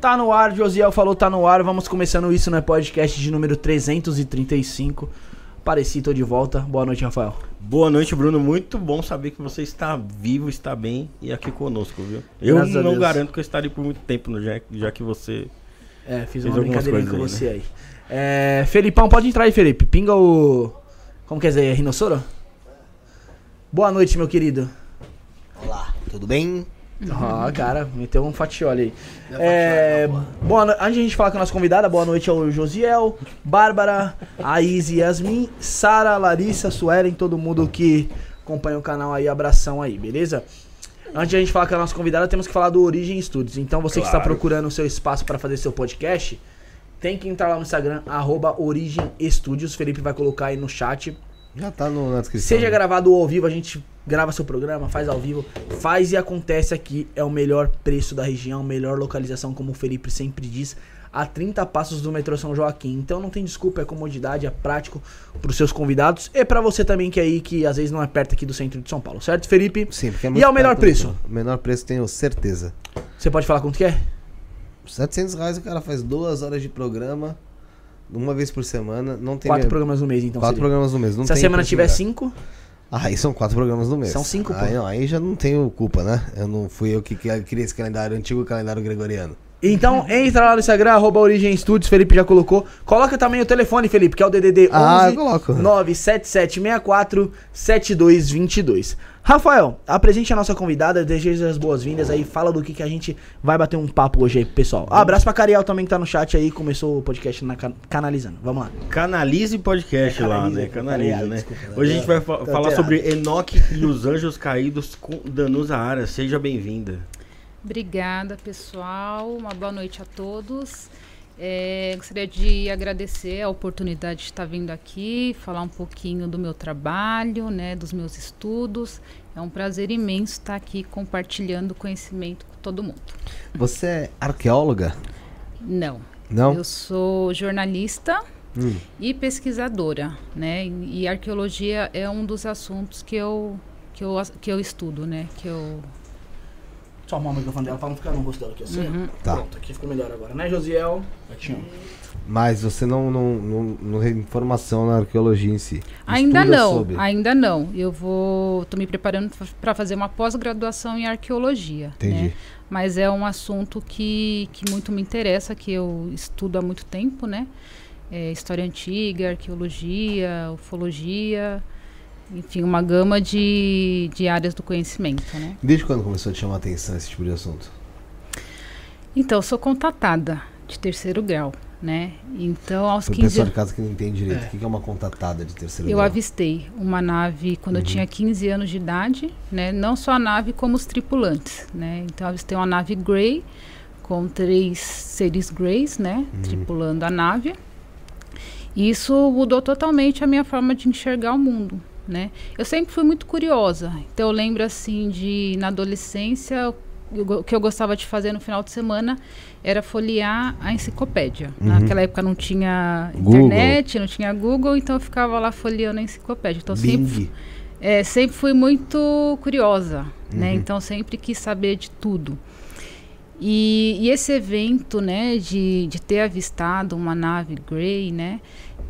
Tá no ar, Josiel falou tá no ar. Vamos começando isso no podcast de número 335. Apareci, tô de volta. Boa noite, Rafael. Boa noite, Bruno. Muito bom saber que você está vivo, está bem e aqui conosco, viu? Eu Graças não garanto que eu estarei por muito tempo, no já, já que você. É, fiz Fez uma algumas brincadeirinha com coisas você aí. É, Felipão, pode entrar aí, Felipe. Pinga o. Como quer dizer? É rinossoro? Boa noite, meu querido. Olá, tudo bem? Ó, cara, meteu um fatiole aí. É, boa no... Antes de a gente falar com a nossa convidada, boa noite ao Josiel, Bárbara, a Izzy, Yasmin, Sara, Larissa, Suelen, todo mundo que acompanha o canal aí, abração aí, beleza? Antes de a gente falar com a nossa convidada, temos que falar do Origem Studios. Então você que está Claro. procurando o seu espaço para fazer seu podcast, tem que entrar lá no Instagram, arroba Origem Studios. Felipe vai colocar aí no chat. Já tá no, na descrição. Seja gravado ou ao vivo, a gente grava seu programa, faz ao vivo, faz e acontece aqui. É o melhor preço da região, melhor localização, como o Felipe sempre diz, a 30 passos do metrô São Joaquim. Então não tem desculpa, é comodidade, é prático pros seus convidados e pra você também que é aí que às vezes não é perto aqui do centro de São Paulo, certo, Felipe? Sim, porque é E muito é o melhor perto preço? O menor preço tenho certeza. Você pode falar quanto que é? 700 reais o cara faz duas horas de programa, uma vez por semana. Não tem Quatro me- programas no mês, então. quatro seria. programas no mês. Não Se a semana tiver cinco, aí são quatro programas no mês. São cinco, pô. aí, não, aí já não tenho culpa, né? Eu não fui eu que criei esse calendário, antigo calendário gregoriano. Então, entra lá no Instagram, arroba Origem Studios, Felipe já colocou. Coloca também o telefone, Felipe, que é o DDD 11 Ah, eu coloco. 97764 7222. Rafael, apresente a nossa convidada, deseja as boas-vindas aí, fala do que, que a gente vai bater um papo hoje aí pro pessoal. Ah, abraço pra Cariel também que tá no chat aí, começou o podcast na Can- Canalizando. Vamos lá. Canalize podcast É, lá, né? Canalize, aliás, né? desculpa, né? Hoje a gente vai fa- falar sobre Enoque e os Anjos Caídos com Danusa Ara. Seja bem-vinda. Obrigada, pessoal. Uma boa noite a todos. É, gostaria de agradecer a oportunidade de estar vindo aqui, falar um pouquinho do meu trabalho, né, dos meus estudos. É um prazer imenso estar aqui compartilhando conhecimento com todo mundo. Você é arqueóloga? Não, Não? eu sou jornalista Hum. e pesquisadora, né? E arqueologia é um dos assuntos que eu que eu, que eu estudo, né? Que eu Só arrumar o microfone dela pra não ficar no rosto dela aqui assim. Uhum. Tá. Pronto, aqui ficou melhor agora, né, Josiel? Aqui, Mas você não, não, não, não tem informação na arqueologia em si. Ainda Estuda não, sobre. ainda não. Eu vou, tô me preparando para fazer uma pós-graduação em arqueologia. Entendi. Né? Mas é um assunto que, que muito me interessa, que eu estudo há muito tempo, né? É, história antiga, arqueologia, ufologia, enfim, uma gama de, de áreas do conhecimento, né? Desde quando começou a te chamar a atenção esse tipo de assunto? Então, eu sou contatada de terceiro grau, né? Então, aos Pro 15 pessoal de casa que não entende direito, É. o que é uma contatada de terceiro Eu grau? avistei uma nave quando Uhum. eu tinha 15 anos de idade, né? Não só a nave, como os tripulantes, né? Então eu avistei uma nave Grey com três seres Greys, né? Uhum. Tripulando a nave. E isso mudou totalmente a minha forma de enxergar o mundo, né? Eu sempre fui muito curiosa. Então eu lembro assim de na adolescência o que eu gostava de fazer no final de semana era folhear a enciclopédia. Uhum. Naquela época não tinha Google. internet, não tinha Google, então eu ficava lá folheando a enciclopédia. Então sempre, é, sempre fui muito curiosa, né? Uhum. Então sempre quis saber de tudo. E, e esse evento, né, de, de ter avistado uma nave Grey, né,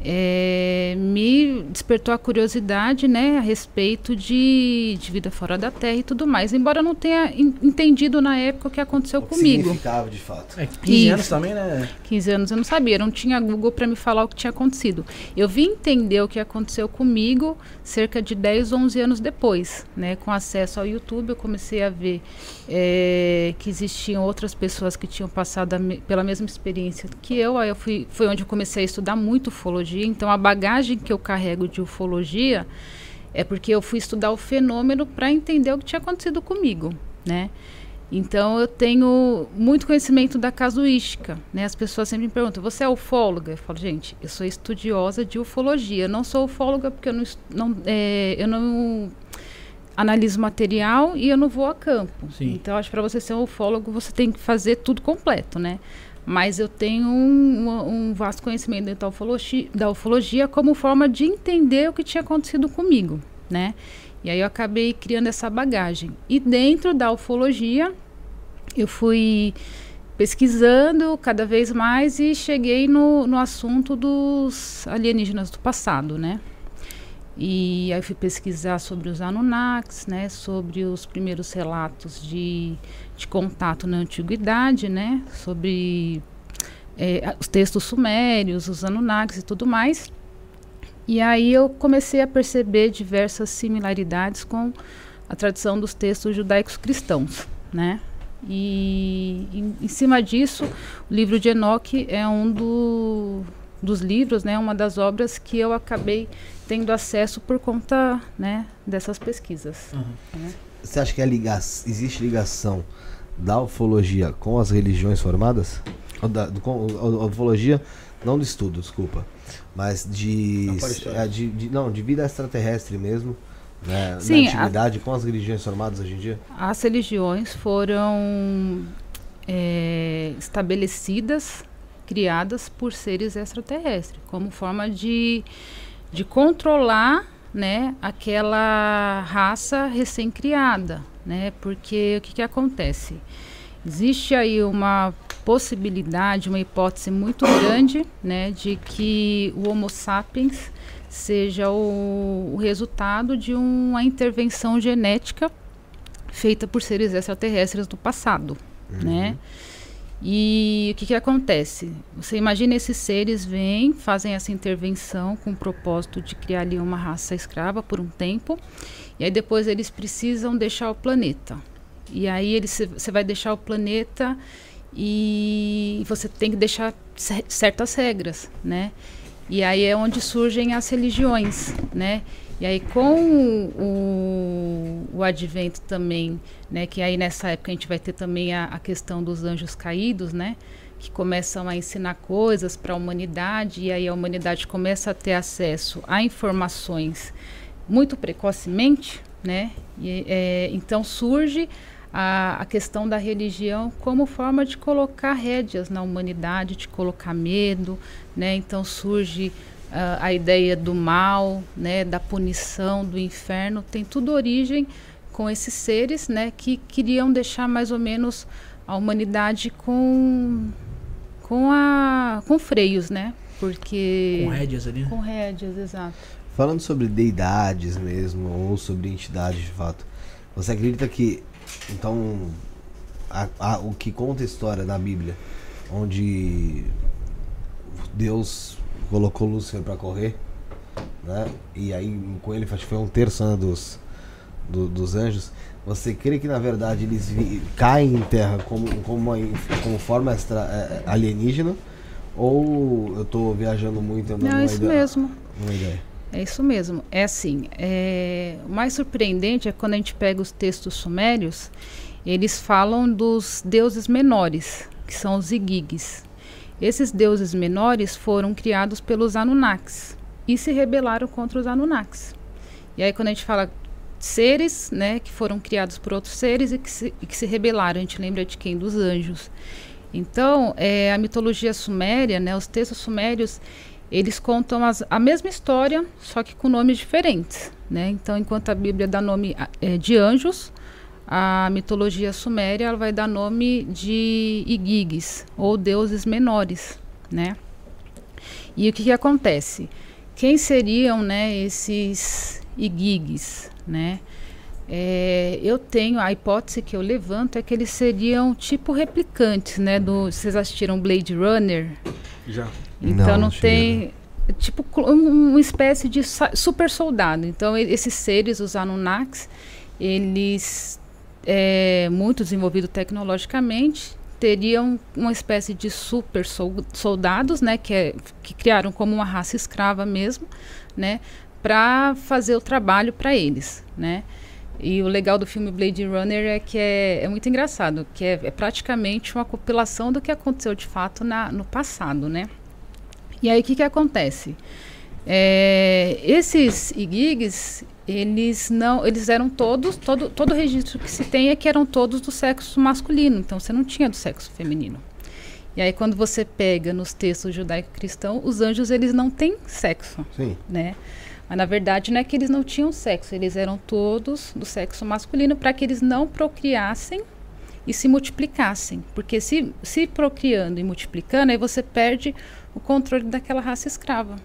é, me despertou a curiosidade, né, a respeito de, de vida fora da Terra e tudo mais. Embora eu não tenha en- entendido na época o que aconteceu O que comigo. significava de fato. É, 15 Isso. anos também, né? 15 anos eu não sabia, não tinha Google para me falar o que tinha acontecido. Eu vim entender o que aconteceu comigo cerca de 10, 11 anos depois, né? Com acesso ao YouTube, eu comecei a ver eh, que existiam outras pessoas que tinham passado me- pela mesma experiência que eu. Aí eu fui, foi onde eu comecei a estudar muito ufologia. Então a bagagem que eu carrego de ufologia é porque eu fui estudar o fenômeno para entender o que tinha acontecido comigo, né? Então eu tenho muito conhecimento da casuística, né? As pessoas sempre me perguntam: "Você é ufóloga?" Eu falo: "Gente, eu sou estudiosa de ufologia. Eu não sou ufóloga porque eu não, não é, eu não analiso material e eu não vou a campo. Sim. Então acho que para você ser um ufólogo você tem que fazer tudo completo, né? Mas eu tenho um, um- vasto conhecimento da ufologia, da ufologia como forma de entender o que tinha acontecido comigo, né? E aí eu acabei criando essa bagagem. E dentro da ufologia, eu fui pesquisando cada vez mais e cheguei no, no assunto dos alienígenas do passado, né? E aí fui pesquisar sobre os Anunnakis, né? Sobre os primeiros relatos de, de contato na antiguidade, né? Sobre é, os textos sumérios, os Anunnakis e tudo mais. E aí eu comecei a perceber diversas similaridades com a tradição dos textos judaicos cristãos, né? E em, em cima disso, o livro de Enoque é um do, dos livros, né, uma das obras que eu acabei tendo acesso por conta né, dessas pesquisas. Uhum. Né? Você acha que liga existe ligação da ufologia com as religiões formadas? Ou da, do, com, a ufologia, não do estudo, desculpa, mas de, é, de, de, não, de vida extraterrestre mesmo, né, Sim, na antiguidade, a, com as religiões formadas hoje em dia? As religiões foram é, estabelecidas, criadas por seres extraterrestres, como forma de, de controlar né, aquela raça recém-criada. Né, porque o que, que acontece? Existe aí uma possibilidade, uma hipótese muito grande né, de que o Homo sapiens seja o, o resultado de uma intervenção genética feita por seres extraterrestres do passado, uhum. né? E o que, que acontece? Você imagina esses seres vêm, fazem essa intervenção com o propósito de criar ali uma raça escrava por um tempo, e aí depois eles precisam deixar o planeta. E aí você vai deixar o planeta e você tem que deixar certas regras, né? E aí é onde surgem as religiões, né? E aí com o, o advento também, né? Que aí nessa época a gente vai ter também a, a questão dos anjos caídos, né? Que começam a ensinar coisas para a humanidade e aí a humanidade começa a ter acesso a informações muito precocemente, né? E, é, então surge a, a questão da religião como forma de colocar rédeas na humanidade, de colocar medo, né? Então surge uh, a ideia do mal, né? Da punição, do inferno, tem tudo origem com esses seres, né? Que queriam deixar mais ou menos a humanidade com com a com freios, né? Porque com rédeas ali. Com rédeas, exato. Falando sobre deidades mesmo ou sobre entidades de fato, você acredita que então, a, a, o que conta a história na Bíblia, onde Deus colocou Lúcifer para correr, né? E aí com ele acho que foi um terço né, dos, do, dos anjos. Você crê que na verdade eles vi, caem em terra como, como, uma, como forma extra, é, é alienígena? Ou eu estou viajando muito? Não, é isso ideia, mesmo. Uma ideia. É isso mesmo. É assim, é, o mais surpreendente é quando a gente pega os textos sumérios, eles falam dos deuses menores, que são os Igigues. Esses deuses menores foram criados pelos Anunnakis e se rebelaram contra os Anunnakis. E aí quando a gente fala seres, né, que foram criados por outros seres e que se, e que se rebelaram, a gente lembra de quem? Dos anjos. Então, é, a mitologia suméria, né, os textos sumérios, eles contam as, a mesma história, só que com nomes diferentes. Né? Então, enquanto a Bíblia dá nome é, de anjos, a mitologia suméria ela vai dar nome de Igigues, ou deuses menores. Né? E o que, que acontece? Quem seriam né, esses Igigues? Né? É, eu tenho a hipótese que eu levanto é que eles seriam tipo replicantes, né? Do, vocês assistiram Blade Runner? Já. Então não, não tem tipo uma espécie de super soldado. Então esses seres, os Anunnakis, eles é, muito desenvolvidos tecnologicamente, teriam uma espécie de super soldados, né, que, é, que criaram como uma raça escrava mesmo, né, para fazer o trabalho para eles, né. E o legal do filme Blade Runner é que é, é muito engraçado, que é, é, praticamente uma compilação do que aconteceu de fato na, no passado, né? E aí o que, que acontece? É, esses gigs, eles não, eles eram todos, todo, todo registro que se tem é que eram todos do sexo masculino, então você não tinha do sexo feminino. E aí quando você pega nos textos judaico-cristão, os anjos eles não têm sexo, Sim. né? Mas na verdade não é que eles não tinham sexo, eles eram todos do sexo masculino para que eles não procriassem e se multiplicassem. Porque se, se procriando e multiplicando, aí você perde o controle daquela raça escrava.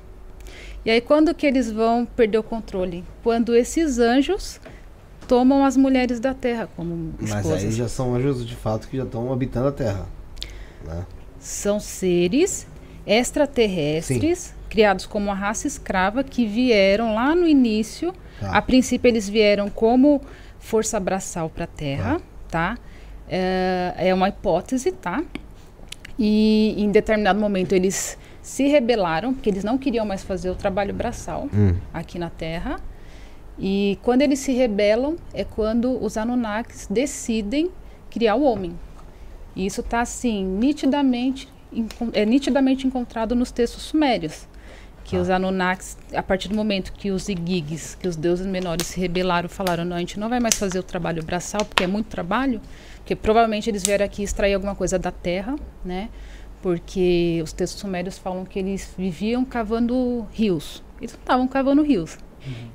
E aí quando que eles vão perder o controle? Quando esses anjos tomam as mulheres da terra como esposas. Mas aí já são anjos de fato que já estão habitando a terra. Né? São seres extraterrestres Sim. criados como uma raça escrava que vieram lá no início. Tá. A princípio eles vieram como força braçal para a Terra, tá? É, é uma hipótese, tá? E em determinado momento eles se rebelaram, porque eles não queriam mais fazer o trabalho braçal Hum. aqui na Terra. E quando eles se rebelam é quando os Anunnakis decidem criar o homem. E isso está assim nitidamente é nitidamente encontrado nos textos sumérios, que os Anunnakis, a partir do momento que os Igigis, que os deuses menores se rebelaram, falaram não, a gente não vai mais fazer o trabalho braçal porque é muito trabalho, porque provavelmente eles vieram aqui extrair alguma coisa da terra, né? Porque os textos sumérios falam que eles viviam cavando rios. Eles não estavam cavando rios.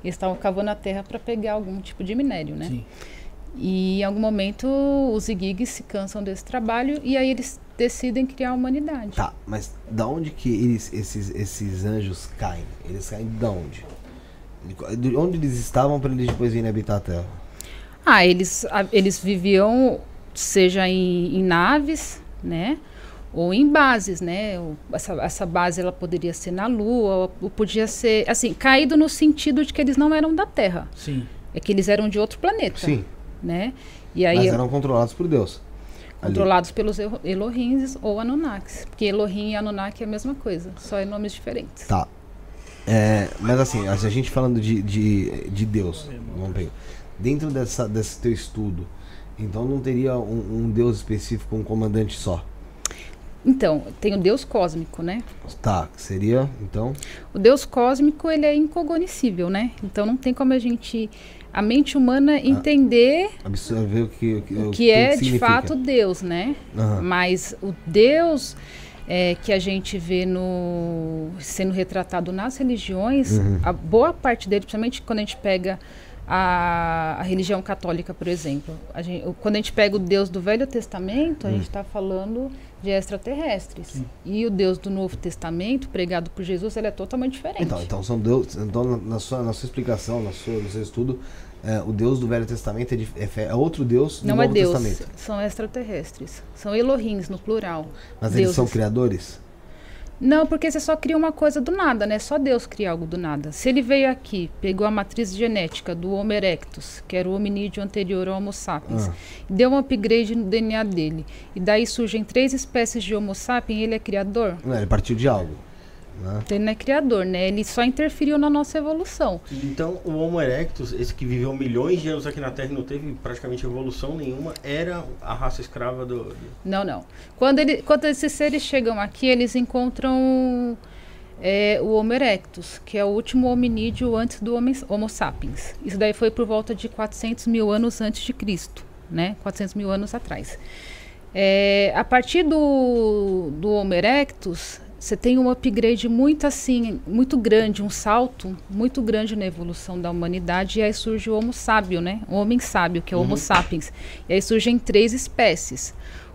Eles estavam cavando a terra para pegar algum tipo de minério, né? Sim. E em algum momento os Igigis se cansam desse trabalho e aí eles decidem criar a humanidade. Tá, mas da onde que eles, esses, esses anjos caem? Eles caem de onde? De- De onde eles estavam para eles depois virem habitar a Terra? Ah, eles, eles viviam, seja em, em naves, né? Ou em bases, né? Essa, essa base ela poderia ser na Lua, ou podia ser, assim, caído no sentido de que eles não eram da Terra. Sim. É que eles eram de outro planeta, Sim, né? E aí mas eram controlados por Deus. Ali. controlados pelos Elo- Elohims ou Anunnakis, porque Elohim e Anunnaki é a mesma coisa, só é nomes diferentes. Tá. É, mas assim, a gente falando de, de, de Deus, vamos pegar. Dentro dessa, desse teu estudo, então não teria um, um Deus específico, um comandante só. Então, tem o Deus cósmico, né? Tá, que seria, então. O Deus cósmico, ele é incognoscível, né? Então não tem como a gente, a mente humana entender Absorver o que, o que, o que é tudo de fato Deus, né? Aham. Mas o Deus é, que a gente vê no sendo retratado nas religiões, Uhum. a boa parte dele, principalmente quando a gente pega a, a religião católica, por exemplo, a gente- quando a gente pega o Deus do Velho Testamento, a gente está falando de extraterrestres. E o Deus do Novo Testamento, pregado por Jesus, ele é totalmente diferente. Então, então são Deus. Então, na- sua, na sua explicação, na sua, no seu estudo, é, o Deus do Velho Testamento é, é é outro Deus do Não é Novo Deus, Testamento. são extraterrestres. São Elohims no plural. Mas eles são deuses. criadores? Não, porque você só cria uma coisa do nada, né? Só Deus cria algo do nada. Se ele veio aqui, pegou a matriz genética do Homo erectus, que era o hominídeo anterior ao Homo sapiens, Ah. deu um upgrade no DNA dele, e daí surgem três espécies de Homo sapiens, ele é criador? Não, ele partiu de algo. Né? Ele não é criador, né? Ele só interferiu na nossa evolução. Então, o Homo erectus, esse que viveu milhões de anos aqui na Terra e não teve praticamente evolução nenhuma, era a raça escrava do. do- Não, não. Quando, ele, quando esses seres chegam aqui, eles encontram é, o Homo erectus, que é o último hominídeo antes do Homo, Homo sapiens. Isso daí foi por volta de 400 mil anos antes de Cristo, né? 400 mil anos atrás. É, a partir do, do Homo erectus, você tem um upgrade muito assim, muito grande, um salto muito grande na evolução da humanidade, e aí surge o Homo sábio, né? O homem sábio, que é o Homo sapiens. E aí surgem três espécies.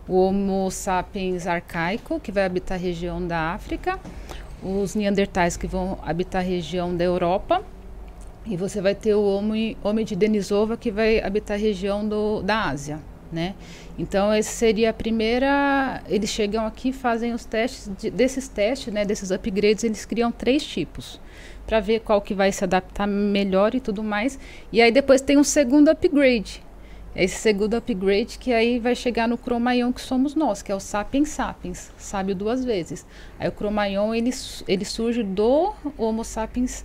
O Homo sapiens arcaico, que vai habitar a região da África, os neandertais que vão habitar a região da Europa, e você vai ter o homem, homem de Denisova que vai habitar a região do, da Ásia, né? Então esse seria a primeira. Eles chegam aqui, fazem os testes de- desses testes, né? Desses upgrades, eles criam três tipos para ver qual que vai se adaptar melhor e tudo mais. E aí depois tem um segundo upgrade. Esse segundo upgrade que aí vai chegar no Cromaion que somos nós, que é o Sapiens Sapiens, sábio duas vezes. Aí o Cromaion ele, ele surge do Homo Sapiens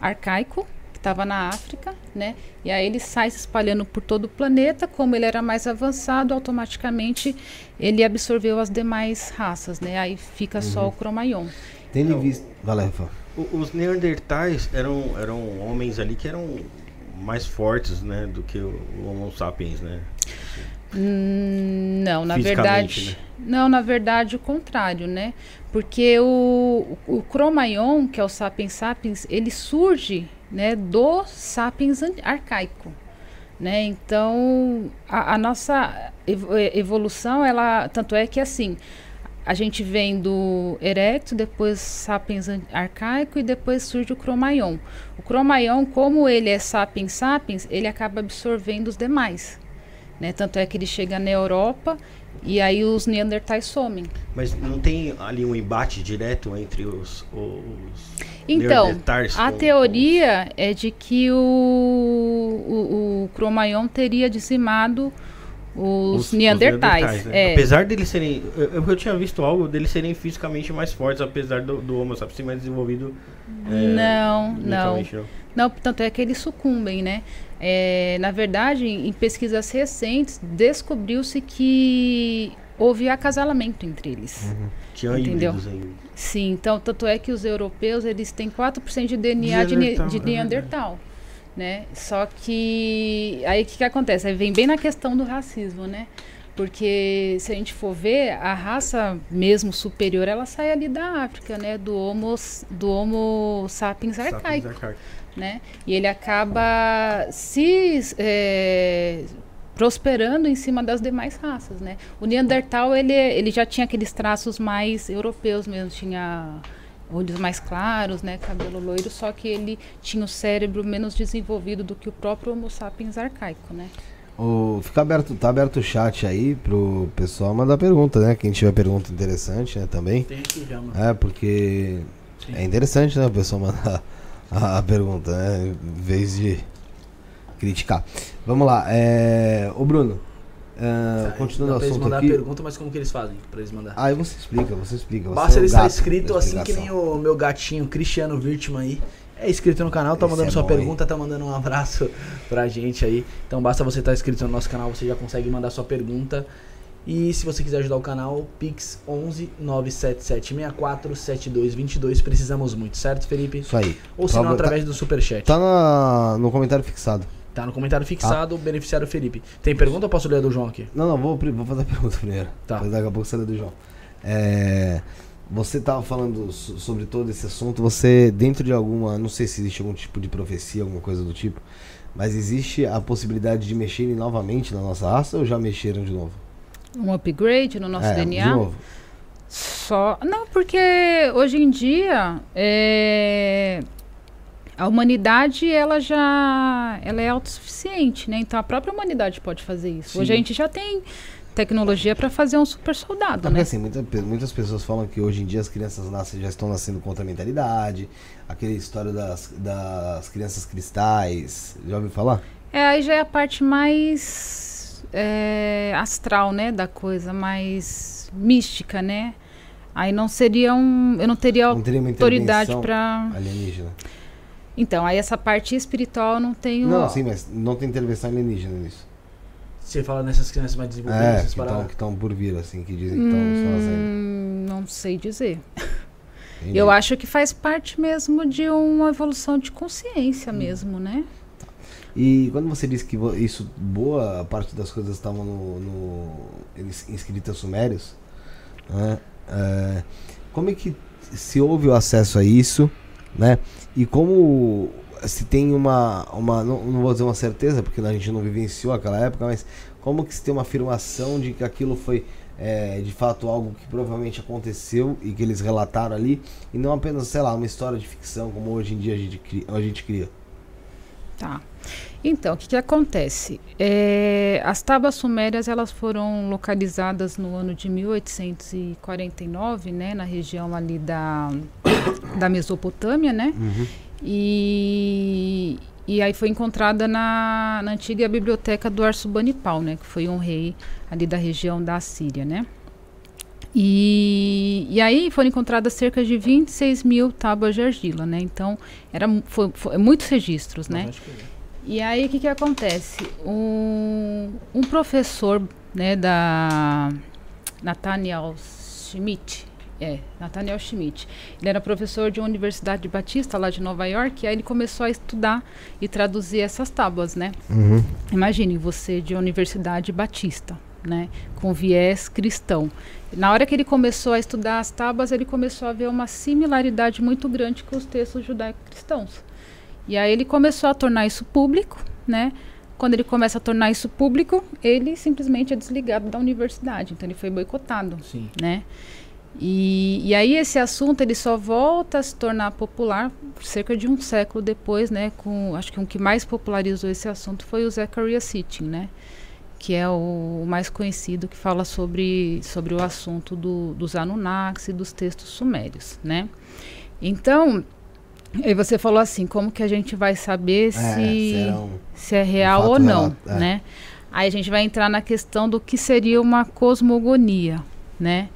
arcaico, estava na África, né? E aí ele sai se espalhando por todo o planeta. Como ele era mais avançado, automaticamente ele absorveu as demais raças, né? Aí fica só o Cromaion. Tendo em Não. vista. Vai lá, Rafa. O- Os neandertais eram, eram homens ali que eram mais fortes, né, do que o o Homo sapiens, né? Hum, Não, na verdade. né? Não, na verdade, o contrário, né? Porque o, o Cromaion, que é o Sapiens Sapiens, ele surge né, do Sapiens arcaico. Né? Então, a, a nossa. evo- evolução, ela tanto é que assim a gente vem do Erectus, depois Sapiens arcaico e depois surge o Cro-Magnon. O Cro-Magnon, como ele é Sapiens sapiens, ele acaba absorvendo os demais. Né? Tanto é que ele chega na Europa e aí os Neandertais somem. Mas não tem ali um embate direto entre os, os Então, a com- teoria é de que o, o, o Cro-Magnon teria dizimado os, Neandertais. né? é. Apesar deles serem. Eu, eu tinha visto algo deles serem fisicamente mais fortes, apesar do, do Homo sapiens ser mais desenvolvido. é, Não, não. não. Não, tanto é que eles sucumbem, né? É, na verdade, em pesquisas recentes, descobriu-se que houve acasalamento entre eles. Tinha Entendeu? Sim, então, tanto é que os europeus, eles têm 4% de DNA de, ne- Neandertal, de é. Neandertal, né? Só que, aí o que, que acontece? Aí vem bem na questão do racismo, né? Porque se a gente for ver, a raça mesmo superior, ela sai ali da África, né? Do Homo, do homo sapiens Sapiens arcaico arcaico. né? E ele acaba se é, prosperando em cima das demais raças, né? O Neandertal ele, ele já tinha aqueles traços mais europeus mesmo, tinha olhos mais claros, né, cabelo loiro, só que ele tinha o cérebro menos desenvolvido do que o próprio Homo sapiens arcaico, né? O, fica aberto, tá aberto o chat aí pro pessoal mandar pergunta, né? Quem tiver pergunta interessante, né, também. Tem aqui já, mano. É, porque Sim. é interessante, né, o pessoal mandar a, a pergunta, né? Em vez de criticar. Vamos lá, é. Ô Bruno, é, Tá, continuando o assunto mandar aqui. pergunta, mas como que eles fazem pra eles mandar? Aí você explica, você explica. Você Basta é o ele estar inscrito da assim que nem o meu gatinho Cristiano Virtman aí. É inscrito no canal, tá Esse mandando é sua bom, pergunta, tá mandando um abraço pra gente aí. Então basta você estar inscrito no nosso canal, você já consegue mandar sua pergunta. E se você quiser ajudar o canal, Pix 11 977 64 7222. Precisamos muito, certo, Felipe? Isso aí. Ou se não, Tá- através do Superchat. Tá na, no comentário fixado. Tá no comentário fixado, o beneficiário Felipe. Tem pergunta ou posso ler a do João aqui? Não, não, vou, vou fazer a pergunta primeiro. Tá. Depois daqui a pouco você lê do João. É, você tava falando so- sobre todo esse assunto. Você, dentro de alguma. Não sei se existe algum tipo de profecia, alguma coisa do tipo. Mas existe a possibilidade de mexerem novamente na nossa raça ou já mexeram de novo? Um upgrade no nosso é, DNA. De novo. Só. Não, porque hoje em dia é, a humanidade ela já ela é autossuficiente, né? Então a própria humanidade pode fazer isso. Hoje Sim. a gente já tem tecnologia para fazer um super soldado, Porque né? assim, muita muitas pessoas falam que hoje em dia as crianças nascem, já estão nascendo contra a mentalidade. Aquela história das, das crianças cristais. Já ouviu falar? É, aí já é a parte mais é, astral, né, da coisa, mais mística, né? Aí não seria um, eu não teria Não teria autoridade para. alienígena. Então, aí essa parte espiritual eu não tenho. Não, sim, mas não tem intervenção alienígena nisso. Você fala nessas crianças mais desenvolvidas, É, essas que estão por vir, assim, que dizem que estão fazendo. Hum, não sei dizer. Entendi. Eu acho que faz parte mesmo de uma evolução de consciência Hum. mesmo, né? E quando você disse que isso, boa parte das coisas estavam no, no eles- inscritas sumérios, né? É, como é que se houve o acesso a isso, né? E como se tem uma, uma não, não vou dizer uma certeza, porque a gente não vivenciou aquela época, mas como que se tem uma afirmação de que aquilo foi é, de fato algo que provavelmente aconteceu e que eles relataram ali, e não apenas, sei lá, uma história de ficção como hoje em dia a gente cria. A gente cria. Tá. Então, o que, que acontece? É, as tábuas sumérias elas foram localizadas no ano de 1849, né, na região ali da, da Mesopotâmia, né? E, e aí foi encontrada na, na antiga biblioteca do Arsubanipal, né, que foi um rei ali da região da Síria, né? E, e aí foram encontradas cerca de 26 mil tábuas de argila, né? Então, era, foi, foi muitos registros, né? Coisa. E aí, o que, que acontece? Um, um professor né, da Nathaniel Schmidt, é, Nathaniel Schmidt, ele era professor de uma universidade batista lá de Nova York, e aí ele começou a estudar e traduzir essas tábuas, né? Imagine você de uma universidade batista, né, com viés cristão. Na hora que ele começou a estudar as tábuas, ele começou a ver uma similaridade muito grande com os textos judaico-cristãos. E aí ele começou a tornar isso público, né, quando ele começa a tornar isso público, ele simplesmente é desligado da universidade. Então ele foi boicotado, Sim. né? E, e aí esse assunto ele só volta a se tornar popular cerca de um século depois, né? Com acho que o que mais popularizou esse assunto foi o Zechariah Sitchin, né? Que é o, mais conhecido que fala sobre, sobre o assunto do, dos Anunnakis e dos textos sumérios, né? Então, e você falou assim, como que a gente vai saber se, serão se é real fato ou não, real, é. né? Aí a gente vai entrar na questão do que seria uma cosmogonia, né?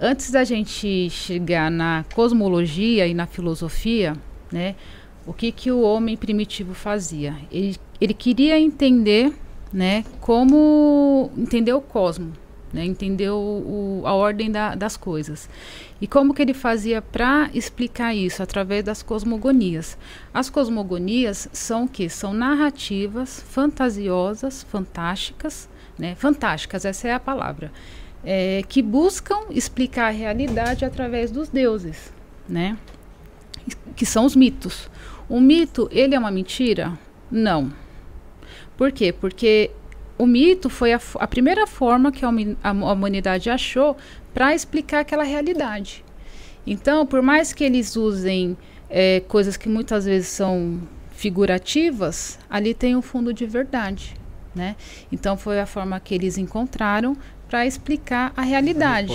Antes da gente chegar na cosmologia e na filosofia, né? O que que o homem primitivo fazia? Ele, ele queria entender, né? Como entender o cosmo, né? Entender o, o- a ordem da- das coisas. E como que ele fazia para explicar isso através das cosmogonias? As cosmogonias são o quê? São narrativas fantasiosas, fantásticas, né? Fantásticas, essa é a palavra. é, que buscam explicar a realidade através dos deuses, né? Que são os mitos. O mito, ele é uma mentira? Não. Por quê? Porque o mito foi a, a primeira forma que a, humanidade achou para explicar aquela realidade. Então, por mais que eles usem eh, coisas que muitas vezes são figurativas, ali tem um fundo de verdade, né? Então, foi a forma que eles encontraram para explicar a realidade.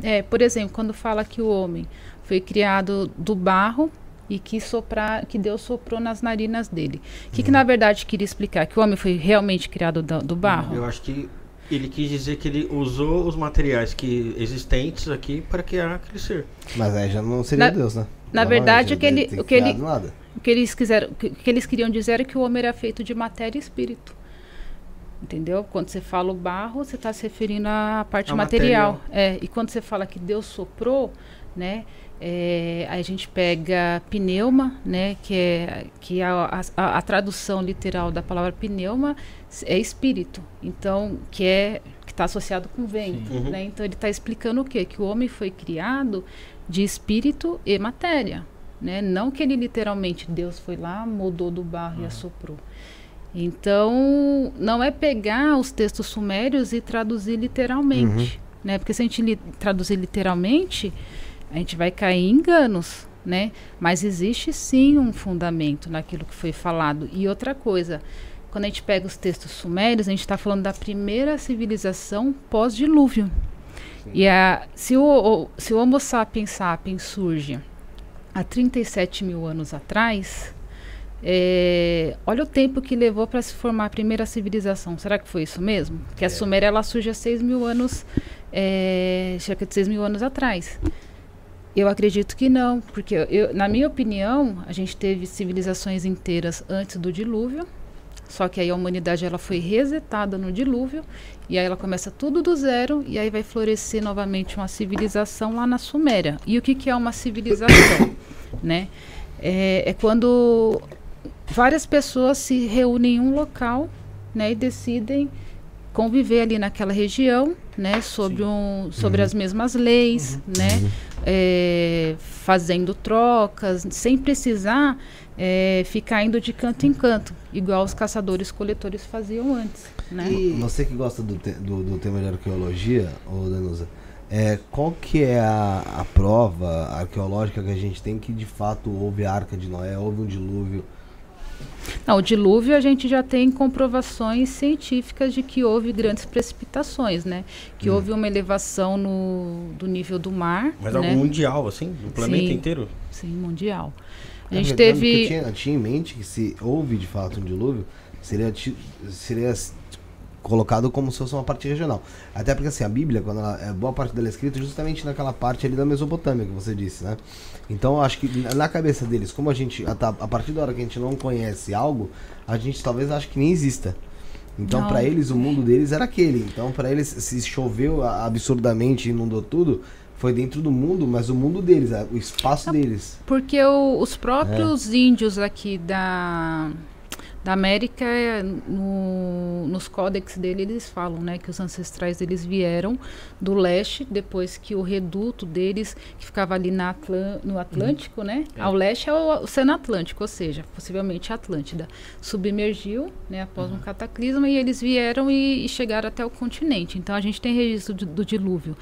É, por exemplo, quando fala que o homem foi criado do barro e que soprar, que Deus soprou nas narinas dele. O que, que na verdade queria explicar? Que o homem foi realmente criado da- do barro? Eu acho que ele quis dizer que ele usou os materiais que existentes aqui para criar aquele ser. Mas aí já não seria Na- Deus, né? na Não, verdade, o que ele- o que ele- Nada. O que eles quiseram, o que, o que eles queriam dizer era que o homem era feito de matéria e espírito. Entendeu? Quando você fala o barro, você está se referindo à parte A material. É, e quando você fala que Deus soprou, né? É, a gente pega pneuma, né? Que é que a, a, a tradução literal da palavra pneuma é espírito. Então, que é que está associado com vento. Uhum. né? Então ele está explicando o quê? Que o homem foi criado de espírito e matéria, né? Não que ele literalmente Deus foi lá, mudou do barro e assoprou. Então, não é pegar os textos sumérios e traduzir literalmente, né? Porque se a gente li- traduzir literalmente, a gente vai cair em enganos, né? Mas existe sim um fundamento naquilo que foi falado. E outra coisa, quando a gente pega os textos sumérios, a gente está falando da primeira civilização pós-dilúvio. E a, se, o, o- se o Homo sapiens sapiens surge há 37 mil anos atrás, é, olha o tempo que levou para se formar a primeira civilização. Será que foi isso mesmo? Que a Suméria ela surge há 6 mil anos, é, cerca de 6 mil anos atrás. Eu acredito que não, porque eu, na minha opinião, a gente teve civilizações inteiras antes do dilúvio, só que aí a humanidade ela foi resetada no dilúvio e aí ela começa tudo do zero e aí vai florescer novamente uma civilização lá na Suméria. E o que, que é uma civilização, né? É, é quando várias pessoas se reúnem em um local, né, e decidem conviver ali naquela região, né, sobre um, sobre as mesmas leis, né, é, fazendo trocas, sem precisar é, ficar indo de canto em canto, igual os caçadores-coletores faziam antes, né? Você que gosta do, te- do, do tema de arqueologia, ô Danusa, é, qual que é a, a prova arqueológica que a gente tem que de fato houve a Arca de Noé, houve um dilúvio? Não, o dilúvio a gente já tem comprovações científicas de que houve grandes precipitações, né? Que houve uma elevação no, do nível do mar, Mas né? algo mundial, assim? Do planeta Sim. inteiro? Sim, mundial. A Na gente verdade, o que teve... Eu tinha, eu tinha em mente que se houve de fato um dilúvio, seria, seria colocado como se fosse uma parte regional. Até porque assim, a Bíblia, quando ela, é, boa parte dela é escrita justamente naquela parte ali da Mesopotâmia que você disse, né? Então eu acho que na- cabeça deles, como a gente, a, partir da hora que a gente não conhece algo, a gente talvez ache que nem exista. Então pra eles o mundo deles era aquele. Então pra eles se choveu absurdamente, inundou tudo, foi dentro do mundo, mas o mundo deles, o espaço deles. Porque o- os próprios índios aqui da, Da América, é, no, nos códex dele, eles falam né, que os ancestrais deles vieram do leste, depois que o reduto deles, que ficava ali na Atlan no Atlântico, uhum. né? É. Ao leste é o Oceano Atlântico, ou seja, possivelmente a Atlântida, submergiu né, após uhum. um cataclisma e eles vieram e, e, chegaram até o continente. Então a gente tem registro do, do dilúvio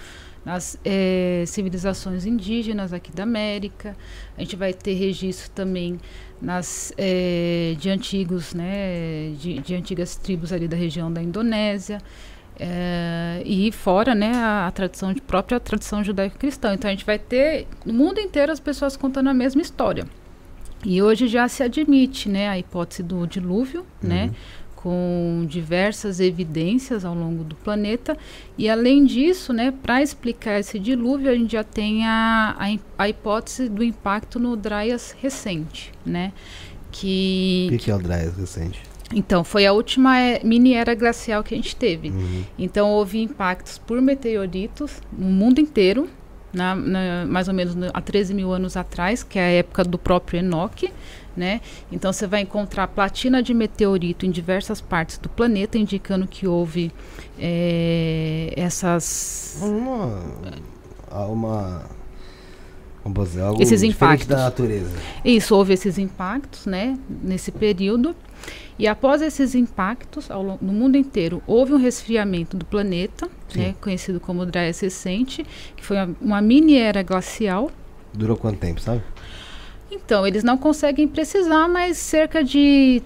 nas é, civilizações indígenas aqui da América. A gente vai ter registro também nas é, de antigos, né, de, de, antigas tribos ali da região da Indonésia. É, e fora né, a, a tradição de própria tradição judaico-cristã. Então a gente vai ter no mundo inteiro as pessoas contando a mesma história. E hoje já se admite né, a hipótese do dilúvio, né, uhum. né, com diversas evidências ao longo do planeta. E além disso, né, para explicar esse dilúvio, a gente já tem a, a, a hipótese do impacto no Dryas recente, né? Que, o que, é o Dryas recente? Então, foi a última é, mini era glacial que a gente teve. Uhum. Então, houve impactos por meteoritos no mundo inteiro, na, na, mais ou menos no, há 13 mil anos atrás, que é a época do próprio Enoque. Né? Então você vai encontrar platina de meteorito em diversas partes do planeta, indicando que houve é, essas uma, uma dizer, algo esses impactos da natureza. Isso houve esses impactos, né? Nesse período e após esses impactos no mundo inteiro houve um resfriamento do planeta, né? Conhecido como Dryas recente, que foi uma, uma mini era glacial. Durou quanto tempo, sabe? Então, eles não conseguem precisar, mas cerca de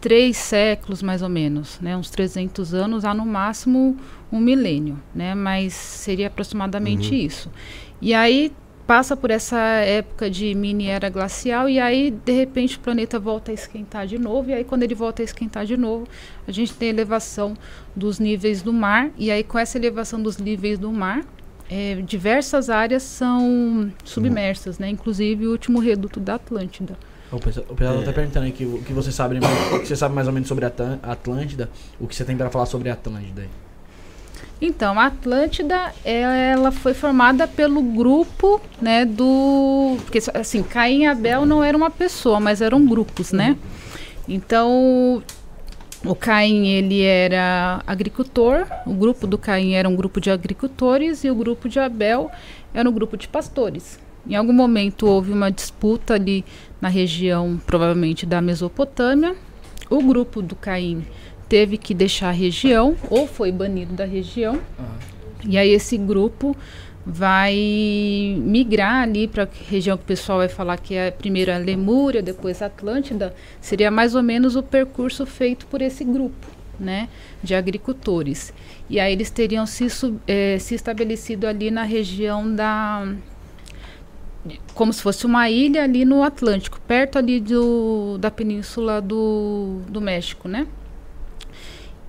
três séculos, mais ou menos, né? Uns 300 anos, há no máximo um milênio, né? Mas seria aproximadamente uhum. isso. E aí passa por essa época de mini era glacial e aí de repente o planeta volta a esquentar de novo e aí quando ele volta a esquentar de novo a gente tem elevação dos níveis do mar e aí com essa elevação dos níveis do mar é, diversas áreas são submersas, né? Inclusive o último reduto da Atlântida. O pessoal, o pessoal tá é. tá perguntando aqui o que você sabe, o que você sabe mais ou menos sobre a Atlântida, o que você tem para falar sobre a Atlântida. Então, a Atlântida, ela foi formada pelo grupo, né, do... Porque, assim, Caim e Abel não era uma pessoa, mas eram grupos, né? Então, o Caim ele era agricultor, o grupo do Caim era um grupo de agricultores e o grupo de Abel era um grupo de pastores. Em algum momento houve uma disputa ali na região, provavelmente da Mesopotâmia. O grupo do Caim teve que deixar a região ou foi banido da região. E aí esse grupo vai migrar ali para a região que o pessoal vai falar que é primeiro a Lemúria, depois a Atlântida, seria mais ou menos o percurso feito por esse grupo, né, de agricultores. E aí eles teriam se, é, se estabelecido ali na região da como se fosse uma ilha ali no Atlântico, perto ali do, da península do, do México, né?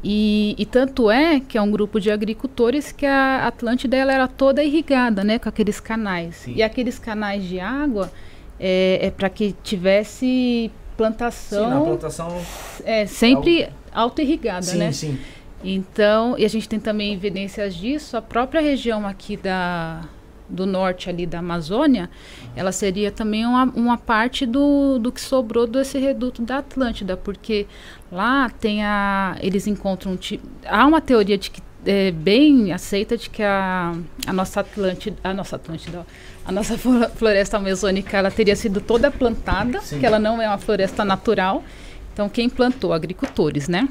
E, e, tanto é que é um grupo de agricultores que a Atlântida ela era toda irrigada, né, com aqueles canais. Sim. E aqueles canais de água é, é para que tivesse plantação. Sim, plantação é sempre auto-irrigada, sim, né? Sim. Então, e a gente tem também evidências disso. A própria região aqui da do norte ali da Amazônia, ela seria também uma, uma parte do, do que sobrou desse reduto da Atlântida, porque lá tem a. Eles encontram. Há uma teoria de que é bem aceita de que a, a nossa Atlântida. A nossa Atlântida, a nossa floresta amazônica ela teria sido toda plantada, Sim. que ela não é uma floresta natural. Então quem plantou? Agricultores, né?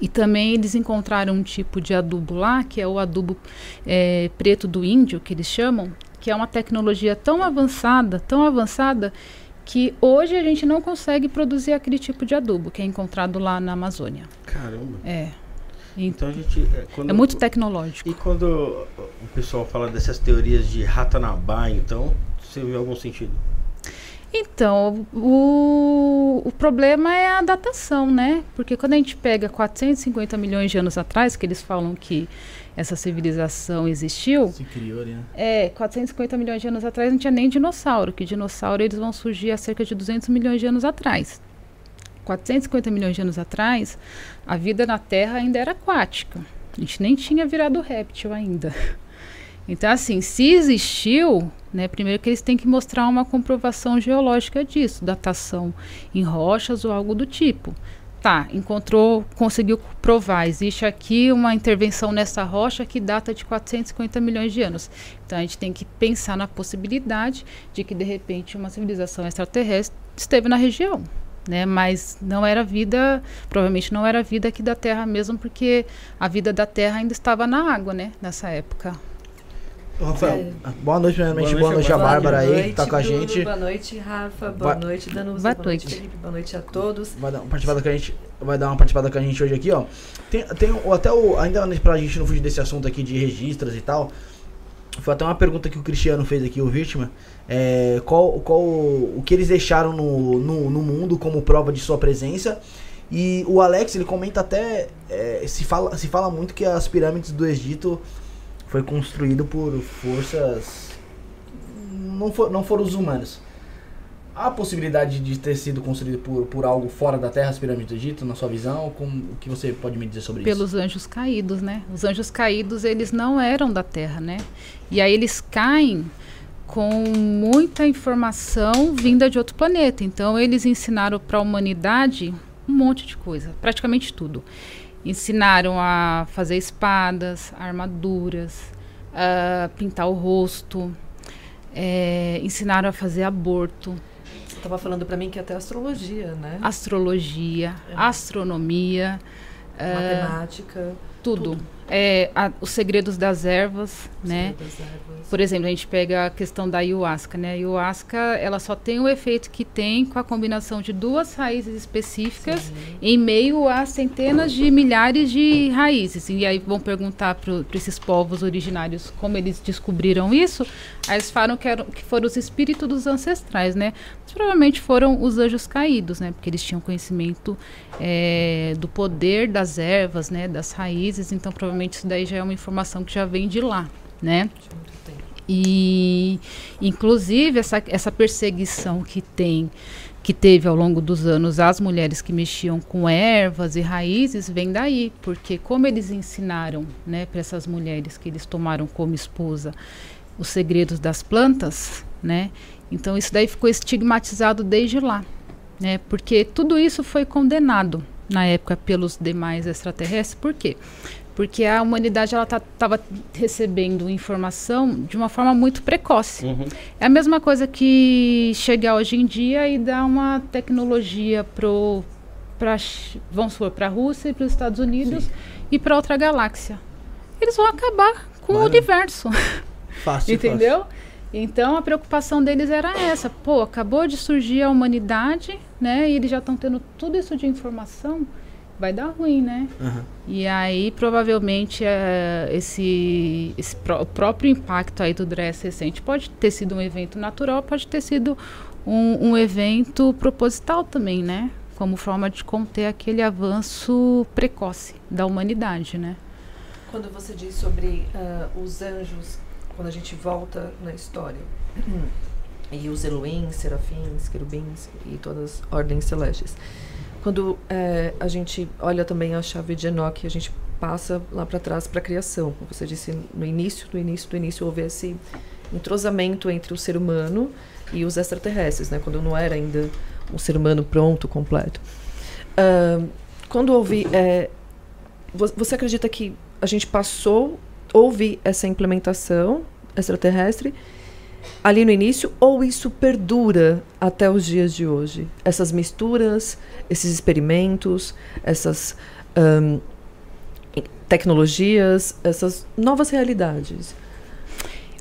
E também eles encontraram um tipo de adubo lá, que é o adubo é, preto do índio, que eles chamam, que é uma tecnologia tão avançada, tão avançada, que hoje a gente não consegue produzir aquele tipo de adubo que é encontrado lá na Amazônia. Caramba. É. Então a gente. É, quando, é muito tecnológico. E quando o pessoal fala dessas teorias de Ratanabá, então, você viu algum sentido? Então, o, o problema é a datação, né? Porque quando a gente pega 450 milhões de anos atrás, que eles falam que essa civilização existiu. Se criou, né? É, 450 milhões de anos atrás não tinha nem dinossauro, que dinossauro eles vão surgir há cerca de 200 milhões de anos atrás. 450 milhões de anos atrás, a vida na Terra ainda era aquática. A gente nem tinha virado réptil ainda. Então, assim, se existiu, né, primeiro que eles têm que mostrar uma comprovação geológica disso, datação em rochas ou algo do tipo. Tá, encontrou, conseguiu provar. Existe aqui uma intervenção nessa rocha que data de 450 milhões de anos. Então a gente tem que pensar na possibilidade de que de repente uma civilização extraterrestre esteve na região. Né, mas não era vida, provavelmente não era vida aqui da Terra mesmo, porque a vida da Terra ainda estava na água, né, nessa época. Rafael, é. boa noite, primeiramente. Boa noite, boa noite a Bárbara aí, que tá com a Bruno, gente. Boa noite, Rafa. Boa vai, noite, Danusa. Boa, boa noite, Felipe. Boa noite a todos. Vai dar uma participada com a gente, vai dar uma participada com a gente hoje aqui, ó. Tem, tem até o, ainda pra gente não fugir desse assunto aqui de registros e tal. Foi até uma pergunta que o Cristiano fez aqui, o Vítima. É, qual, qual o que eles deixaram no, no, no mundo como prova de sua presença? E o Alex, ele comenta até. É, se, fala, se fala muito que as pirâmides do Egito foi construído por forças. Não, for, não foram os humanos. Há a possibilidade de ter sido construído por, por algo fora da Terra, as pirâmides do Egito, na sua visão? Como, o que você pode me dizer sobre Pelos isso? Pelos anjos caídos, né? Os anjos caídos, eles não eram da Terra, né? E aí eles caem com muita informação vinda de outro planeta. Então eles ensinaram para a humanidade um monte de coisa, praticamente tudo ensinaram a fazer espadas, armaduras, a pintar o rosto, é, ensinaram a fazer aborto. Você estava falando para mim que até astrologia, né? Astrologia, é. astronomia, matemática, uh, tudo. tudo é, a, os segredos das ervas, os né? Das ervas. Por exemplo, a gente pega a questão da ayahuasca, né? A ayahuasca, ela só tem o efeito que tem com a combinação de duas raízes específicas Sim. em meio a centenas de milhares de raízes. E aí vão perguntar para esses povos originários como eles descobriram isso. Aí eles falam que, eram, que foram os espíritos dos ancestrais, né? Mas provavelmente foram os anjos caídos, né? Porque eles tinham conhecimento é, do poder das ervas, né? Das raízes. Então, provavelmente provavelmente isso daí já é uma informação que já vem de lá, né? E inclusive essa, essa perseguição que tem que teve ao longo dos anos as mulheres que mexiam com ervas e raízes vem daí, porque como eles ensinaram, né, para essas mulheres que eles tomaram como esposa os segredos das plantas, né? Então isso daí ficou estigmatizado desde lá, né? Porque tudo isso foi condenado na época pelos demais extraterrestres. Por quê? Porque a humanidade ela estava tá, recebendo informação de uma forma muito precoce. Uhum. É a mesma coisa que chegar hoje em dia e dar uma tecnologia pro para vamos supor para a Rússia e para os Estados Unidos Sim. e para outra galáxia. Eles vão acabar com o universo. Fácil, Entendeu? Fácil. Então a preocupação deles era essa. Pô, acabou de surgir a humanidade, né? E eles já estão tendo tudo isso de informação vai dar ruim, né? Uhum. E aí, provavelmente, é, esse, esse pró próprio impacto aí do Dress recente pode ter sido um evento natural, pode ter sido um, um evento proposital também, né? Como forma de conter aquele avanço precoce da humanidade, né? Quando você diz sobre uh, os anjos, quando a gente volta na história, e os Elohim, serafins, querubins e todas as ordens celestes, quando é, a gente olha também a chave de Enoch, a gente passa lá para trás para a criação. Como você disse, no início, no início, do início, houve esse entrosamento entre o ser humano e os extraterrestres, né? Quando não era ainda um ser humano pronto, completo. Uh, quando houve... É, você acredita que a gente passou, houve essa implementação extraterrestre ali no início ou isso perdura até os dias de hoje? Essas misturas, esses experimentos, essas um, tecnologias, essas novas realidades?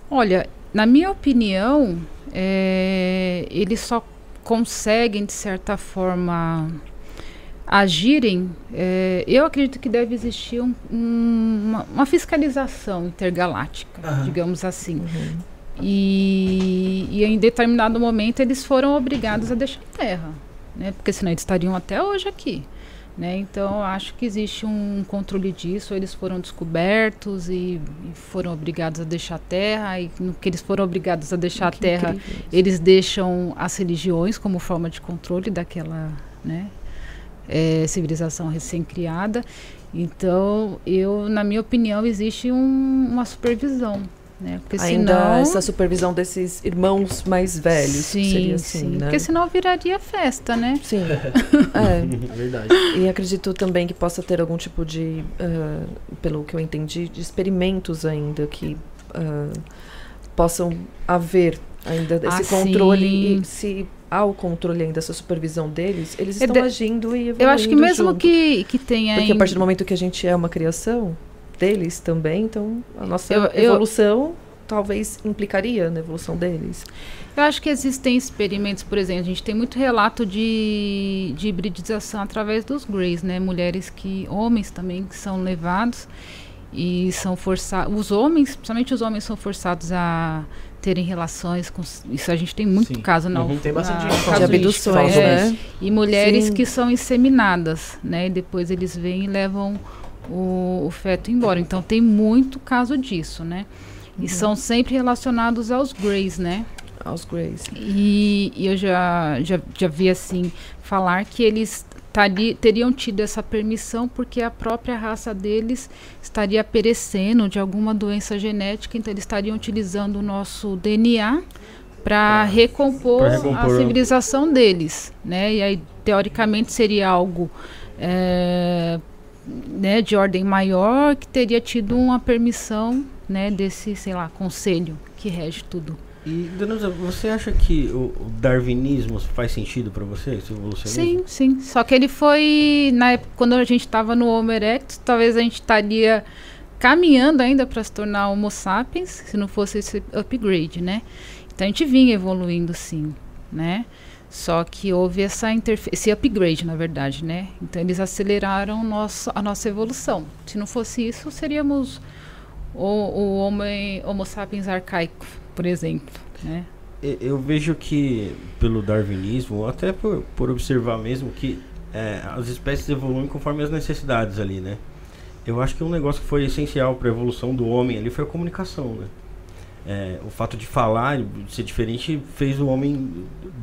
Olha, na minha opinião, é, eles só conseguem, de certa forma, agirem. É, eu acredito que deve existir um, um, uma, uma, fiscalização intergaláctica, uhum. digamos assim. Uhum e, e em determinado momento eles foram obrigados a deixar a terra, né? Porque senão eles estariam até hoje aqui. Né? Então, acho que existe um controle disso. Eles foram descobertos e, e foram obrigados a deixar a terra. E no que eles foram obrigados a deixar que a terra, eles deixam as religiões como forma de controle daquela né, é, civilização recém-criada. Então, eu, na minha opinião, existe um, uma supervisão Né? Porque Ainda senão... essa supervisão desses irmãos mais velhos. Sim, seria assim, sim. né? Porque senão viraria festa, né? Sim. é. É verdade. E acredito também que possa ter algum tipo de, ah, pelo que eu entendi, de experimentos ainda que ah, possam haver ainda esse Ah, controle. sim. E se há o controle ainda, essa supervisão deles, eles É estão de- agindo e evoluindo Eu acho que mesmo junto. que, que tenha. Porque a partir do momento que a gente é uma criação deles também, então a nossa Eu- eu- evolução talvez implicaria na evolução deles. Eu acho que existem experimentos, por exemplo, a gente tem muito relato de, de hibridização através dos Greys, né? Mulheres que, homens também, que são levados e são forçados. Os homens, principalmente os homens, são forçados a terem relações com. Isso a gente tem muito Sim. caso na Uhum. Tem bastante na- gente De abduções, isso. né? E mulheres Sim. que são inseminadas, né? E depois eles vêm e levam o, o feto embora. Então tem muito caso disso, né? E são sempre relacionados aos Greys, né? Aos Greys. E, e eu já, já, já vi assim falar que eles tari- teriam tido essa permissão porque a própria raça deles estaria perecendo de alguma doença genética, então eles estariam utilizando o nosso DNA para recompor, recompor a civilização deles, né? E aí teoricamente seria algo é, né, de ordem maior que teria tido uma permissão, né, desse, sei lá, conselho que rege tudo. E, Danusa, você acha que o, o darwinismo faz sentido pra você, esse evolucionismo? Sim, sim. Só que ele foi na época quando a gente estava no Homo erectus, talvez a gente estaria caminhando ainda para se tornar Homo sapiens, se não fosse esse upgrade, né? Então a gente vinha evoluindo sim, né? Só que houve essa esse upgrade, na verdade, né? Então eles aceleraram nosso, a nossa evolução. Se não fosse isso, seríamos o, o homo, homo sapiens arcaico, por exemplo, né? Eu vejo que, pelo darwinismo, até por, por observar mesmo, que é, as espécies evoluem conforme as necessidades ali, né? Eu acho que um negócio que foi essencial para a evolução do homem ali foi a comunicação, né? É, o fato de falar, de ser diferente, fez o homem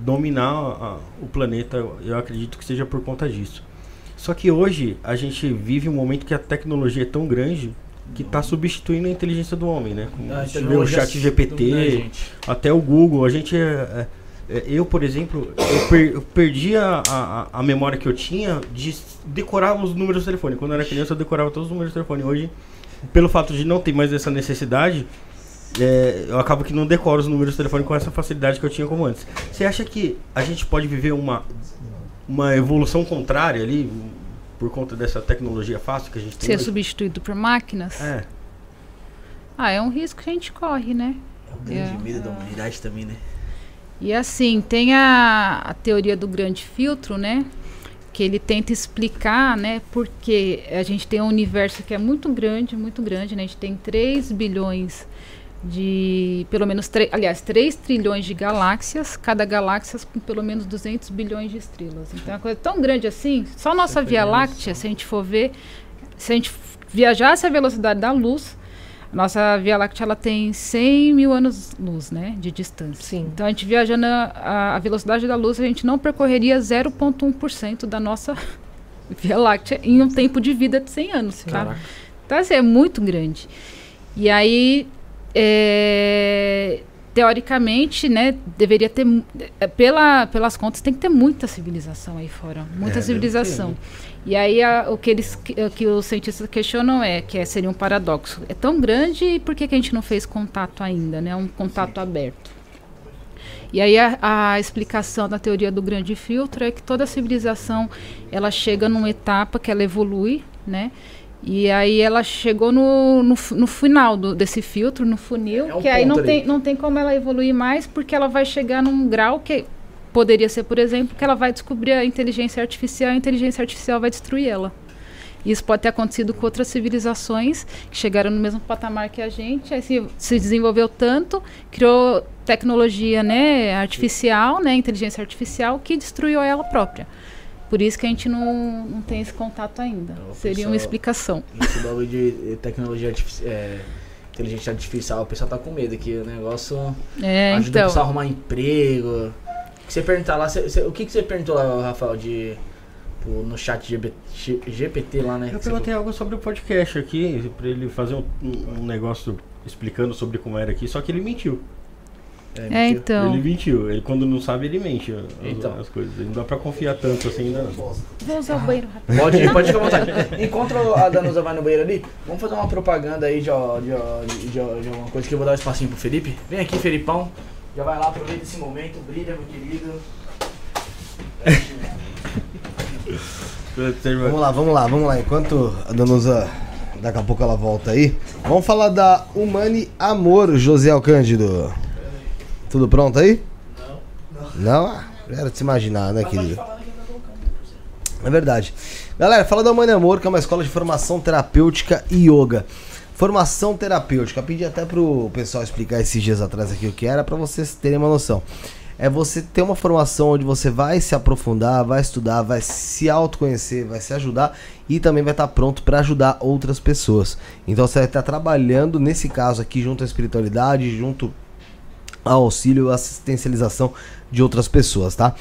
dominar a- o planeta. Eu, acredito que seja por conta disso. Só que hoje a gente vive um momento que a tecnologia é tão grande que está substituindo a inteligência do homem, né? Como A vê o chat GPT, gente. até o Google, a gente é, é- é- eu, por exemplo, eu, per- eu perdi a, a, a memória que eu tinha de decorar os números do telefone. Quando eu era criança, eu decorava todos os números do telefone. Hoje, pelo fato de não ter mais essa necessidade, é, eu acabo que não decoro os números do telefone com essa facilidade que eu tinha como antes. Você acha que a gente pode viver uma, uma evolução contrária ali, por conta dessa tecnologia fácil que a gente tem? Ser hoje? substituído por máquinas? É. Ah, é um risco que a gente corre, né? É o grande É. medo da humanidade também, né? E assim, tem a, a teoria do grande filtro, né? Que ele tenta explicar, né? Porque a gente tem um universo que é muito grande, muito grande, né? A gente tem 3 bilhões de, pelo menos, aliás, 3 trilhões de galáxias, cada galáxia com pelo menos 200 bilhões de estrelas. Então é uma coisa tão grande assim, só a nossa Você Via Láctea, se a gente for ver, se a gente viajasse a velocidade da luz, a nossa Via Láctea ela tem 100 mil anos-luz, né? De distância. Sim. Então, a gente viajando a, a velocidade da luz, a gente não percorreria 0,1% da nossa Via Láctea em um tempo de vida de 100 anos, tá? Então, assim, é muito grande. E aí, é, teoricamente, né, deveria ter, é, pela, pelas contas, tem que ter muita civilização aí fora, muita É, deve civilização. E aí, a- o que eles, que, que os cientistas questionam é que é, seria um paradoxo. É tão grande e por que, que a gente não fez contato ainda, né, um contato aberto? E aí a, a explicação da teoria do grande filtro é que toda civilização ela chega numa etapa que ela evolui, né? E aí ela chegou no, no, no final do- desse filtro, no funil, É um que aí não tem, não tem como ela evoluir mais, porque ela vai chegar num grau que poderia ser, por exemplo, que ela vai descobrir a inteligência artificial e a inteligência artificial vai destruir ela. Isso pode ter acontecido com outras civilizações que chegaram no mesmo patamar que a gente, aí se, se desenvolveu tanto, criou tecnologia né, artificial, né, inteligência artificial, que destruiu ela própria. Por isso que a gente não, não tem esse contato ainda. Então, o Seria pessoal- uma explicação. Esse bagulho de eh, tecnologia artificial. É, inteligência artificial, o pessoal tá com medo aqui. O negócio É, ajuda o então. pessoal a arrumar emprego. O que você perguntar lá, você- você- o que, que você perguntou lá, Rafael, de. no chat GB G- GPT lá, né? Eu que perguntei algo sobre o podcast aqui, pra ele fazer um- um negócio explicando sobre como era aqui, só que ele mentiu. É, mentira. então. Ele mentiu. Ele quando não sabe, ele mente as, Então. as coisas. Não dá pra confiar tanto assim ainda. Vou usar o banheiro rápido. Pode ir, pode ficar à vontade. Enquanto a Danusa vai no banheiro ali, vamos fazer uma propaganda aí de, de, de, de, alguma coisa que eu vou dar um espacinho pro Felipe. Vem aqui, Felipão. Já vai lá, aproveita esse momento, brilha, meu querido. Vamos lá, vamos lá, vamos lá. Enquanto a Danusa, daqui a pouco ela volta aí, vamos falar da Humane Amor, José Alcândido. Tudo pronto aí? Não. Não? Ah, Era de se imaginar, né, querido? É verdade. Galera, fala da Humane Amor, que é uma escola de formação terapêutica e yoga. Formação terapêutica. Eu pedi até pro pessoal explicar esses dias atrás aqui o que era, pra vocês terem uma noção. É você ter uma formação onde você vai se aprofundar, vai estudar, vai se autoconhecer, vai se ajudar e também vai estar pronto para ajudar outras pessoas. Então você vai estar trabalhando, nesse caso aqui, junto à espiritualidade, junto auxílio assistencialização de outras pessoas, tá?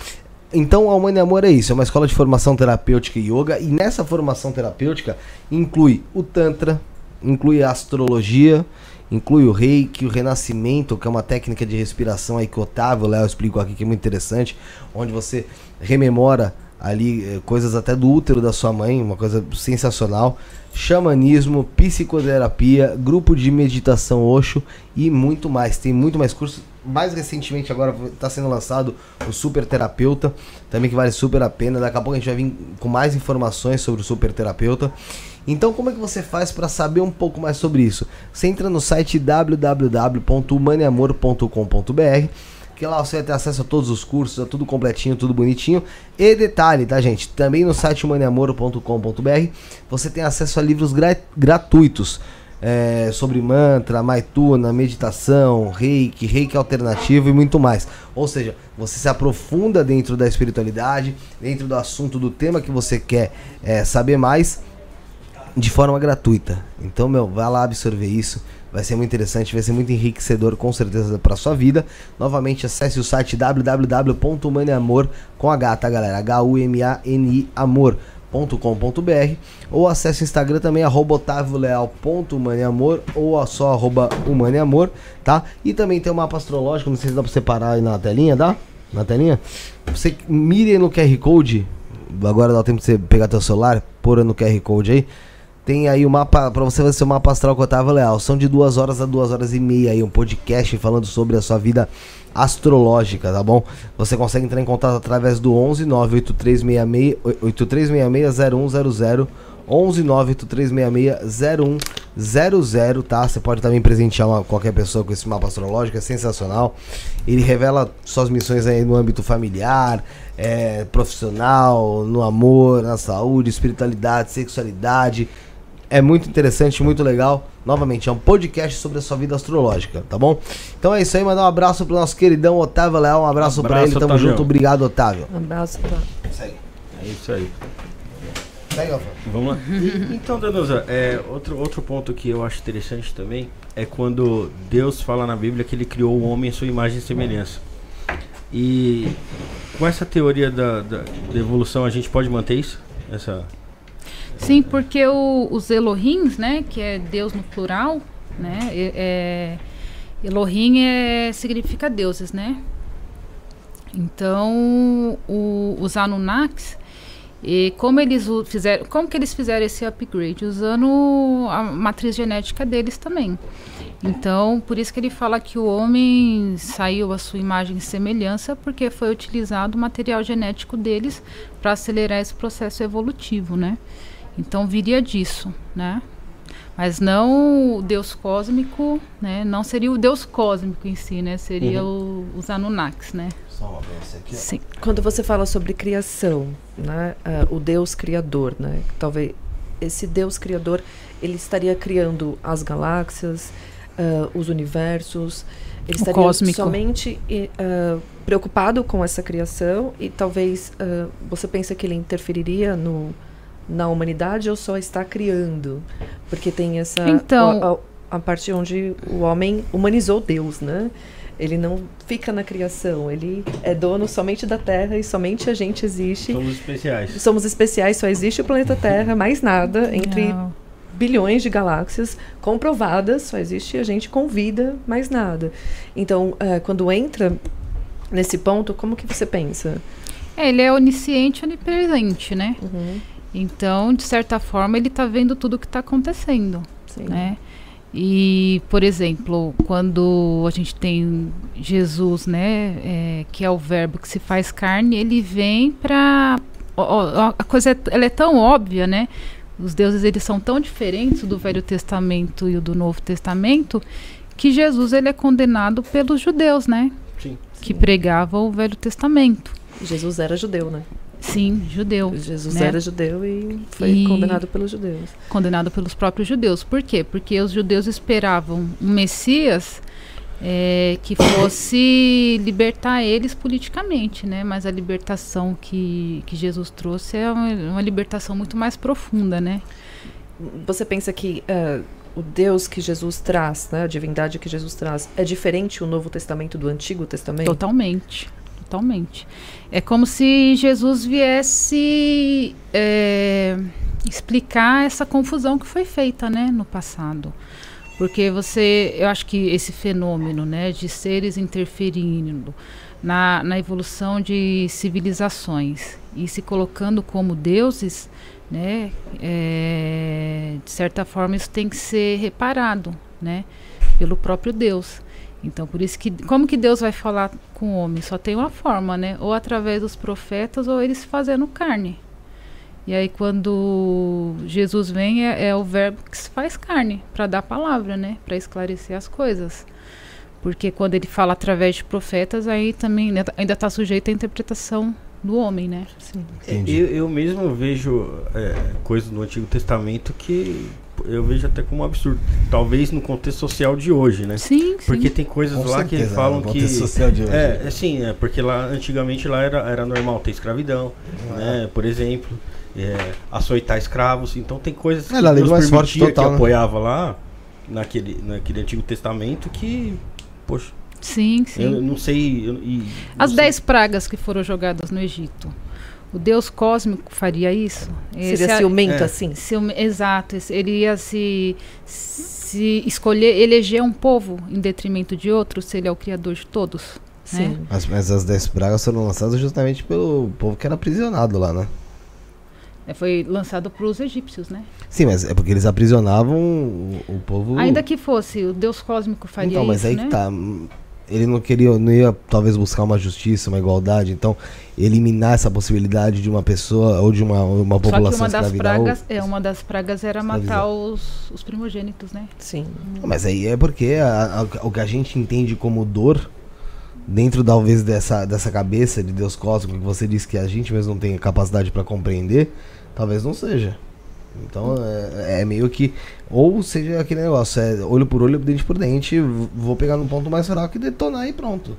Então a Humane Amor é isso, é uma escola de formação terapêutica e yoga e nessa formação terapêutica inclui o tantra, inclui a astrologia, inclui o reiki, o renascimento, que é uma técnica de respiração aí que o Otávio, Léo explicou aqui que é muito interessante, onde você rememora ali eh, coisas até do útero da sua mãe, uma coisa sensacional. Xamanismo, psicoterapia, grupo de meditação Osho e muito mais. Tem muito mais cursos. Mais recentemente agora está sendo lançado o Super Terapeuta, também que vale super a pena. Daqui a pouco a gente vai vir com mais informações sobre o Super Terapeuta. Então, como é que você faz para saber um pouco mais sobre isso? Você entra no site www.humaneamor.com.br que lá você vai ter acesso a todos os cursos, a tudo completinho, tudo bonitinho. E detalhe, tá, gente? Também no site humaneamor.com.br você tem acesso a livros gra gratuitos é, sobre mantra, maituna, meditação, reiki, reiki alternativo e muito mais. Ou seja, você se aprofunda dentro da espiritualidade, dentro do assunto, do tema que você quer é, saber mais de forma gratuita. Então, meu, vai lá absorver isso. Vai ser muito interessante, vai ser muito enriquecedor com certeza para sua vida. Novamente, acesse o site www.humaneamor com H, tá, galera? H-U-M-A-N-I amor.com.br ou acesse o Instagram também arroba otavioleal.humaneamor ou só arroba humaneamor, tá? E também tem o mapa astrológico, não sei se dá pra separar aí na telinha, dá? Na telinha? Você mire no QR Code, agora dá tempo de você pegar teu celular, pôr no QR Code aí. Tem aí o mapa, pra você fazer o mapa astral com o Otávio Leal. São de duas horas a duas horas e meia aí, um podcast falando sobre a sua vida astrológica, tá bom? Você consegue entrar em contato através do 11 98366 8366 0100 11 98366 0100, tá? Você pode também presentear uma, qualquer pessoa com esse mapa astrológico, é sensacional. Ele revela suas missões aí no âmbito familiar, é, profissional, no amor, na saúde, espiritualidade, sexualidade. É muito interessante, muito legal. Novamente, é um podcast sobre a sua vida astrológica, tá bom? Então é isso aí, mandar um abraço pro nosso queridão Otávio Leal, um abraço, pra Abraço, ele, tamo Otavião. junto, obrigado, Otávio. Um abraço pra. Segue. É isso aí. Segue, Alfa. Vamos lá. Então, Danusa, é, outro, outro ponto que eu acho interessante também é quando Deus fala na Bíblia que ele criou o homem em sua imagem e semelhança. E com essa teoria da, da, da evolução, a gente pode manter isso? Essa, Sim, porque o- os Elohims, né, que é Deus no plural, né, é, Elohim é, significa deuses, né? Então, o- os Anunnakis, e como eles fizeram, como que eles fizeram esse upgrade? Usando a matriz genética deles também. Então, por isso que ele fala que o homem saiu à sua imagem e semelhança, porque foi utilizado o material genético deles para acelerar esse processo evolutivo, né? Então viria disso, né? Mas não o Deus cósmico, né? Não seria o Deus cósmico em si, né? Seria o- os Anunnakis, né? Só uma aqui. Sim. Quando você fala sobre criação, né, ah, o Deus criador, né, talvez esse Deus criador ele estaria criando as galáxias, ah, os universos, ele O estaria cósmico. somente ah, preocupado com essa criação e talvez você pensa que ele interferiria no na humanidade ou só está criando, porque tem essa Então- a, a- a parte onde o homem humanizou Deus, né? Ele não fica na criação, ele é dono somente da Terra e somente a gente existe. somos especiais. Somos especiais, só existe o planeta Terra, mais nada, entre Não. bilhões de galáxias comprovadas, só existe a gente com vida, mais nada. Então, é, quando entra nesse ponto, como que você pensa? É, ele é onisciente, onipresente, né? Uhum, Então, de certa forma, ele está vendo tudo o que está acontecendo, sim. né? E, por exemplo, quando a gente tem Jesus, né, é, que é o verbo que se faz carne, ele vem para a coisa é, ela é tão óbvia, né? Os deuses eles são tão diferentes do Velho Testamento e o do Novo Testamento que Jesus ele é condenado pelos judeus, né? Sim. Que pregavam o Velho Testamento. Jesus era judeu, né? Sim, judeu. Jesus né? era judeu e foi E- condenado pelos judeus. condenado pelos próprios judeus. Por quê? Porque os judeus esperavam um Messias é, que fosse libertar eles politicamente, né? Mas a libertação que, que Jesus trouxe é uma, uma libertação muito mais profunda, né? Você pensa que eh, o Deus que Jesus traz, né, a divindade que Jesus traz, é diferente o Novo Testamento do Antigo Testamento? Totalmente. Totalmente. É como se Jesus viesse é, explicar essa confusão que foi feita, né, no passado. Porque você, eu acho que esse fenômeno, né, de seres interferindo na, na evolução de civilizações e se colocando como deuses, né, é, de certa forma isso tem que ser reparado, né, pelo próprio Deus. Então, por isso que, como que Deus vai falar com o homem? Só tem uma forma, né? Ou através dos profetas, ou eles fazendo carne. E aí, quando Jesus vem, é, é o verbo que se faz carne, para dar palavra, né? Para esclarecer as coisas. Porque quando ele fala através de profetas, aí também né, ainda está sujeito à interpretação do homem, né? Sim. Entendi. Eu, eu mesmo vejo é, coisas no Antigo Testamento que eu vejo até como um absurdo. Talvez no contexto social de hoje, né? Sim, sim. Porque tem coisas Com lá que certeza, falam no que. contexto social de hoje. É, assim, é porque lá antigamente lá era, era normal ter escravidão, né? Por exemplo, é, açoitar escravos. Então tem coisas que É, na lei Deus mais forte permitia, total, que né? apoiava lá naquele, naquele Antigo Testamento que, poxa, Sim, sim. eu não sei. eu- e- As não sei. dez pragas que foram jogadas no Egito. O Deus cósmico faria isso? Esse Seria é- ciumento é. assim? Se o- exato, esse- ele ia se, se escolher, eleger um povo em detrimento de outro, se ele é o criador de todos. Sim. Mas, mas as 10 pragas foram lançadas justamente pelo povo que era aprisionado lá, né? É, Foi lançado para os egípcios, né? Sim, mas é porque eles aprisionavam o, o povo. Ainda que fosse, o Deus cósmico faria então, mas isso, aí né? que tá. Ele não queria, não ia talvez buscar uma justiça, uma igualdade, então eliminar essa possibilidade de uma pessoa ou de uma, uma Só que população uma das escravizar ou- pragas, é, uma das pragas era matar os, os primogênitos, né? Sim. Mas aí é porque a- a- o que a gente entende como dor, dentro talvez dessa, dessa cabeça de Deus cósmico, que você disse que a gente mesmo não tem capacidade para compreender, talvez não seja. Então é, é meio que. Ou seja aquele negócio, é olho por olho, dente por dente, vou pegar no ponto mais fraco e detonar e pronto.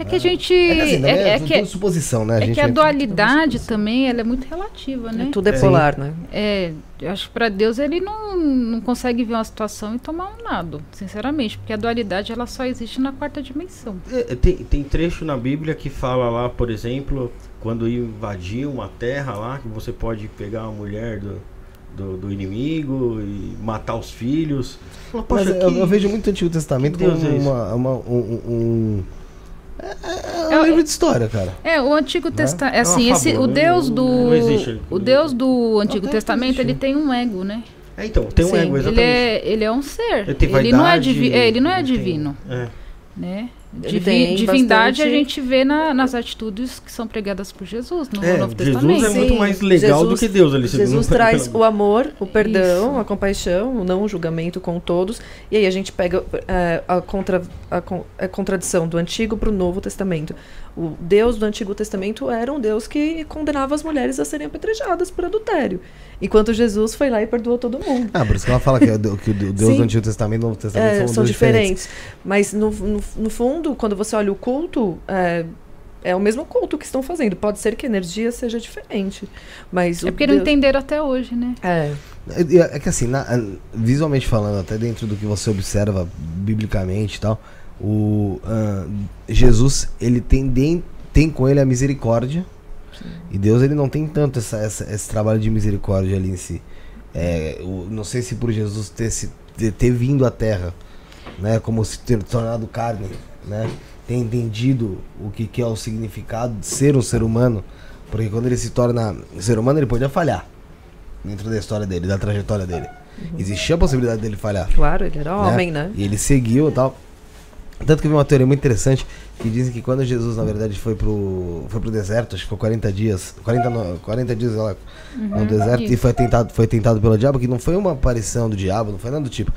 É que a gente. É que, assim, é, é, é tudo que, suposição, né? é gente que a dualidade também ela é muito relativa, né? É, tudo é É. polar, né? É, eu acho que para Deus ele não, não consegue ver uma situação e tomar um lado, sinceramente, porque a dualidade ela só existe na quarta dimensão. É, tem, tem trecho na Bíblia que fala lá, por exemplo, quando invadir uma terra lá, que você pode pegar a mulher do, do, do inimigo e matar os filhos. Fala, Mas Poxa, eu, que- eu vejo muito o Antigo Testamento como é uma, uma- um. um- é, é É, um livro de história, cara. É, o Antigo Testamento, É assim, uma esse, fábula, o Deus do não existe. o Deus do Antigo Até Testamento, existe. ele tem um ego, né? É, então, tem um Sim, ego, Ele exatamente. é, ele é um ser. Ele tem ele não é, divi é, ele não é ele tem- divino, É. né? Ele Divi- divindade a bastante- gente vê na- nas atitudes que são pregadas por Jesus no É, Novo Jesus Testamento. é muito Sim, mais legal do Jesus- que Deus ali. se Jesus não- traz o amor, o perdão, Isso. a compaixão, o não julgamento com todos. E aí a gente pega é, a, contra, a, a contradição do Antigo para o Novo Testamento. O Deus do Antigo Testamento era um Deus que condenava as mulheres a serem apedrejadas por adultério. Enquanto Jesus foi lá e perdoou todo mundo. Ah, por isso que ela fala que, é do- que o Deus Sim. do Antigo Testamento e do Novo Testamento É, são, são dois diferentes. Mas no, no, no fundo, quando você olha o culto, é, é o mesmo culto que estão fazendo. Pode ser que a energia seja diferente. Mas É porque não Deus- entenderam até hoje, né? É, É, é que assim, na- visualmente falando, até dentro do que você observa biblicamente e tal, o ah, Jesus, ele tem, den- tem com ele a misericórdia. E Deus ele não tem tanto essa, essa- esse trabalho de misericórdia ali em si. É, o- não sei se por Jesus ter, se- ter, ter vindo à Terra, né? Como se ter tornado carne, né? Ter entendido o que, que é o significado de ser um ser humano. Porque quando ele se torna ser humano, ele podia falhar dentro da história dele, da trajetória dele. Existia a possibilidade dele falhar. Claro, ele era homem, né? E ele seguiu e tal. Tanto que eu vi uma teoria muito interessante que dizem que quando Jesus, na verdade, foi pro, foi pro deserto, acho que foi 40 dias, 40, no- 40 dias lá no deserto, e foi tentado, foi tentado pelo diabo, que não foi uma aparição do diabo, não foi nada do tipo.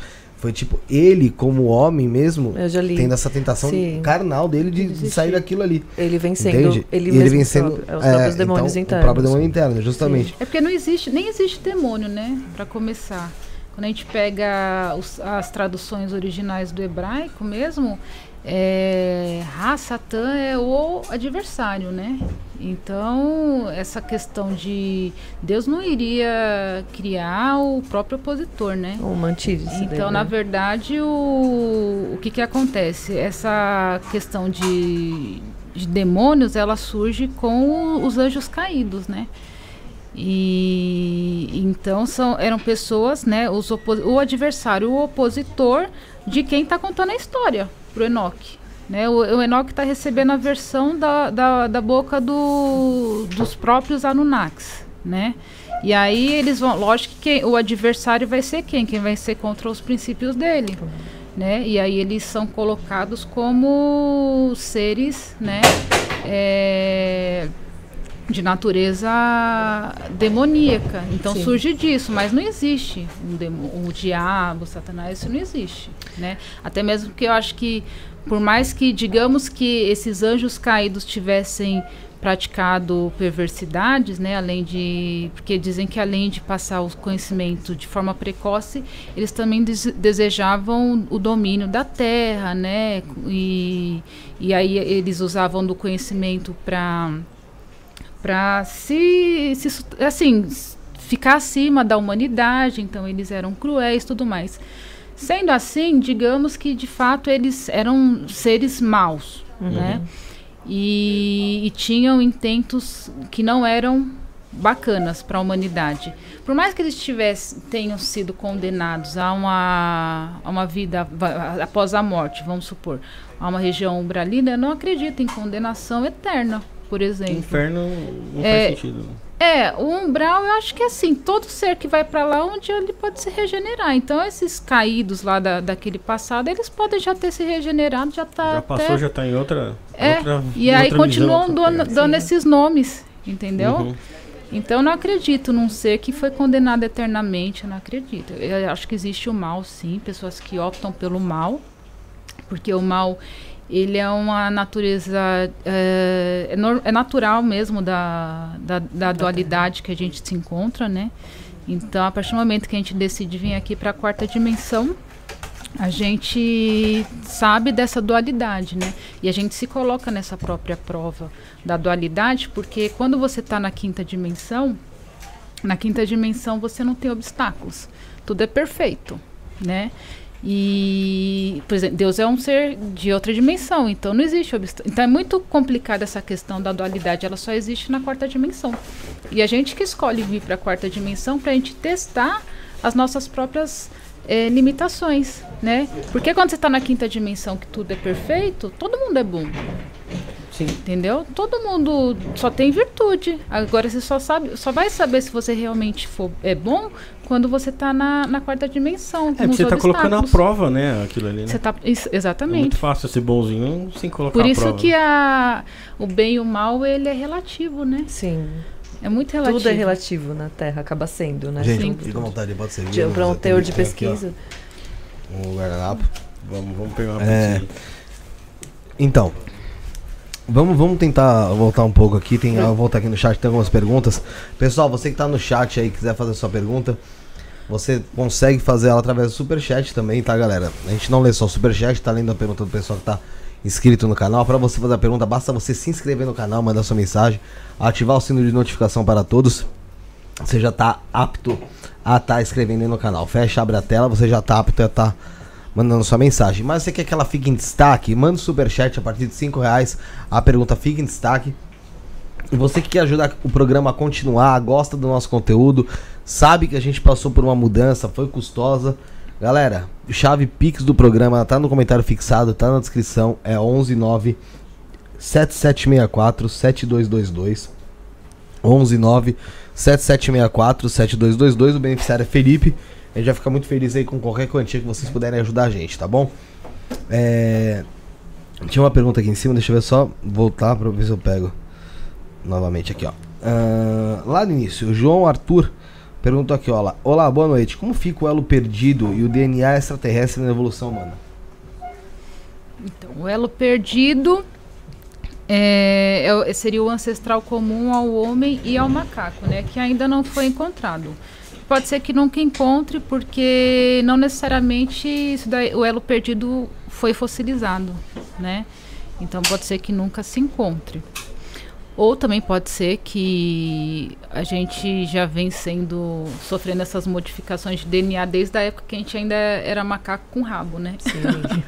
Foi tipo, ele, como homem mesmo, Eu já li. tendo essa tentação Sim. carnal dele de, de sair daquilo ali. Ele vencendo. Entende? Ele E mesmo vencendo próprio, é, os próprios demônios então, internos. O próprio demônio interno, justamente. É porque não existe, nem existe demônio, né? Pra começar. Quando a gente pega os- as traduções originais do hebraico mesmo, é, Ra, Satã é o adversário, né? Então, essa questão de Deus não iria criar o próprio opositor, né? Uma antítese Então, na né? verdade, o, o que, que acontece? Essa questão de, de demônios, ela surge com os anjos caídos, né? E então são, eram pessoas, né? Os o adversário, o opositor de quem está contando a história pro Enoque. Né? O, o Enoque está recebendo a versão da, da, da boca do, dos próprios Anunnakis, né? E aí eles vão, lógico que quem- o adversário vai ser quem? Quem vai ser contra os princípios dele, né? E aí eles são colocados como seres, né? É, de natureza demoníaca. Então Sim. surge disso, mas não existe um demo, o diabo, Satanás, isso não existe, né? Até mesmo porque eu acho que por mais que digamos que esses anjos caídos tivessem praticado perversidades, né, além de porque dizem que além de passar o conhecimento de forma precoce, eles também des- desejavam o domínio da terra, né, e, e aí eles usavam do conhecimento para para se, se assim ficar acima da humanidade, então eles eram cruéis e tudo mais. Sendo assim, digamos que de fato eles eram seres maus, né? E, e tinham intentos que não eram bacanas para a humanidade. Por mais que eles tivessem, tenham sido condenados a uma, a uma vida após a morte, vamos supor, a uma região umbralina, eu não acredito em condenação eterna, por exemplo. Inferno não É, faz sentido. É, o umbral, eu acho que é assim, todo ser que vai pra lá, um dia ele pode se regenerar. Então, esses caídos lá da, daquele passado, eles podem já ter se regenerado, já tá já até... passou, já tá em outra. É, outra E aí outra continuam visão, dando, outra dando pegada. esses nomes, entendeu? Uhum. Então, eu não acredito num ser que foi condenado eternamente, eu não acredito. Eu acho que existe o mal, sim, pessoas que optam pelo mal, porque o mal ele é uma natureza é, é, é natural mesmo da, da, da dualidade que a gente se encontra, né? Então, a partir do momento que a gente decide vir aqui para a quarta dimensão, a gente sabe dessa dualidade, né? E a gente se coloca nessa própria prova da dualidade, porque quando você está na quinta dimensão, na quinta dimensão você não tem obstáculos. Tudo é perfeito, né? E, por exemplo, Deus é um ser de outra dimensão, então não existe obstáculo. Então é muito complicada essa questão da dualidade, ela só existe na quarta dimensão. E a gente que escolhe vir para a quarta dimensão para a gente testar as nossas próprias eh, limitações, né? Porque quando você está na quinta dimensão que tudo é perfeito, todo mundo é bom. Sim. Entendeu? Todo mundo só tem virtude. Agora você só sabe, só vai saber se você realmente for é bom quando você tá na, na quarta dimensão. É, porque você tá colocando à obstáculos. prova, né? Aquilo ali, né? Você tá, isso, É muito exatamente. fácil ser bonzinho sem colocar Por isso prova. que a, o bem e o mal ele é relativo, né? Sim. É muito relativo. Tudo é relativo na Terra, acaba sendo, né? Gente, Sim. fica à vontade, pode ser. Para um teor de Tem aqui, ó, pesquisa. Um guardanapo. Vamos, vamos pegar uma É. Então, vamos, vamos tentar voltar um pouco aqui. Tem, eu voltar aqui no chat, tem algumas perguntas. Pessoal, você que tá no chat aí, quiser fazer sua pergunta, você consegue fazer ela através do superchat também, tá, galera? A gente não lê só o superchat, tá lendo a pergunta do pessoal que tá inscrito no canal. Para você fazer a pergunta, basta você se inscrever no canal, mandar sua mensagem, ativar o sino de notificação para todos. Você já tá apto a estar escrevendo aí no canal. Fecha, abre a tela, você já tá apto a estar mandando sua mensagem. Mas você quer que ela fique em destaque? Manda o superchat a partir de 5 reais. A pergunta fica em destaque. E você que quer ajudar o programa a continuar, gosta do nosso conteúdo, sabe que a gente passou por uma mudança, foi custosa. Galera, chave Pix do programa tá no comentário fixado, tá na descrição, é 119 7764 7222. 119 7764 7222. O beneficiário é Felipe. A gente vai ficar muito feliz aí com qualquer quantia que vocês puderem ajudar a gente, tá bom? É... Tinha uma pergunta aqui em cima, deixa eu ver só voltar pra ver se eu pego novamente aqui, ó. Ah, lá no início, o João Arthur perguntou aqui, ó. Lá, Olá, boa noite. Como fica o elo perdido e o DNA extraterrestre na evolução humana? Então, o elo perdido é, é seria o ancestral comum ao homem e ao macaco, né? Que ainda não foi encontrado. Pode ser que nunca encontre, porque não necessariamente isso daí- o elo perdido foi fossilizado, né? Então pode ser que nunca se encontre. Ou também pode ser que a gente já vem sendo sofrendo essas modificações de DNA desde a época que a gente ainda era macaco com rabo, né? Sim.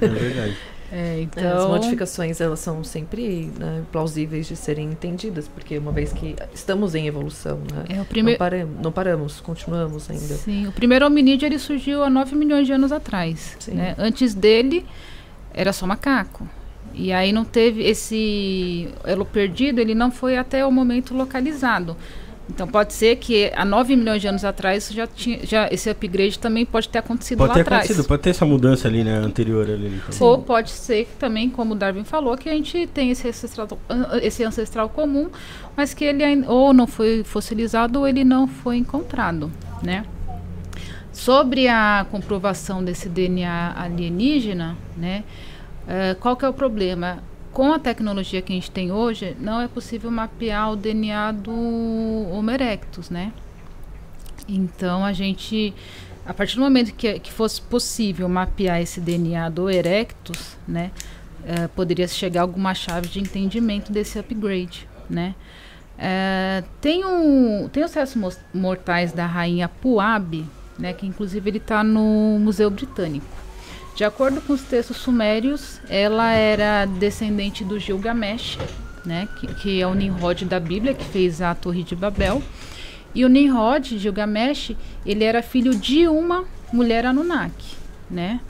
É verdade. É, É, então As modificações elas são sempre né, plausíveis de serem entendidas, porque uma vez que estamos em evolução, né? é o Não, primeiro paramos, não paramos, continuamos ainda. Sim, o primeiro hominídeo ele surgiu há 9 milhões de anos atrás. Né? Antes dele era só macaco. E aí não teve esse elo perdido, ele não foi até o momento localizado. Então pode ser que há 9 milhões de anos atrás já tinha, já esse upgrade também pode ter acontecido Pode lá ter atrás. acontecido, pode ter essa mudança ali, né? Anterior ali. então. Ou pode ser que também, como o Darwin falou, que a gente tem esse ancestral, an- esse ancestral comum, mas que ele ou não foi fossilizado ou ele não foi encontrado, né? Sobre a comprovação desse DNA alienígena, né? eh, qual que é o problema? Com a tecnologia que a gente tem hoje, não é possível mapear o DNA do Homo erectus, né? Então a gente, a partir do momento que, que fosse possível mapear esse DNA do Erectus, né, eh, poderia chegar a alguma chave de entendimento desse upgrade, né? Eh, tem, um, tem os restos mortais da rainha Puabi, né, que inclusive ele está no Museu Britânico. De acordo com os textos sumérios, ela era descendente do Gilgamesh, né, que, que é o Nimrod da Bíblia, que fez a Torre de Babel. E o Nimrod, Gilgamesh, ele era filho de uma mulher Anunnaki, né?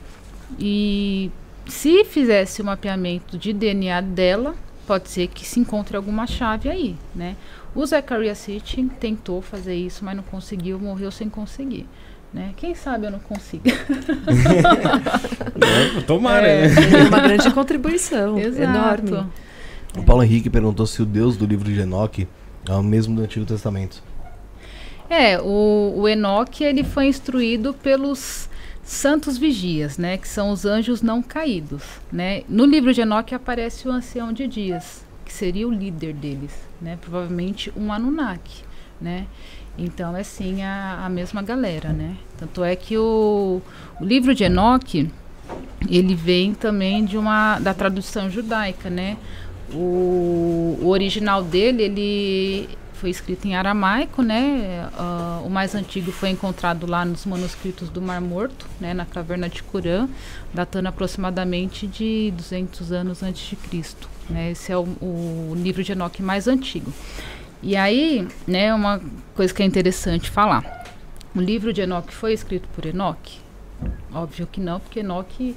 E se fizesse o mapeamento de DNA dela, pode ser que se encontre alguma chave aí, né? O Zachariah Sitchin tentou fazer isso, mas não conseguiu, morreu sem conseguir. Né? Quem sabe eu não consigo. É, tomara, É. né? Seria uma grande contribuição, enorme. O Paulo Henrique perguntou se o Deus do livro de Enoque é o mesmo do Antigo Testamento. É, o, o Enoque ele foi instruído pelos santos vigias, né, que são os anjos não caídos, né? No livro de Enoque aparece o ancião de dias, que seria o líder deles, né? Provavelmente um Anunnaki, né? Então é sim a, a mesma galera, né? Tanto é que o, o livro de Enoque ele vem também de uma da tradução judaica, né? O, o original dele ele foi escrito em aramaico, né? Ah, o mais antigo foi encontrado lá nos manuscritos do Mar Morto, né? Na caverna de Curã, datando aproximadamente de 200 anos antes de Cristo. Né? Esse é o, o livro de Enoque mais antigo. E aí, né? Uma coisa que é interessante falar. O livro de Enoque foi escrito por Enoque? Óbvio que não, porque Enoque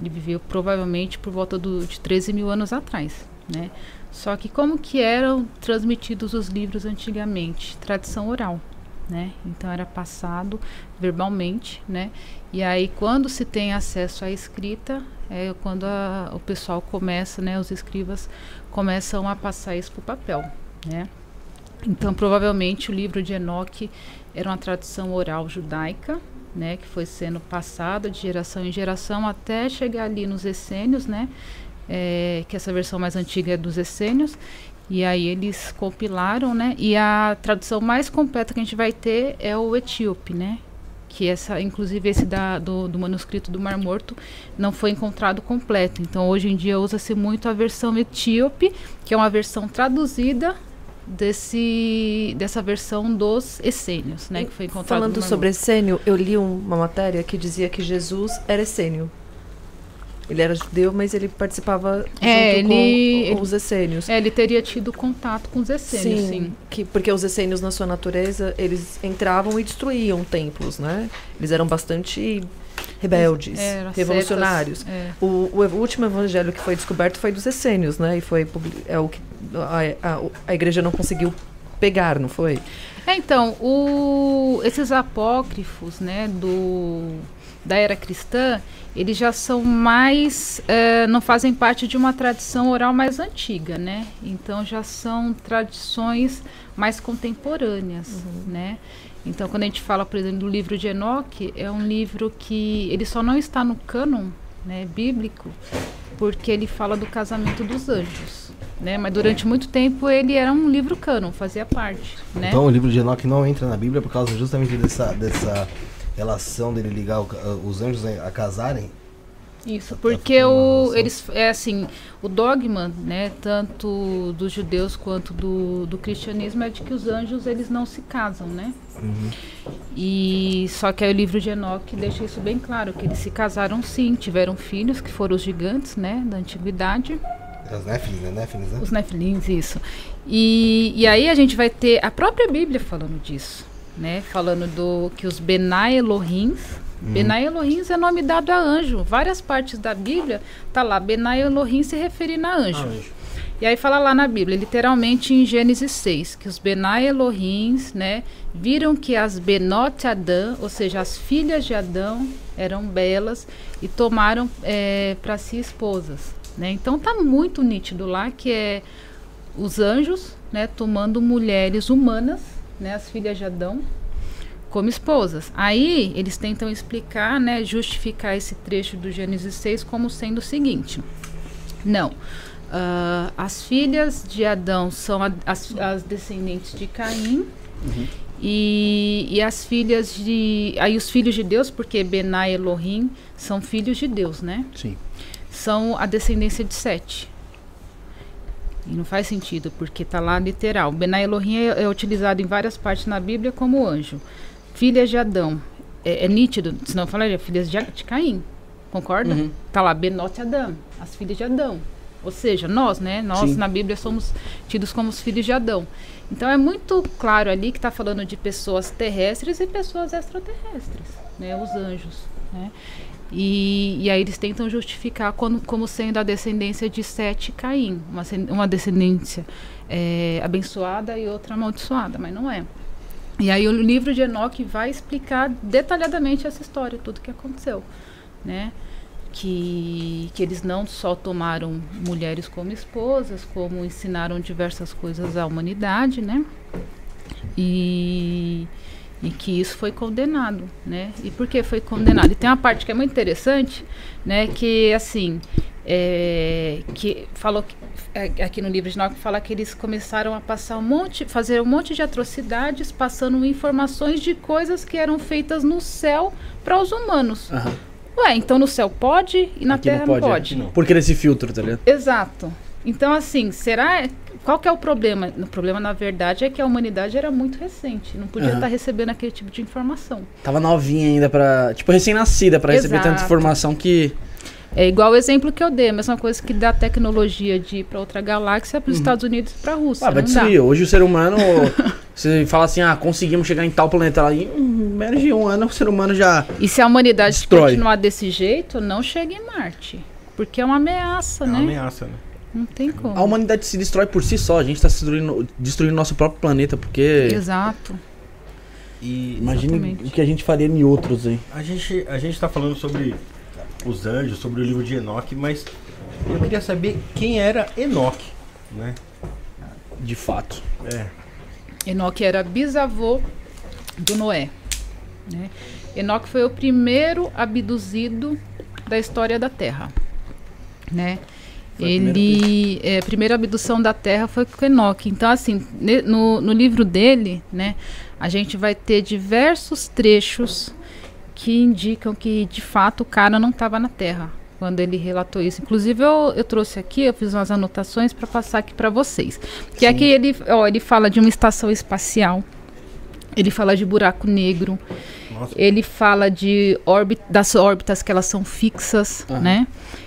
ele viveu provavelmente por volta do, de 13 mil anos atrás, né? Só que como que eram transmitidos os livros antigamente? Tradição oral, né? Então era passado verbalmente, né? E aí quando se tem acesso à escrita, é quando a- o pessoal começa, né? Os escribas começam a passar isso para o papel, né? Então provavelmente o livro de Enoque era uma tradição oral judaica, né? Que foi sendo passada de geração em geração até chegar ali nos essênios, né? é, que essa versão mais antiga é dos essênios, e aí eles compilaram, né? E a tradução mais completa que a gente vai ter é o etíope, né? Que essa, inclusive esse da, do, do manuscrito do Mar Morto não foi encontrado completo. Então hoje em dia usa-se muito a versão etíope, que é uma versão traduzida desse, dessa versão dos essênios, né? Que foi encontrado Falando sobre essênio, eu li um- uma matéria que dizia que Jesus era essênio. Ele era judeu, mas ele participava É, junto ele- com os essênios. É, ele teria tido contato com os essênios, sim. Sim, Que, porque os essênios, na sua natureza, eles entravam e destruíam templos, né? Eles eram bastante rebeldes, revolucionários. é. O, o ev- último evangelho que foi descoberto foi dos essênios, né? E foi é o que a, a, a igreja não conseguiu pegar, não foi? É, então, o- esses apócrifos, né, do, da era cristã, eles já são mais, eh, não fazem parte de uma tradição oral mais antiga, né? Então já são tradições mais contemporâneas, né? Então, quando a gente fala, por exemplo, do livro de Enoque, é um livro que ele só não está no cânon né, bíblico porque ele fala do casamento dos anjos, né? Mas durante muito tempo ele era um livro cânon, fazia parte, né? Então o livro de Enoque não entra na Bíblia por causa justamente dessa, dessa relação dele ligar o os anjos a casarem. Isso, Tá porque uma o, eles é assim, o dogma, né, tanto dos judeus quanto do, do cristianismo é de que os anjos eles não se casam, né? Uhum. E só que aí o livro de Enoque deixa isso bem claro, que eles se casaram sim, tiveram filhos que foram os gigantes, né, da antiguidade. As Néfilis, né? Néfilis, né? Os Nefilins, isso. E, e aí a gente vai ter a própria Bíblia falando disso, né? Falando do que os Benai Elohims, Benai Elohims é nome dado a anjo. Várias partes da Bíblia tá lá Benai Elohim se referindo a anjo. E aí fala lá na Bíblia, literalmente em Gênesis 6, que os Benai Elohims, né, viram que as Benot Adão, ou seja, as filhas de Adão, eram belas e tomaram para si esposas. Né? Então tá muito nítido lá que é os anjos, né, tomando mulheres humanas, né, as filhas de Adão, como esposas. Aí eles tentam explicar, né, justificar esse trecho do Gênesis 6 como sendo o seguinte: não, ah, as filhas de Adão são a- as, as descendentes de Caim. E, e as filhas de. Aí os filhos de Deus, porque Benai e Elohim são filhos de Deus, né? Sim. são a descendência de Sete. E não faz sentido, porque está lá literal. Benai Elohim é, é utilizado em várias partes na Bíblia como anjo. Filhas de Adão. É, é nítido, senão eu falaria filhas de, de Caim. Concorda? Uhum. Tá lá, Benote Adão, as filhas de Adão. Ou seja, nós, né? Nós Sim. na Bíblia somos tidos como os filhos de Adão. Então é muito claro ali que está falando de pessoas terrestres e pessoas extraterrestres, né? Os anjos, né? E, e aí eles tentam justificar como, como sendo a descendência de Sete e Caim, uma, uma descendência é, abençoada e outra amaldiçoada, mas não é. E aí o livro de Enoque vai explicar detalhadamente essa história, tudo que aconteceu, né? Que, que eles não só tomaram mulheres como esposas, como ensinaram diversas coisas à humanidade, né? E, e que isso foi condenado, né? E por que foi condenado? E tem uma parte que é muito interessante, né? Que assim, é, que falou que, é, aqui no livro de Enoque fala que eles começaram a passar um monte, fazer um monte de atrocidades, passando informações de coisas que eram feitas no céu para os humanos. Aham. Ué, então no céu pode e na Aqui não terra não pode, pode. é. Não. Porque desse filtro, tá ligado? Exato. Então, assim, será. Qual que é o problema? O problema, na verdade, é que a humanidade era muito recente. Não podia estar recebendo aquele tipo de informação. Tava novinha ainda pra. Tipo, recém-nascida pra receber tanta informação que. É igual o exemplo que eu dei, a mesma coisa que dá tecnologia de ir para outra galáxia para os Estados Unidos e para a Rússia. Ah, vai não dá. destruir. Hoje o ser humano. você fala assim, ah, conseguimos chegar em tal planeta lá. Em menos de um ano o ser humano já. E se a humanidade Destrói. continuar desse jeito, não chega em Marte. Porque é uma ameaça, É né? uma ameaça, né? Não tem como. A humanidade se destrói por si só. A gente tá se destruindo, destruindo nosso próprio planeta. Porque. Exato. E Imagine Exatamente. o que a gente faria em outros aí. a gente, a gente tá falando sobre os anjos, sobre o livro de Enoque, mas eu queria saber quem era Enoque, né? De fato. É. Enoque era bisavô do Noé. Né? Enoque foi o primeiro abduzido da história da Terra. Né? Foi a primeira Ele, é, a primeira abdução da Terra foi com Enoque. Então, assim, ne- no, no livro dele, né, a gente vai ter diversos trechos que indicam que, de fato, o cara não estava na Terra quando ele relatou isso. Inclusive, eu, eu trouxe aqui, eu fiz umas anotações para passar aqui para vocês. Que aqui ele, ó, ele fala de uma estação espacial, ele fala de buraco negro, Nossa, ele fala de órbit, das órbitas que elas são fixas, Aham. né?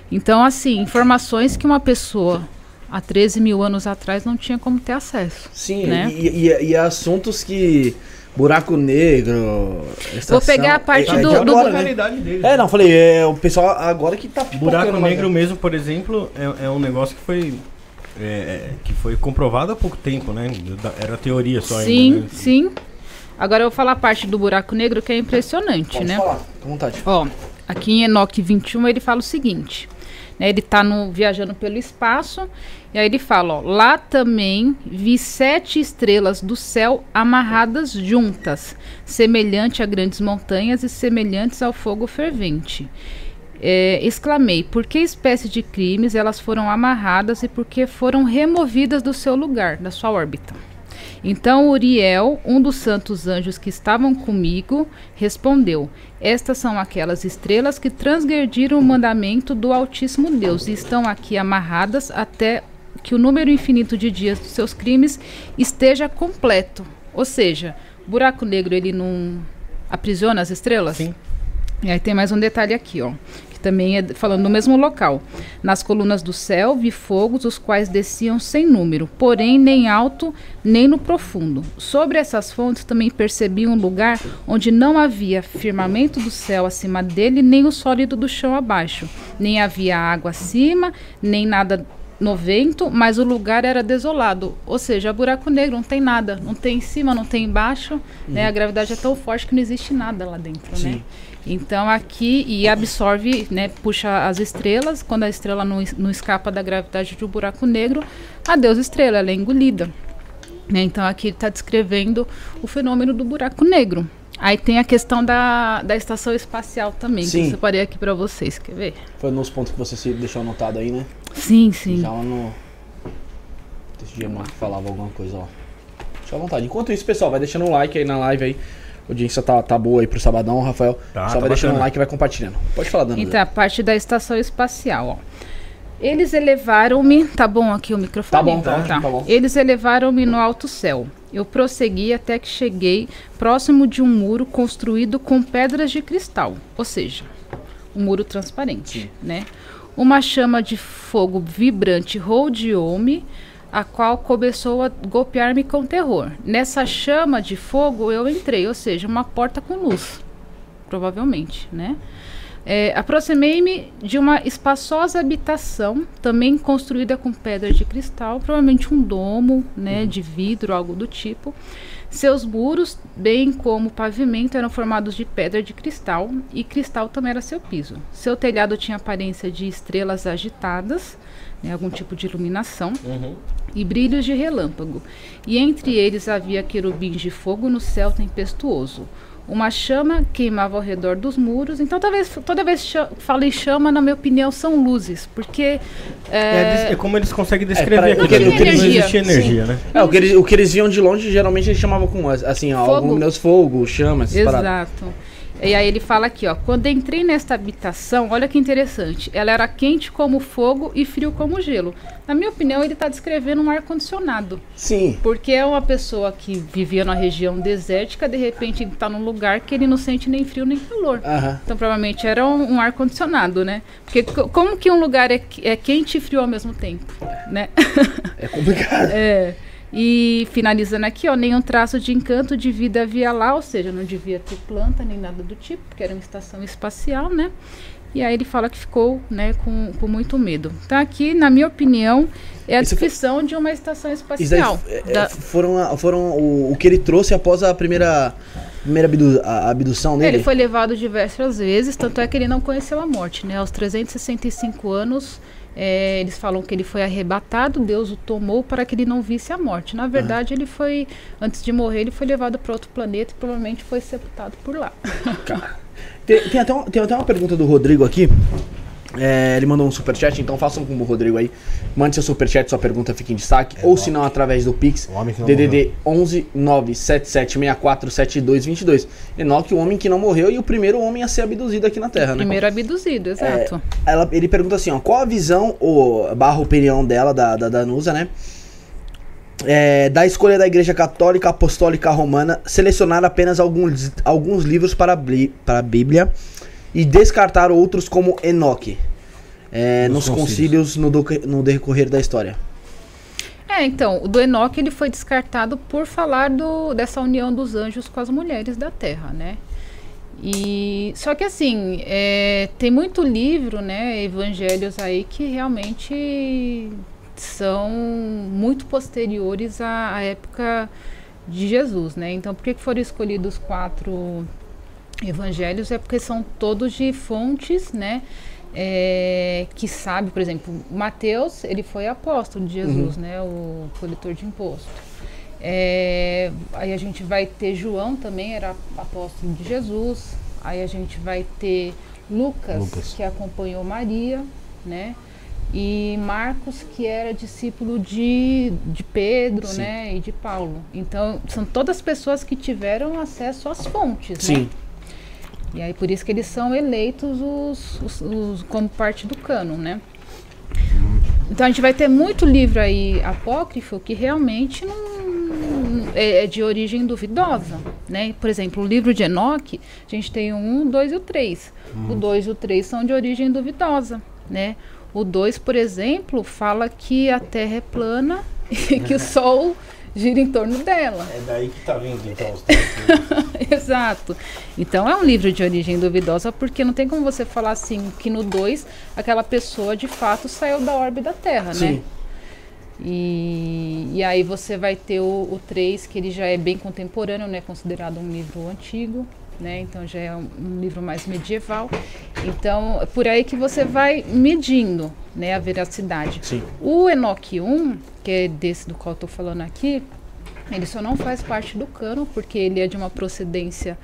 Então, assim, informações que uma pessoa há 13 mil anos atrás não tinha como ter acesso. Sim, né? e, e- e assuntos que. Buraco negro. Vou pegar a parte é, é do- do- agora, a né? deles. É, não, falei, é o pessoal agora que tá Buraco negro mas- mesmo, por exemplo, é, é um negócio que foi é, é, que foi comprovado há pouco tempo, né? Era teoria só sim, ainda, né? sim. Agora eu vou falar a parte do buraco negro que é impressionante, Pode né? falar, com vontade. Ó, aqui em Enoque 21 ele fala o seguinte, né? Ele tá no, viajando pelo espaço e aí ele fala, ó, lá também vi sete estrelas do céu amarradas juntas, semelhante a grandes montanhas e semelhantes ao fogo fervente. É, exclamei, por que espécie de crimes elas foram amarradas e por que foram removidas do seu lugar, da sua órbita? Então Uriel, um dos santos anjos que estavam comigo, respondeu: Estas são aquelas estrelas que transgrediram o mandamento do Altíssimo Deus e estão aqui amarradas até que o número infinito de dias dos seus crimes esteja completo. Ou seja, o buraco negro ele não aprisiona as estrelas? Sim. E aí tem mais um detalhe aqui, ó, também é falando no mesmo local. Nas colunas do céu vi fogos, os quais desciam sem número, porém nem alto nem no profundo. Sobre essas fontes também percebi um lugar onde não havia firmamento do céu acima dele, nem o sólido do chão abaixo. Nem havia água acima, nem nada no vento, mas o lugar era desolado. Ou seja, buraco negro, não tem nada. Não tem em cima, não tem embaixo. Né? A gravidade é tão forte que não existe nada lá dentro, né? Então aqui e absorve, né, puxa as estrelas. Quando a estrela não, não escapa da gravidade do buraco negro, adeus estrela, ela é engolida. Né? Então aqui está descrevendo o fenômeno do buraco negro. Aí tem a questão da, da estação espacial também, Sim. que eu separei aqui para vocês. Quer ver? Foi nos pontos que você deixou anotado aí, né? Sim, sim. Já no. Esse dia Marco falava alguma coisa, ó. Fica à vontade. Enquanto isso, pessoal, vai deixando um like aí na live aí. A audiência tá, tá boa aí pro sabadão, Rafael. Tá, Só tá vai deixando um like e vai compartilhando. Pode falar, Dana. Então, a parte da estação espacial, ó. Eles elevaram-me. Tá bom aqui o microfone? Tá bom, tá, tá bom. Eles elevaram-me no alto céu. Eu prossegui até que cheguei próximo de um muro construído com pedras de cristal, ou seja, um muro transparente, né? Uma chama de fogo vibrante rodeou-me, a qual começou a golpear-me com terror. Nessa chama de fogo eu entrei, ou seja, uma porta com luz, provavelmente, né? É, Aproximei-me de uma espaçosa habitação, também construída com pedras de cristal, provavelmente um domo, né, de vidro, algo do tipo. Seus muros, bem como o pavimento, eram formados de pedra de cristal e cristal também era seu piso. Seu telhado tinha aparência de estrelas agitadas, né, algum tipo de iluminação Uhum. e brilhos de relâmpago. E entre eles havia querubins de fogo no céu tempestuoso. Uma chama queimava ao redor dos muros. Então, talvez toda vez que falei chama, na minha opinião, são luzes, porque É, é, é como eles conseguem pra- descrever o aquilo. que- ali, o que porque eles- não existia Sim. energia, né? É, o que, eles, o que eles viam de longe, geralmente eles chamavam com, assim, ó, Fogo. algum luminoso fogo, chama, essas paradas. E aí ele fala aqui, ó, quando entrei nesta habitação, olha que interessante, ela era quente como fogo e frio como gelo. Na minha opinião, ele está descrevendo um ar condicionado. Sim. Porque é uma pessoa que vivia numa região desértica, de repente está num lugar que ele não sente nem frio nem calor. Aham. Então provavelmente era um, um ar condicionado, né? Porque co- como que um lugar é, é quente e frio ao mesmo tempo, né? É complicado. É. E finalizando aqui, ó, nenhum traço de encanto de vida havia lá, ou seja, não devia ter planta nem nada do tipo, porque era uma estação espacial, né? E aí ele fala que ficou, né, com, com muito medo. Então aqui, na minha opinião, é a Isso foi- descrição de uma estação Isso daí espacial. é, é, Da- foram, a- foram o, o que ele trouxe após a primeira, primeira abdu- a abdução dele. Ele foi levado diversas vezes, tanto é que ele não conheceu a morte, né? Aos 365 anos, é, eles falam que ele foi arrebatado, Deus o tomou para que ele não visse a morte. Na verdade, ele foi, antes de morrer, ele foi levado para outro planeta e provavelmente foi sepultado por lá. Tem, tem até tem até uma pergunta do Rodrigo aqui. É, ele mandou um superchat, então façam como o Rodrigo aí. Mande seu superchat, sua pergunta fica em destaque. ou se não, através do Pix. DDD 11 97764 7222. Enoque, o homem que não morreu e o primeiro homem a ser abduzido aqui na Terra, né? Primeiro abduzido, exato. Ela, ele pergunta assim, ó, qual a visão, ou barra opinião dela, da, da Danusa, né? É, da escolha da Igreja Católica Apostólica Romana selecionar apenas alguns, alguns livros para, para a Bíblia e descartar outros como Enoque. é, Nos nos concílios. concílios no, do- no decorrer da história. É, então, o do Enoque ele foi descartado por falar do, dessa união dos anjos com as mulheres da Terra, né? E só que assim, é, tem muito livro, né, evangelhos aí que realmente são muito posteriores à, à época de Jesus, né? Então, por que que foram escolhidos quatro evangelhos? É porque são todos de fontes, né? é, que sabe, por exemplo, Mateus, ele foi apóstolo de Jesus, né, o coletor de imposto. É, aí a gente vai ter João também, era apóstolo de Jesus. Aí a gente vai ter Lucas, Lucas. que acompanhou Maria, né? E Marcos, que era discípulo de, de Pedro, Sim. né? E de Paulo. Então, são todas pessoas que tiveram acesso às fontes, né? E aí por isso que eles são eleitos os, os- os- como parte do cânon, né? Então a gente vai ter muito livro aí apócrifo que realmente não é, é de origem duvidosa, né? Por exemplo, o livro de Enoque, a gente tem o 1, o 2 e o 3. O 2 e o 3 são de origem duvidosa, né? O 2, por exemplo, fala que a Terra é plana e que o Sol gira em torno dela. É daí que tá vindo então os Exato. Então é um livro de origem duvidosa, porque não tem como você falar assim que no 2 aquela pessoa de fato saiu da órbita da Terra, né? Sim. E, e aí você vai ter o 3, que ele já é bem contemporâneo, né? Considerado um livro antigo, né? Então já é um, um livro mais medieval. Então é por aí que você vai medindo, né? A veracidade. Sim. O Enoch 1, que é desse do qual eu tô falando aqui, ele só não faz parte do cano, porque ele é de uma procedência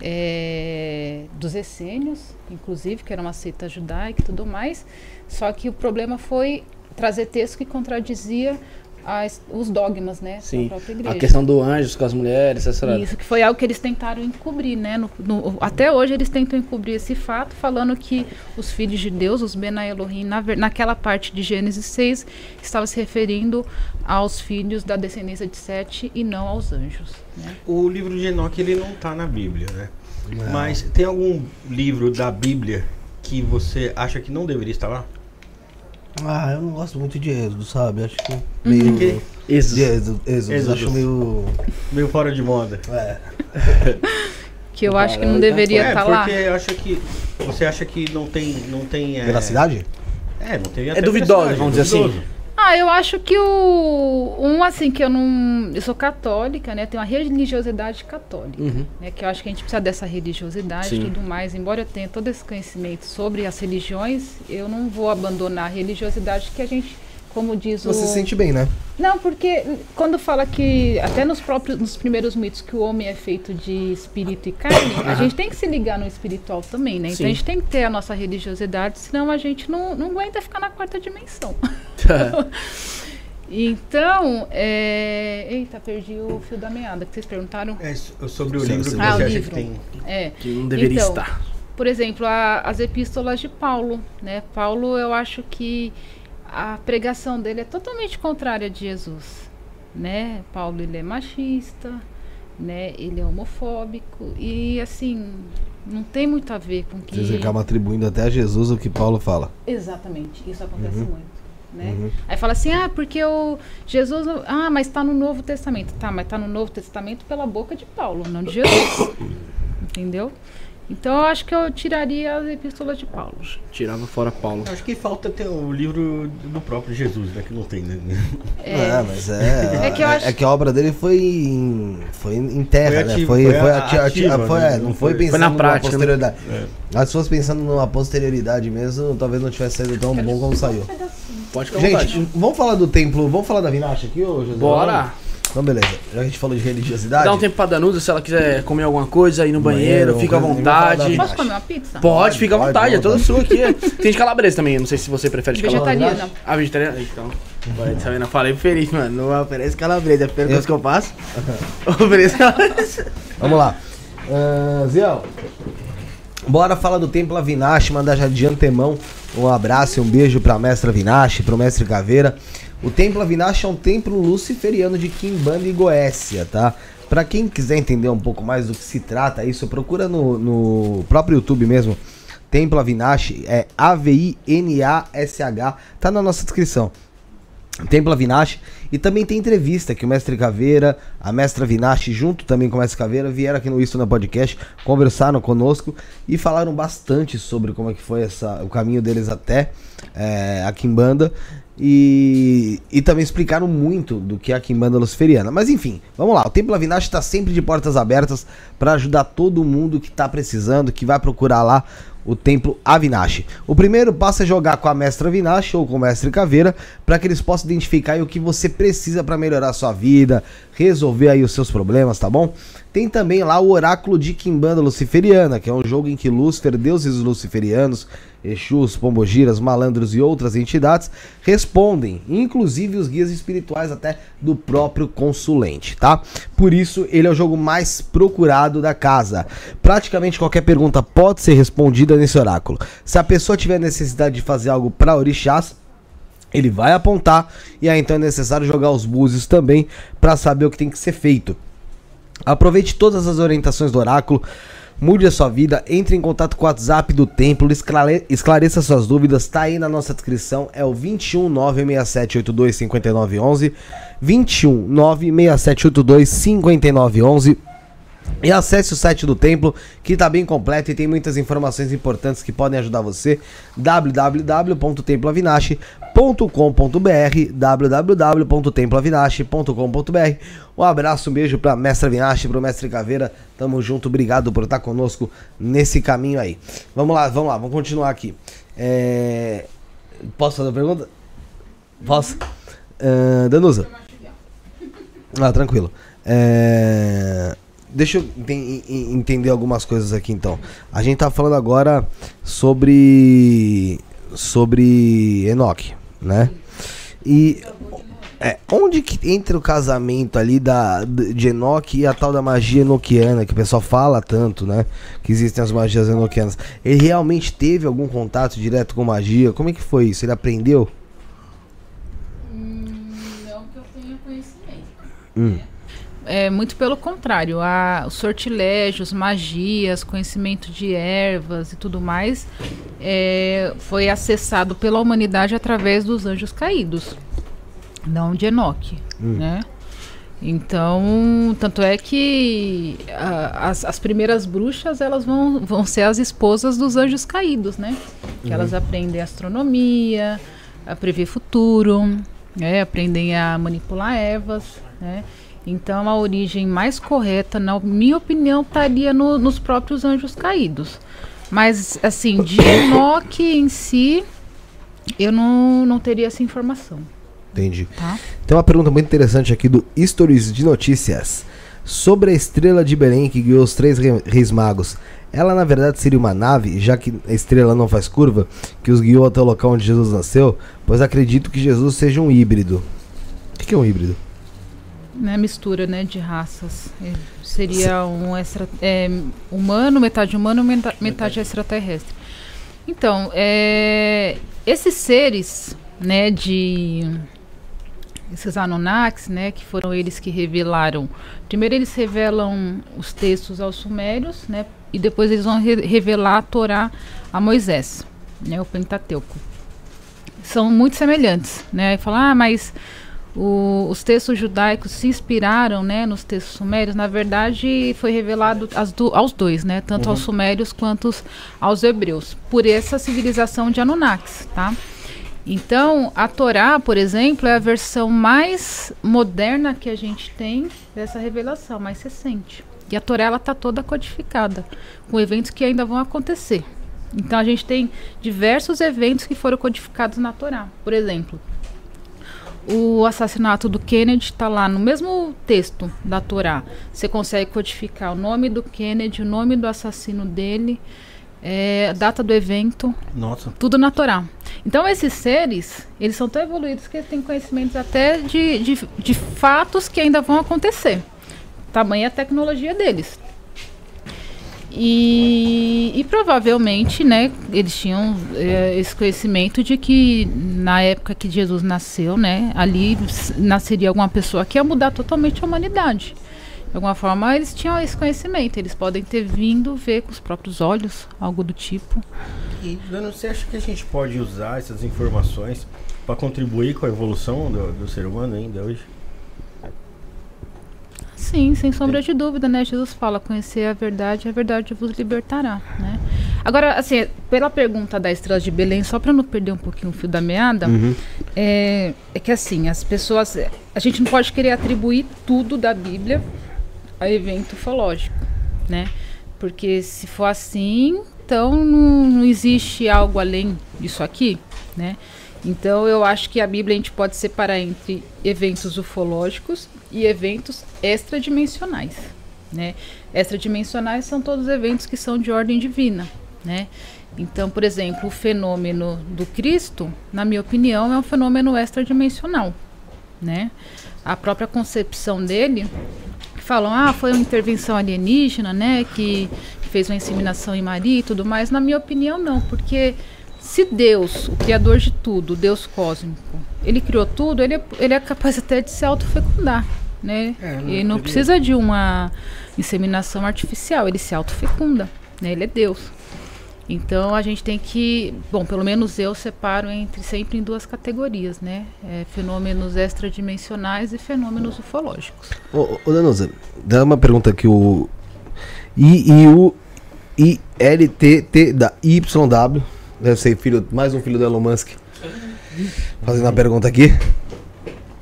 é, dos essênios, inclusive, que era uma seita judaica e tudo mais. Só que o problema foi trazer texto que contradizia as- os dogmas, né, Sim. da própria igreja. A questão do anjos com as mulheres, essa Isso, que foi algo que eles tentaram encobrir, né? No- no- até hoje eles tentam encobrir esse fato, falando que os filhos de Deus, os Bena Elohim, na, naquela parte de Gênesis 6, estava se referindo aos filhos da descendência de Sete e não aos anjos. Né? O livro de Enoque ele não tá na Bíblia, né? Mas tem algum livro da Bíblia que você acha que não deveria estar lá? Ah, eu não gosto muito de Êxodo, sabe? Acho que Uhum. meio. Que- Êxodo. De Êxodo, Êxodo, Êxodo. acho meio. Meio fora de moda. É. Que eu acho que não deveria é, estar lá. porque eu acho que você acha que não tem não tem é, Veracidade? É, não tem É duvidoso, vamos dizer assim. Ah, eu acho que o. Um, assim, que eu não. Eu sou católica, né? Tenho uma religiosidade católica. Uhum. né, que eu acho que a gente precisa dessa religiosidade e tudo mais. Embora eu tenha todo esse conhecimento sobre as religiões, eu não vou abandonar a religiosidade que a gente, como diz o... Você se sente bem, né? Não, porque quando fala que, até nos próprios, nos primeiros mitos, que o homem é feito de espírito e carne, a gente tem que se ligar no espiritual também, né? Então Sim. a gente tem que ter a nossa religiosidade, senão a gente não, não aguenta ficar na quarta dimensão. Então, é... Eita, perdi o fio da meada que vocês perguntaram. É so- sobre o Sim, livro que Ah, você acha livro. que tem. É. que não deveria Então, estar. Por exemplo, a- as epístolas de Paulo, né? Paulo, eu acho que a pregação dele é totalmente contrária de Jesus, né? Paulo ele é machista, né? Ele é homofóbico e assim não tem muito a ver com que Vocês acabam atribuindo até a Jesus o que Paulo fala. exatamente isso acontece Uhum. muito. Né? Uhum. Aí fala assim, ah, porque o Jesus, ah, mas está no Novo Testamento, tá? Mas está no Novo Testamento pela boca de Paulo, não de Jesus, entendeu? Então eu acho que eu tiraria as epístolas de Paulo. Tirava fora Paulo. Eu Acho que falta ter o livro do próprio Jesus, né? Que não tem, né? É, mas é. É que eu acho- é que a obra dele foi em, foi em terra, Foi né? ativo, Foi, foi foi, a- ati- ati- ativa, foi- né? é, não foi foi- pensando Foi na numa prática, né? posterioridade. É. Mas se fosse pensando numa posterioridade mesmo, talvez não tivesse saído tão bom como saiu. Pode ficar à vontade. Gente, vamos falar do templo, vamos falar da Vinacha aqui, ô José? Bora! Então, beleza. Já que a gente falou de religiosidade. Dá um tempo pra Danusa, se ela quiser comer alguma coisa, ir no banheiro, Banheiro, fica à vontade. Posso comer uma pizza? Pode, fica à Pode, vontade, é toda sua aqui. Tem de calabresa também, não sei se você prefere de calabresa. Vegetariana. Ah, vegetariana? Então. Vai, tá vendo? Falei Feliz, mano, não oferece calabresa, é a primeira coisa que eu faço. Oferece calabresa. Vamos lá. Uh, Ziel, bora falar do Templo Avinash, mandar já de antemão um abraço e um beijo pra mestra Avinash, pro mestre Caveira. O Templo Avinash é um templo luciferiano de Quimbanda e Goécia, tá? Pra quem quiser entender um pouco mais do que se trata isso, procura no, no próprio YouTube mesmo, Templo Avinash, é A-V-I-N-A-S-H, tá na nossa descrição. Templo Avinash e também tem entrevista que o Mestre Caveira, a Mestra Avinash, junto também com o Mestre Caveira, vieram aqui no Isto na Podcast, conversaram conosco e falaram bastante sobre como é que foi essa, o caminho deles até é, a Kimbanda e, e também explicaram muito do que é a Kimbanda Luciferiana. Mas enfim, vamos lá. O Templo Avinash está sempre de portas abertas para ajudar todo mundo que está precisando, que vai procurar lá o templo Avinash. O primeiro passo é jogar com a mestra Avinash ou com o mestre Caveira, para que eles possam identificar o que você precisa para melhorar sua vida, resolver aí os seus problemas, tá bom? Tem também lá o Oráculo de Kimbanda Luciferiana, que é um jogo em que Lúcifer, deuses luciferianos, Exus, Pombogiras, Malandros e outras entidades respondem, inclusive os guias espirituais até do próprio consulente, tá? Por isso, ele é o jogo mais procurado da casa. Praticamente qualquer pergunta pode ser respondida nesse oráculo. Se a pessoa tiver necessidade de fazer algo para orixás, ele vai apontar e aí então é necessário jogar os búzios também para saber o que tem que ser feito. Aproveite todas as orientações do oráculo, mude a sua vida, entre em contato com o WhatsApp do templo, esclare esclareça suas dúvidas, tá aí na nossa descrição, é o 21 96782 5911, 21 96782 5911. E acesse o site do templo, que está bem completo e tem muitas informações importantes que podem ajudar você. www.temploavinache.com.br www.temploavinache.com.br Um abraço, um beijo para Mestre Avinache, para o Mestre Caveira. Tamo junto, obrigado por estar conosco nesse caminho aí. Vamos lá, vamos lá, vamos continuar aqui. É... Posso fazer uma pergunta? Posso? Uh, Danusa? Ah, tranquilo. É... Deixa eu entender algumas coisas aqui então. A gente tá falando agora sobre sobre Enoch, né? E é, onde que entra o casamento ali da de Enoch e a tal da magia enoquiana que o pessoal fala tanto, né? Que existem as magias enoquianas. Ele realmente teve algum contato direto com magia? Como é que foi isso? Ele aprendeu? Hum, não que eu tenha conhecimento. Hum. Né? É, muito pelo contrário, a, os sortilégios, magias, conhecimento de ervas e tudo mais é, foi acessado pela humanidade através dos anjos caídos, não de Enoque, hum. né? Então, tanto é que a, as, as, primeiras bruxas elas vão, vão ser as esposas dos anjos caídos, né? Que uhum. elas aprendem astronomia, a prever futuro, né? aprendem a manipular ervas, né? Então a origem mais correta, na minha opinião, estaria no, nos próprios anjos caídos. Mas, assim, de Enoque em si, eu não, não teria essa informação. Entendi. Tá? Tem uma pergunta muito interessante aqui do Stories de Notícias. Sobre a estrela de Belém que guiou os três reis magos. Ela na verdade seria uma nave, já que a estrela não faz curva, que os guiou até o local onde Jesus nasceu? Pois acredito que Jesus seja um híbrido. O que é um híbrido? Né, mistura né, de raças. É, seria um extra, é, humano, metade humano, metade, metade extraterrestre. Então, é, esses seres, né, de esses Anunnakis, né, que foram eles que revelaram. Primeiro eles revelam os textos aos sumérios, né, e depois eles vão re revelar a Torá a Moisés, né, o Pentateuco. São muito semelhantes, né? E falar, ah, mas o, os textos judaicos se inspiraram né, nos textos sumérios, na verdade foi revelado do, aos dois, né, tanto uhum. aos sumérios quanto aos hebreus, por essa civilização de Anunnakis. Tá? Então, a Torá, por exemplo, é a versão mais moderna que a gente tem dessa revelação, mais recente. E a Torá está toda codificada, com eventos que ainda vão acontecer. Então, a gente tem diversos eventos que foram codificados na Torá. Por exemplo, o assassinato do Kennedy está lá no mesmo texto da Torá. Você consegue codificar o nome do Kennedy, o nome do assassino dele, é, a data do evento. Nossa. Tudo na Torá. Então esses seres, eles são tão evoluídos que eles têm conhecimentos até de, de, de fatos que ainda vão acontecer. Tamanha a tecnologia deles. E, e, provavelmente, né, eles tinham é, esse conhecimento de que na época que Jesus nasceu, né, ali nasceria alguma pessoa que ia mudar totalmente a humanidade. De alguma forma, eles tinham esse conhecimento. Eles podem ter vindo ver com os próprios olhos, algo do tipo. E, Dano, você acha que a gente pode usar essas informações para contribuir com a evolução do, do ser humano ainda hoje? Sim, sem sombra de dúvida, né? Jesus fala, conhecer a verdade, a verdade vos libertará, né? Agora, assim, pela pergunta da Estrela de Belém, só para não perder um pouquinho o fio da meada, Uhum. é, é que assim, as pessoas. A gente não pode querer atribuir tudo da Bíblia a evento ufológico, né? Porque se for assim, então não, não existe algo além disso aqui, né? Então eu acho que a Bíblia a gente pode separar entre eventos ufológicos e eventos extradimensionais, né? Extradimensionais são todos eventos que são de ordem divina, né? Então, por exemplo, o fenômeno do Cristo, na minha opinião, é um fenômeno extradimensional, né? A própria concepção dele, que falam, ah, foi uma intervenção alienígena, né? Que fez uma inseminação em Maria e tudo mais. Na minha opinião, não, porque se Deus, o criador de tudo, Deus cósmico, ele criou tudo, ele é, ele é capaz até de se autofecundar, né? É, não ele não precisa de uma inseminação artificial, ele se autofecunda, né? Ele é Deus. Então a gente tem que, bom, pelo menos eu separo entre sempre em duas categorias, né? É, fenômenos extradimensionais e fenômenos ufológicos. Ô, ô, ô Danusa, dá uma pergunta aqui, o IU ILTT da YW, deve ser filho, mais um filho do Elon Musk, fazendo uma pergunta aqui.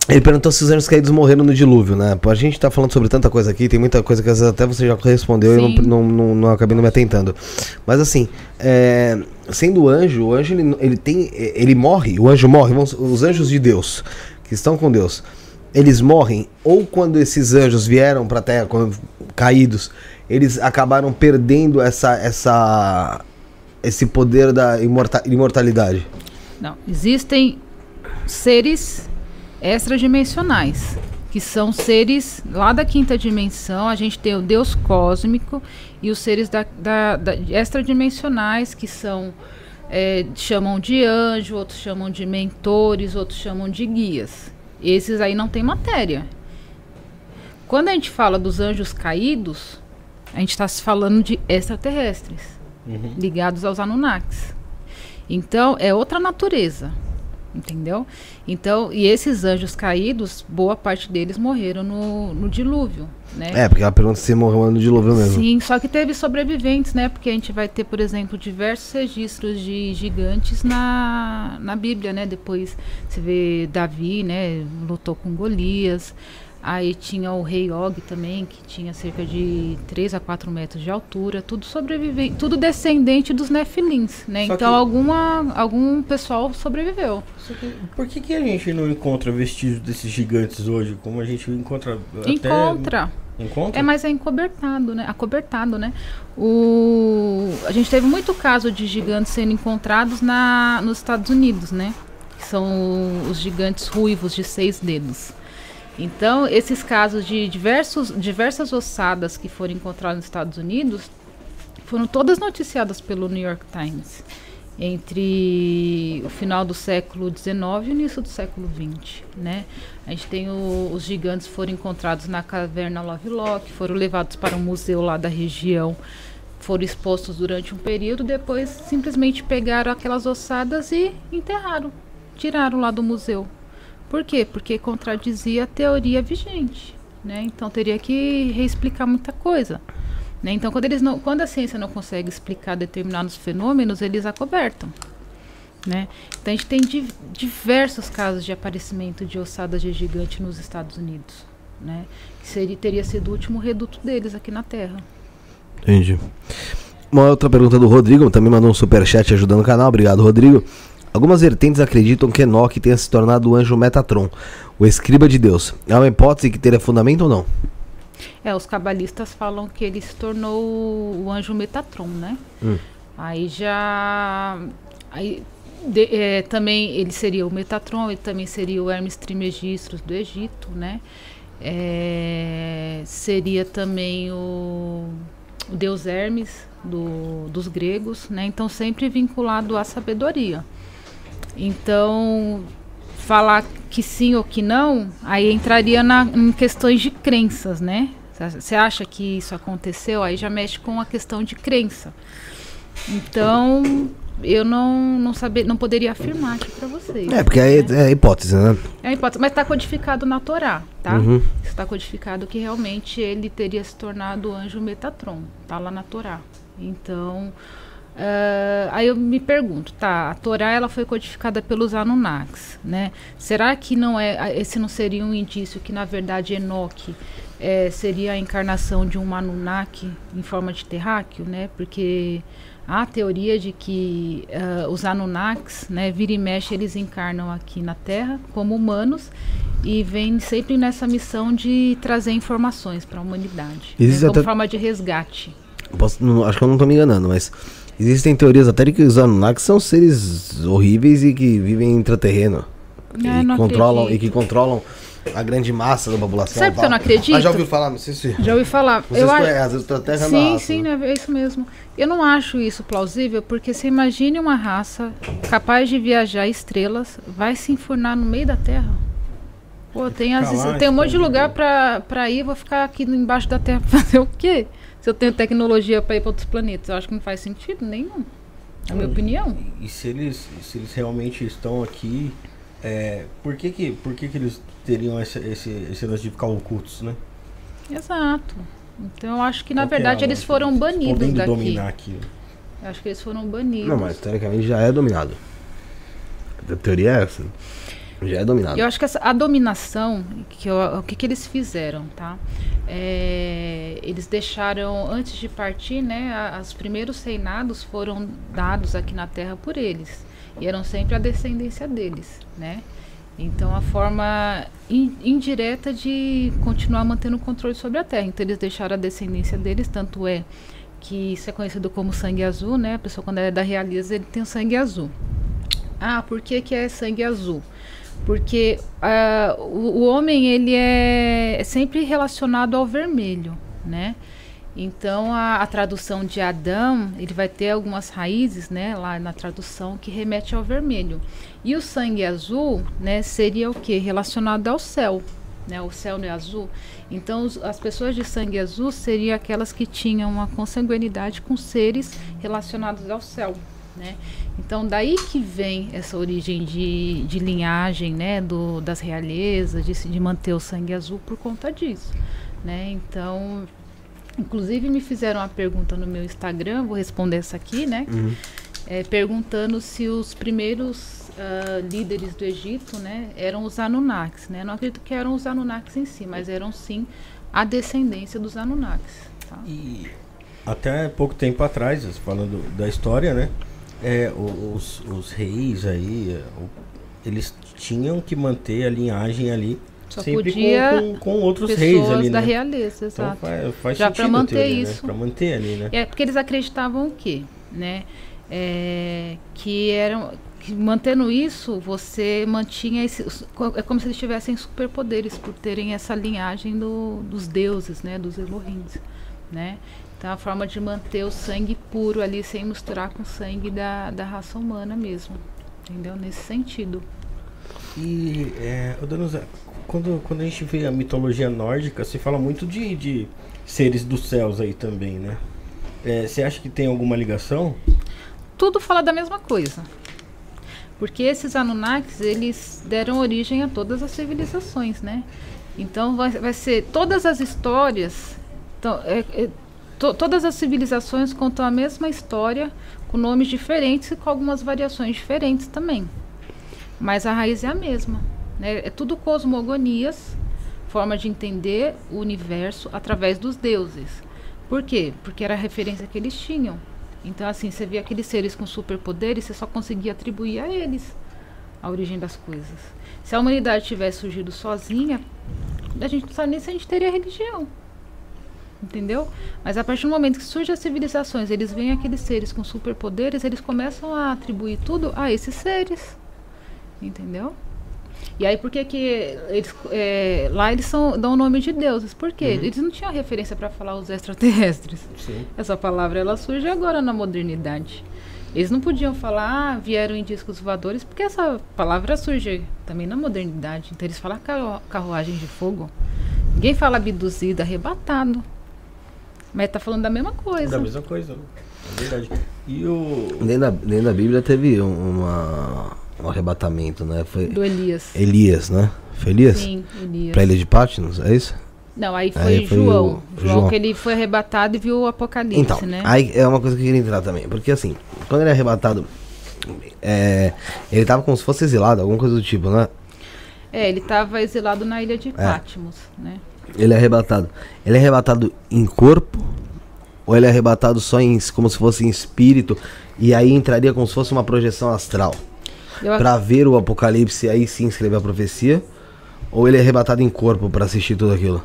Ele perguntou se os anjos caídos morreram no dilúvio, né? A gente tá falando sobre tanta coisa aqui, tem muita coisa que às vezes até você já respondeu e eu Sim. não, não, não, não acabei não me atentando. Mas assim, é, sendo anjo, o anjo ele, ele tem. Ele morre, o anjo morre, vamos- os anjos de Deus, que estão com Deus, eles morrem, ou quando esses anjos vieram pra terra, quando caídos, eles acabaram perdendo essa, essa, esse poder da imorta- imortalidade. Não, existem seres extradimensionais, que são seres lá da quinta dimensão. A gente tem o Deus cósmico e os seres da, da, da- extradimensionais, que são é, chamam de anjo, outros chamam de mentores, outros chamam de guias. Esses aí não tem matéria. Quando a gente fala dos anjos caídos, a gente está se falando de extraterrestres Uhum. ligados aos Anunnakis. Então, é outra natureza. Entendeu? Então, e esses anjos caídos, boa parte deles morreram no, no dilúvio, né? É, porque ela pergunta se morreu no dilúvio mesmo. Sim, só que teve sobreviventes, né? Porque a gente vai ter, por exemplo, diversos registros de gigantes na, na Bíblia, né? Depois você vê Davi, né? Lutou com Golias. Aí tinha o rei Og também, que tinha cerca de 3 a 4 metros de altura. Tudo sobrevivente, tudo descendente dos Nefilins, né? Só então que- alguma, algum pessoal sobreviveu. Que, por que, que a gente não encontra vestígios desses gigantes hoje? Como a gente encontra. até- Encontra. Encontra? É, mas é encobertado, né? Acobertado, né? O... A gente teve muito caso de gigantes sendo encontrados na... nos Estados Unidos, né? Que são os gigantes ruivos de seis dedos. Então, esses casos de diversos, diversas ossadas que foram encontradas nos Estados Unidos foram todas noticiadas pelo New York Times entre o final do século XIX e o início do século XX, né? A gente tem o- os gigantes foram encontrados na caverna Lovelock, foram levados para um museu lá da região, foram expostos durante um período, depois simplesmente pegaram aquelas ossadas e enterraram, tiraram lá do museu. Por quê? Porque contradizia a teoria vigente, né? Então teria que reexplicar muita coisa. Né? Então, quando, eles não, quando a ciência não consegue explicar determinados fenômenos, eles acobertam. Né? Então, a gente tem di- diversos casos de aparecimento de ossadas de gigante nos Estados Unidos. Né? Que seria, teria sido o último reduto deles aqui na Terra. Entendi. Uma outra pergunta do Rodrigo, também mandou um superchat ajudando o canal. Obrigado, Rodrigo. Algumas vertentes acreditam que Enoque tenha se tornado o anjo Metatron, o escriba de Deus. É uma hipótese que teria fundamento ou não? É, os cabalistas falam que ele se tornou o anjo Metatron, né? Hum. Aí já. Aí, de- é, também ele seria o Metatron, ele também seria o Hermes Trismegistus do Egito, né? É, seria também o, o deus Hermes do- dos gregos, né? Então sempre vinculado à sabedoria. Então falar que sim ou que não, aí entraria na, em questões de crenças, né? Você acha que isso aconteceu? Aí já mexe com a questão de crença. Então, eu não, não, saber, não poderia afirmar aqui para vocês. É, porque é, né? é hipótese, né? É hipótese, mas está codificado na Torá, tá? Uhum. Está codificado que realmente ele teria se tornado anjo Metatron, tá lá na Torá. Então, uh, aí eu me pergunto, tá? A Torá ela foi codificada pelos Anunnakis, né? Será que não é esse não seria um indício que na verdade Enoque é, seria a encarnação de um Anunnaki em forma de terráqueo, né? Porque há a teoria de que uh, os Anunnakis, né, vira e mexe, eles encarnam aqui na Terra como humanos e vêm sempre nessa missão de trazer informações para a humanidade, né, como até... forma de resgate. Posso, não, acho que eu não estou me enganando, mas existem teorias até de que os Anunnakis são seres horríveis e que vivem intraterreno. Ah, e, controlam, e que controlam a grande massa da população. Sabe que eu não acredito? Ah, já ouviu falar? Não sei se. Já ouvi falar. Vocês eu conhecem, às vezes terra Sim, raça, sim, né? é isso mesmo. Eu não acho isso plausível, porque você imagine uma raça capaz de viajar estrelas, vai se enfurnar no meio da Terra. Pô, tem, as, lá, tem um monte de lugar pra, pra ir, vou ficar aqui embaixo da Terra fazer o quê? Se eu tenho tecnologia pra ir pra outros planetas. Eu acho que não faz sentido nenhum. É a minha opinião. E se eles, se eles realmente estão aqui, é, por, que, que, por que, que eles teriam esse, esse, esse lance de ficar ocultos, né? Exato. Então eu acho que na Qual que é verdade a eles foram banidos Podendo daqui. dominar aquilo. Eu acho que eles foram banidos. Não, mas teoricamente já é dominado. A teoria é essa. Já é dominado. Eu acho que essa, a dominação, que eu- o que, que eles fizeram, tá? É, eles deixaram, antes de partir, né, os primeiros reinados foram dados aqui na Terra por eles. E eram sempre a descendência deles, né? Então, a forma in- indireta de continuar mantendo o controle sobre a Terra. Então, eles deixaram a descendência deles, tanto é que isso é conhecido como sangue azul, né? A pessoa, quando é da realeza, ele tem o sangue azul. Ah, por que, que é sangue azul? Porque ah, o, o homem ele é, é sempre relacionado ao vermelho, né? Então a, a tradução de Adão ele vai ter algumas raízes, né, lá na tradução que remete ao vermelho. E o sangue azul, né, seria o que relacionado ao céu, né? O céu não é azul. Então os- as pessoas de sangue azul seriam aquelas que tinham uma consanguinidade com seres relacionados ao céu, né? Então daí que vem essa origem de, de linhagem, né, do, das realezas, de, de manter o sangue azul por conta disso, né? Então, inclusive me fizeram uma pergunta no meu Instagram, vou responder essa aqui, né? Uhum. É, perguntando se os primeiros ah, líderes do Egito, né, eram os Anunnakis, né? Não acredito que eram os Anunnakis em si, mas eram sim a descendência dos Anunnakis. Tá? E até pouco tempo atrás, falando da história, né? É, os, os reis aí, é, eles tinham que manter a linhagem ali Só sempre com, com, com outros reis ali, da né? realeza, Então exato. faz, faz Já pra sentido a manter teoria, isso. Né? Pra manter ali, né? É porque eles acreditavam o quê? Né? É, que eram que mantendo isso, você mantinha esse, é como se eles tivessem superpoderes por terem essa linhagem do- dos deuses, né, dos Elohims, né? Então a forma de manter o sangue puro ali sem misturar com o sangue da, da raça humana mesmo, entendeu? Nesse sentido. E, é, Danusa, quando, quando a gente vê a mitologia nórdica, se fala muito de, de seres dos céus aí também, né? É, Você acha que tem alguma ligação? tudo fala da mesma coisa. Porque esses Anunnakis, eles deram origem a todas as civilizações, né? Então vai, vai ser todas as histórias, então, é- é- to- todas as civilizações contam a mesma história com nomes diferentes e com algumas variações diferentes também. Mas a raiz é a mesma, né? É tudo cosmogonias, forma de entender o universo através dos deuses. Por quê? Porque era a referência que eles tinham. Então, assim, você via aqueles seres com superpoderes, você só conseguia atribuir a eles a origem das coisas. Se a humanidade tivesse surgido sozinha, a gente não sabe nem se a gente teria religião. Entendeu? Mas a partir do momento que surgem as civilizações, eles veem aqueles seres com superpoderes, eles começam a atribuir tudo a esses seres. Entendeu? E aí por que que eles é, lá eles são, dão o nome de deuses? Por quê? Eles não tinham referência para falar os extraterrestres. Sim. Essa palavra ela surge agora na modernidade. Eles não podiam falar, ah, vieram em discos voadores, porque essa palavra surge também na modernidade. Então eles falam carru carruagem de fogo. Ninguém fala abduzido, arrebatado. Mas tá falando da mesma coisa. Da mesma coisa, né? É verdade. E o. Dentro da, dentro da Bíblia teve um, uma, um arrebatamento, né? Foi Do Elias. Elias, né? Foi Elias? Sim, Elias. Pra ilha de Patmos, é isso? Não, aí foi, Aí foi João. o- João. João. que ele foi arrebatado e viu o Apocalipse, Então, né? aí é uma coisa que eu queria entrar também. Porque assim, quando ele é arrebatado, é, ele tava como se fosse exilado, alguma coisa do tipo, né? É, ele estava exilado na ilha de É. Patmos, né? Ele é arrebatado. Ele é arrebatado em corpo? Ou ele é arrebatado só em, como se fosse em espírito? E aí entraria como se fosse uma projeção astral? Eu, Pra ver o apocalipse e aí sim escrever a profecia? Ou ele é arrebatado em corpo pra assistir tudo aquilo?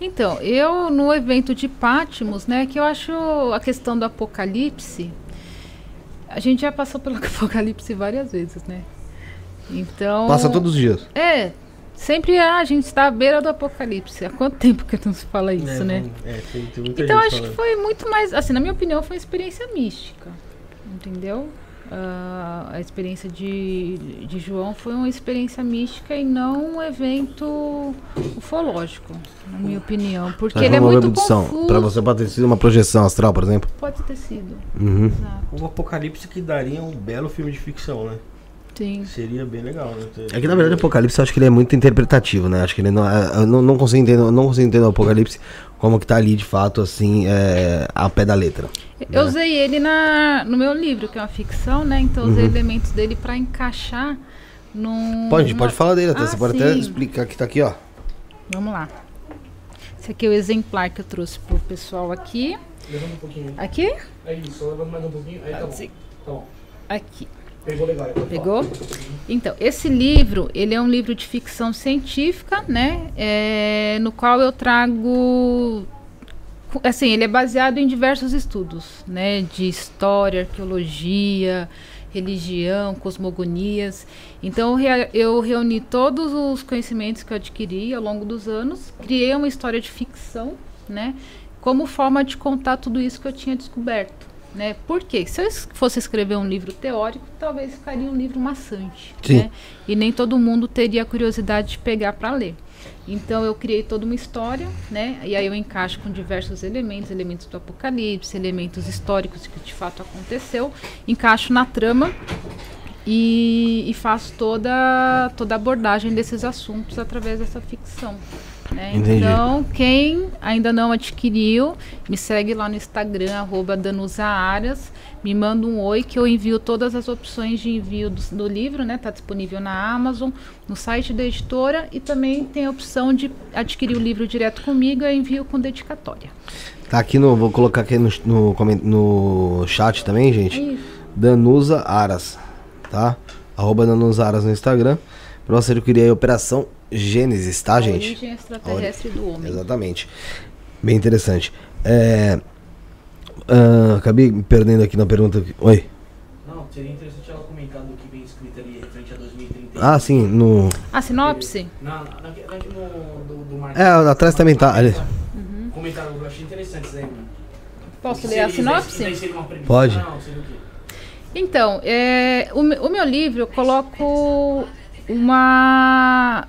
Então, eu no evento de Patmos, né, que eu acho a questão do Apocalipse, a gente já passou pelo Apocalipse várias vezes, né? Então. Passa todos os dias. É, sempre ah, a gente está à beira do Apocalipse. Há quanto tempo que não se fala isso, é, né? É, tem, tem muita Então gente acho que falando. foi muito mais, assim, na minha opinião, foi uma experiência mística, entendeu? Ah, a experiência de, de João foi uma experiência mística e não um evento ufológico, na minha opinião, porque Tá ele é muito confuso. Pra você pode ter sido uma projeção astral, por exemplo? Pode ter sido, Uhum. exato. O Apocalipse que daria um belo filme de ficção, né? Sim. Seria bem legal, né? É que na verdade o Apocalipse eu acho que ele é muito interpretativo, né? Acho que ele não. é- Eu não, não consigo entender, eu não consigo entender o Apocalipse como que tá ali de fato, assim, é, a pé da letra. Eu É. usei ele na, no meu livro, que é uma ficção, né? Então eu usei Uhum. elementos dele para encaixar num. Pode, numa- pode falar dele até. Ah, você pode até sim. explicar que tá aqui, ó. Vamos lá. Esse aqui é o exemplar que eu trouxe pro pessoal aqui. Levanta um pouquinho. Aqui? É isso, levanta mais um pouquinho. Aí tá bom. Tá bom. Aqui. Pegou legal. Pegou? Então, esse livro, ele é um livro de ficção científica, né? É, no qual eu trago... Assim, ele é baseado em diversos estudos, né? De história, arqueologia, religião, cosmogonias. Então, eu reuni todos os conhecimentos que eu adquiri ao longo dos anos, criei uma história de ficção, né? Como forma de contar tudo isso que eu tinha descoberto. Né? Por quê? Se eu fosse escrever um livro teórico, talvez ficaria um livro maçante. Sim. Né? E nem todo mundo teria a curiosidade de pegar para ler. Então eu criei toda uma história, né? E aí eu encaixo com diversos elementos, elementos do apocalipse, elementos históricos que de fato aconteceu, encaixo na trama e, e faço toda toda a abordagem desses assuntos através dessa ficção. Né? Então, quem ainda não adquiriu, me segue lá no Instagram, arroba danusaaras, me manda um oi que eu envio todas as opções de envio do, do livro, né? Tá disponível na Amazon, no site da editora e também tem a opção de adquirir o livro direto comigo, eu envio com dedicatória. Tá aqui no. Vou colocar aqui no, no, no chat também, gente. isso. Danusa Aras, tá? Arroba Danusa Aras no Instagram. Pra você adquirir aí Operação Gênesis, tá, A gente? origem extraterrestre do homem. Exatamente. Bem interessante. É. ah, acabei me perdendo aqui na pergunta. Oi. Não, seria interessante ela comentar do que vem escrito ali referente a 2030. Ah, sim, no. A sinopse? Na, na, na, do, do Marcos. É, atrás também tá. Ali. Comentário, eu achei interessante isso aí, mano. Posso ler a sinopse? Pode. Não, seria o quê? Então, é, o, o meu livro eu coloco uma,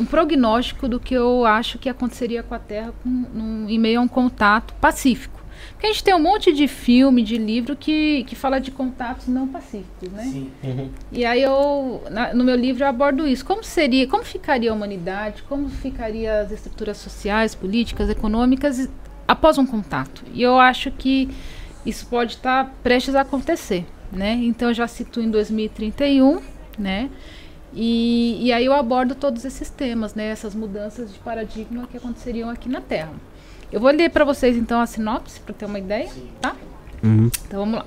um prognóstico do que eu acho que aconteceria com a Terra com, num- em meio a um contato pacífico. Porque a gente tem um monte de filme, de livro que, que fala de contatos não pacíficos, né? Sim. E aí eu, na- no meu livro eu abordo isso. Como seria, como ficaria a humanidade, como ficaria as estruturas sociais, políticas, econômicas após um contato? E eu acho que isso pode estar prestes a acontecer, né? Então eu já situo em 2031, né? E, e aí eu abordo todos esses temas, né? Essas mudanças de paradigma que aconteceriam aqui na Terra. Eu vou ler para vocês então a sinopse para ter uma ideia, tá? Uhum. Então vamos lá.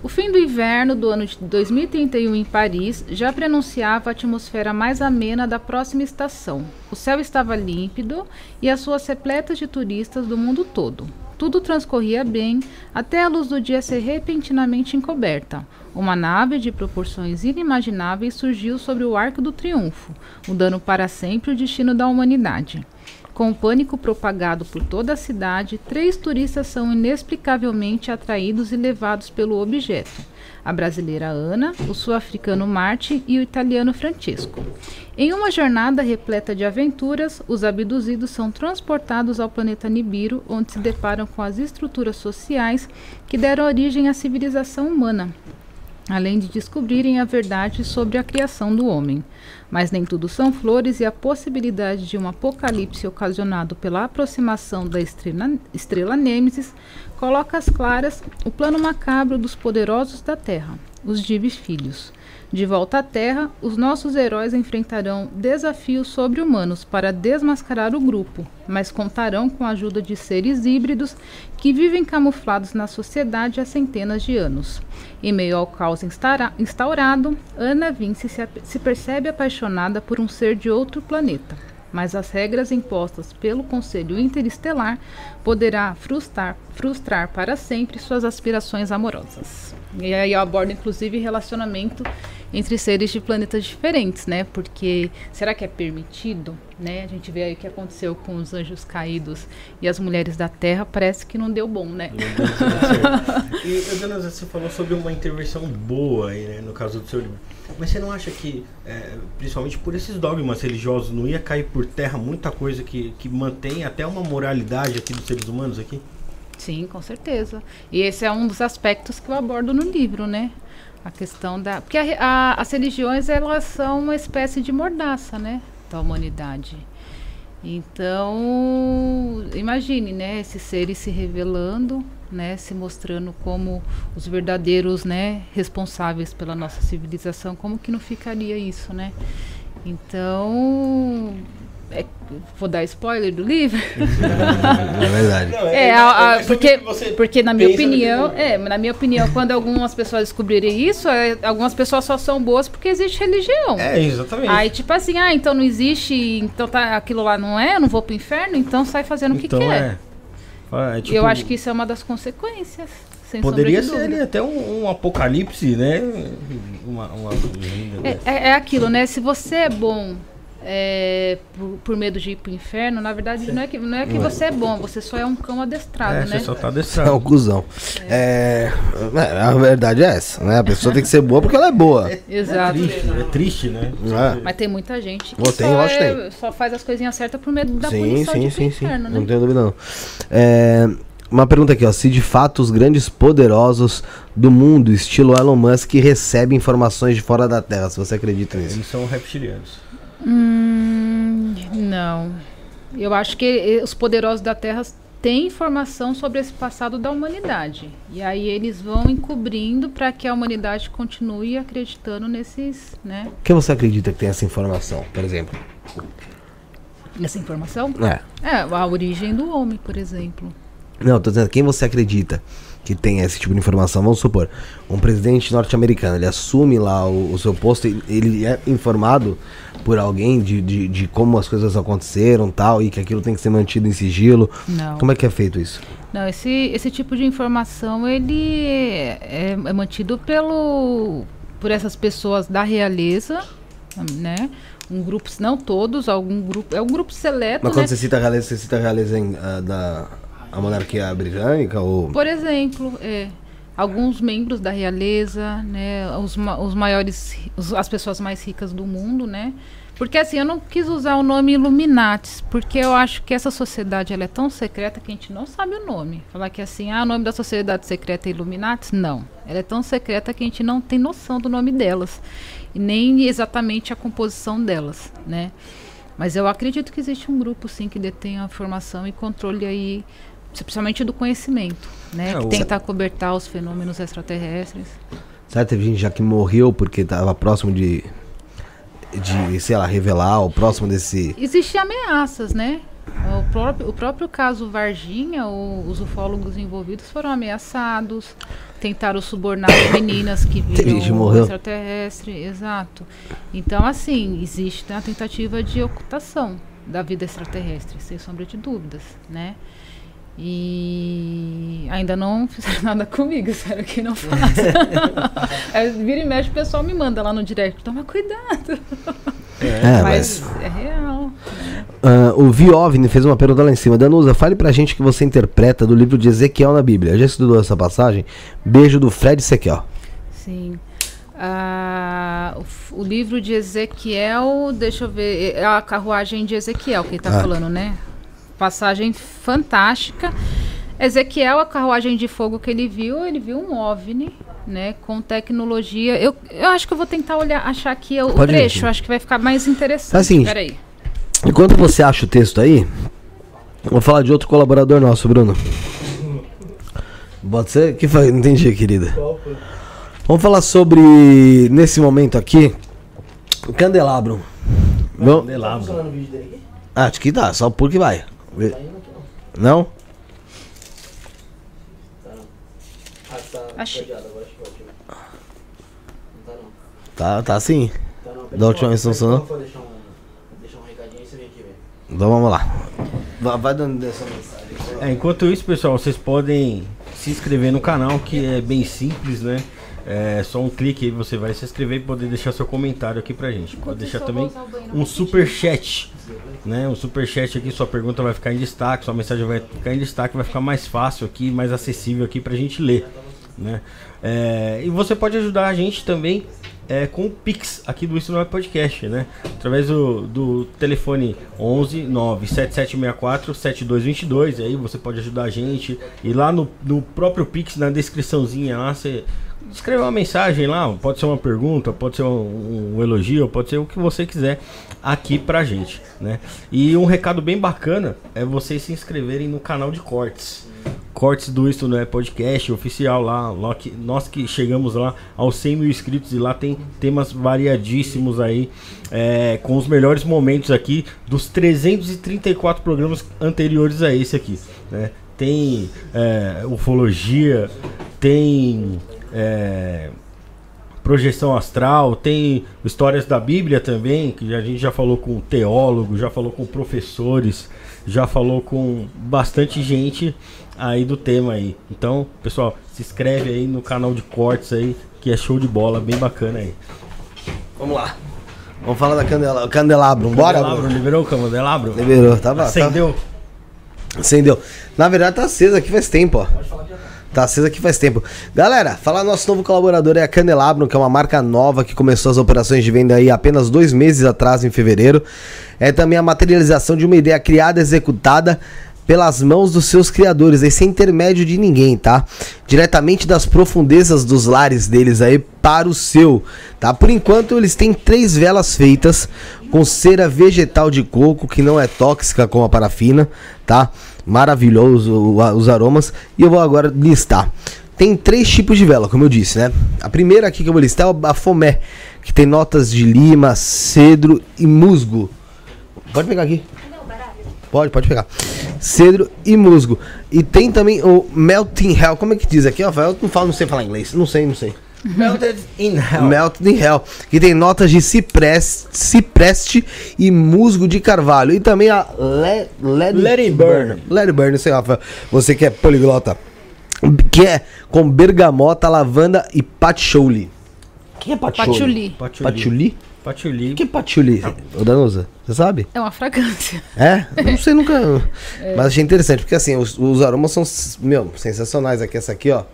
O fim do inverno do ano de 2031 em Paris já prenunciava a atmosfera mais amena da próxima estação. O céu estava límpido e as suas repletas de turistas do mundo todo. Tudo transcorria bem até a luz do dia ser repentinamente encoberta. Uma nave de proporções inimagináveis surgiu sobre o Arco do Triunfo, mudando para sempre o destino da humanidade. Com o pânico propagado por toda a cidade, três turistas são inexplicavelmente atraídos e levados pelo objeto: a brasileira Ana, o sul-africano Marte e o italiano Francesco. Em uma jornada repleta de aventuras, os abduzidos são transportados ao planeta Nibiru, onde se deparam com as estruturas sociais que deram origem à civilização humana, além de descobrirem a verdade sobre a criação do homem. Mas nem tudo são flores e a possibilidade de um apocalipse ocasionado pela aproximação da estrela, estrela Nêmesis coloca às claras o plano macabro dos poderosos da Terra, os Divis Filhos. De volta à Terra, os nossos heróis enfrentarão desafios sobre-humanos para desmascarar o grupo, mas contarão com a ajuda de seres híbridos que vivem camuflados na sociedade há centenas de anos. Em meio ao caos instaurado, Ana Vince se, se percebe apaixonada por um ser de outro planeta mas as regras impostas pelo Conselho Interestelar poderá frustrar, frustrar para sempre suas aspirações amorosas. E aí eu abordo inclusive relacionamento entre seres de planetas diferentes, né? Porque será que é permitido, né? A gente vê aí o que aconteceu com os anjos caídos e as mulheres da Terra, parece que não deu bom, né? e, Dona você falou sobre uma intervenção boa aí, né, no caso do seu livro. Mas você não acha que, é, principalmente por esses dogmas religiosos, não ia cair por terra muita coisa que, que mantém até uma moralidade aqui dos seres humanos aqui? Sim, com certeza. E esse é um dos aspectos que eu abordo no livro, né? A questão da. Porque a, a, as religiões, elas são uma espécie de mordaça, né? Da humanidade. Então, imagine, né? Esses seres se revelando, né? Se mostrando como os verdadeiros, né? Responsáveis pela nossa civilização. Como que não ficaria isso, né? Então, é, vou dar spoiler do livro? É verdade. Não, é, é, a, a, porque, porque na minha opinião, é, na minha opinião, quando algumas pessoas descobrirem isso, é, algumas pessoas só são boas porque existe religião. É, exatamente. Aí tipo assim, ah, então não existe, então tá, aquilo lá não é, eu não vou pro inferno, então sai fazendo o que então quer. É. É, tipo, eu acho que isso é uma das consequências. Poderia ser até um, um, apocalipse, né? Uma, uma... É, é, é aquilo, né? Se você é bom é, por, por, medo de ir pro inferno, na verdade não é que, não é que você é bom, você só é um cão adestrado, é, né? Você só tá adestrado. É um cuzão. É. é. a verdade é essa, né? A pessoa tem que ser boa porque ela é boa. É, Exato. É triste, é triste né? É. Mas tem muita gente que só, é, só, faz as coisinhas certas por medo da sim, punição sim, de sim, inferno, sim. né? Não tenho dúvida não. É... Uma pergunta aqui, ó. Se de fato os grandes poderosos do mundo, estilo Elon Musk, recebem informações de fora da Terra, se você acredita nisso? Eles são reptilianos. Hum, não. Eu acho que os poderosos da Terra têm informação sobre esse passado da humanidade. E aí eles vão encobrindo para que a humanidade continue acreditando nesses, né? Quem você acredita que tem essa informação, por exemplo? Essa informação? É. É, a origem do homem, por exemplo. Não, tô dizendo, quem você acredita que tem esse tipo de informação? Vamos supor, um presidente norte-americano, ele assume lá o, o seu posto, ele é informado por alguém de, de, de, como as coisas aconteceram tal, e que aquilo tem que ser mantido em sigilo? Não. Como é que é feito isso? Não, esse, esse tipo de informação ele é, é mantido pelo, por essas pessoas da realeza, né? Um grupo, não todos, algum grupo, é um grupo seleto. Mas quando né? você cita a realeza, você cita a realeza em, a, da a monarquia britânica? Ou... Por exemplo, é alguns membros da realeza, né, os, os maiores, os, as pessoas mais ricas do mundo, né? Porque assim, eu não quis usar o nome Illuminatis, porque eu acho que essa sociedade ela é tão secreta que a gente não sabe o nome. Falar que assim, ah, o nome da sociedade secreta é Illuminatis? Não. Ela é tão secreta que a gente não tem noção do nome delas. E nem exatamente a composição delas, né? Mas eu acredito que existe um grupo, sim, que detém a formação e controle aí principalmente do conhecimento, né? É, que tenta acobertar os fenômenos extraterrestres. Certo, teve gente já que morreu porque estava próximo de, de, sei lá, revelar, ou próximo desse... Existem ameaças, né? O próprio, o próprio caso Varginha, o, os ufólogos envolvidos foram ameaçados, tentaram subornar meninas que viram extraterrestre, exato. Então, assim, existe a tentativa de ocultação da vida extraterrestre, sem sombra de dúvidas, né? E ainda não fizeram nada comigo, espero que não faça. é, vira e mexe, o pessoal me manda lá no direct, toma cuidado. É, mas, mas, é real. Né? ah, o Viovni fez uma pergunta lá em cima. Danusa, fale pra gente o que você interpreta do livro de Ezequiel na Bíblia. Já estudou essa passagem? Beijo do Fred Ezequiel. Sim. O, f- o livro de Ezequiel, deixa eu ver, é a carruagem de Ezequiel que ele tá Ah. falando, né? Passagem fantástica. Ezequiel, a carruagem de fogo que ele viu, ele viu um OVNI, né? Com tecnologia. Eu, eu acho que eu vou tentar olhar, achar aqui o Pode ir. trecho, acho que vai ficar mais interessante. Tá, seguinte. Peraí. Enquanto você acha o texto aí, vou falar de outro colaborador nosso, Bruno. Pode ser? Que foi? Não entendi, querida. Vamos falar sobre, nesse momento aqui, o candelabro. Vamos? Candelabro. Ah, acho que tá, só porque vai. Tá indo aqui não. Não? Ah, tá. Achei. agora. Não tá não. Tá, tá sim. Tá não. Da última vez funcionou? Vou deixar um, deixar um recadinho e você vem aqui ver. Então vamos lá. Vai, vai dando essa mensagem. É, enquanto isso, pessoal, vocês podem se inscrever no canal, que é bem simples, né? É só um clique aí, você vai se inscrever e poder deixar seu comentário aqui pra gente. Pode deixar também um super chat, né? Um super chat aqui, sua pergunta vai ficar em destaque, sua mensagem vai ficar em destaque, vai ficar mais fácil aqui, mais acessível aqui pra gente ler, né? É, e você pode ajudar a gente também é, com o Pix aqui do Isso Não é Podcast, né? Através do, do telefone 11 97764 7222. Aí você pode ajudar a gente. E lá no, no próprio Pix, na descriçãozinha lá, você escreve uma mensagem lá. Pode ser uma pergunta, pode ser um, um elogio, pode ser o que você quiser aqui pra gente, né? E um recado bem bacana é vocês se inscreverem no canal de cortes cortes do Isto Não É Podcast oficial lá, lá que, nós que chegamos lá aos 100 mil inscritos e lá tem temas variadíssimos aí, é, com os melhores momentos aqui dos 334 programas anteriores a esse aqui, né? Tem é, ufologia, tem é, projeção astral, tem histórias da Bíblia também, que a gente já falou com teólogos, já falou com professores, já falou com bastante gente aí do tema aí. Então, pessoal, se inscreve aí no canal de cortes aí, que é show de bola, bem bacana aí. Vamos lá. Vamos falar da candela, candelabro. Bora? Candelabro, liberou o candelabro? Liberou, tá bom. Acendeu? Tá, acendeu. Na verdade tá acesa aqui faz tempo, ó. Tá acesa aqui faz tempo. Galera, falar nosso novo colaborador é a Candelabro, que é uma marca nova que começou as operações de venda aí apenas dois meses atrás, em fevereiro. É também a materialização de uma ideia criada e executada pelas mãos dos seus criadores, aí sem intermédio de ninguém, tá? Diretamente das profundezas dos lares deles aí para o seu, tá? Por enquanto eles têm três velas feitas com cera vegetal de coco que não é tóxica como a parafina, tá? Maravilhoso os aromas e eu vou agora listar. Tem três tipos de vela, como eu disse, né? A primeira aqui que eu vou listar é a Fomé, que tem notas de lima, cedro e musgo. Pode pegar aqui. Pode, pode pegar. Cedro e musgo. E tem também o Melting Hell. Como é que diz aqui, ó? Eu não falo, não sei falar inglês. Não sei, não sei. Melted in hell. Melting Hell. Que tem notas de cipreste, cipreste e musgo de carvalho. E também a Le, Let, Let It Burn. Let It Burn, não sei, Rafael. Você que é poliglota. Que é com bergamota, lavanda e patchouli. O que é patchouli? Patchouli. Patchouli. Patchouli? O que é patchouli? Ô, Danusa, você sabe? É uma fragrância. É? Não sei nunca. Mas achei interessante, porque assim, os, os aromas são, meu, sensacionais. Aqui, essa aqui, ó.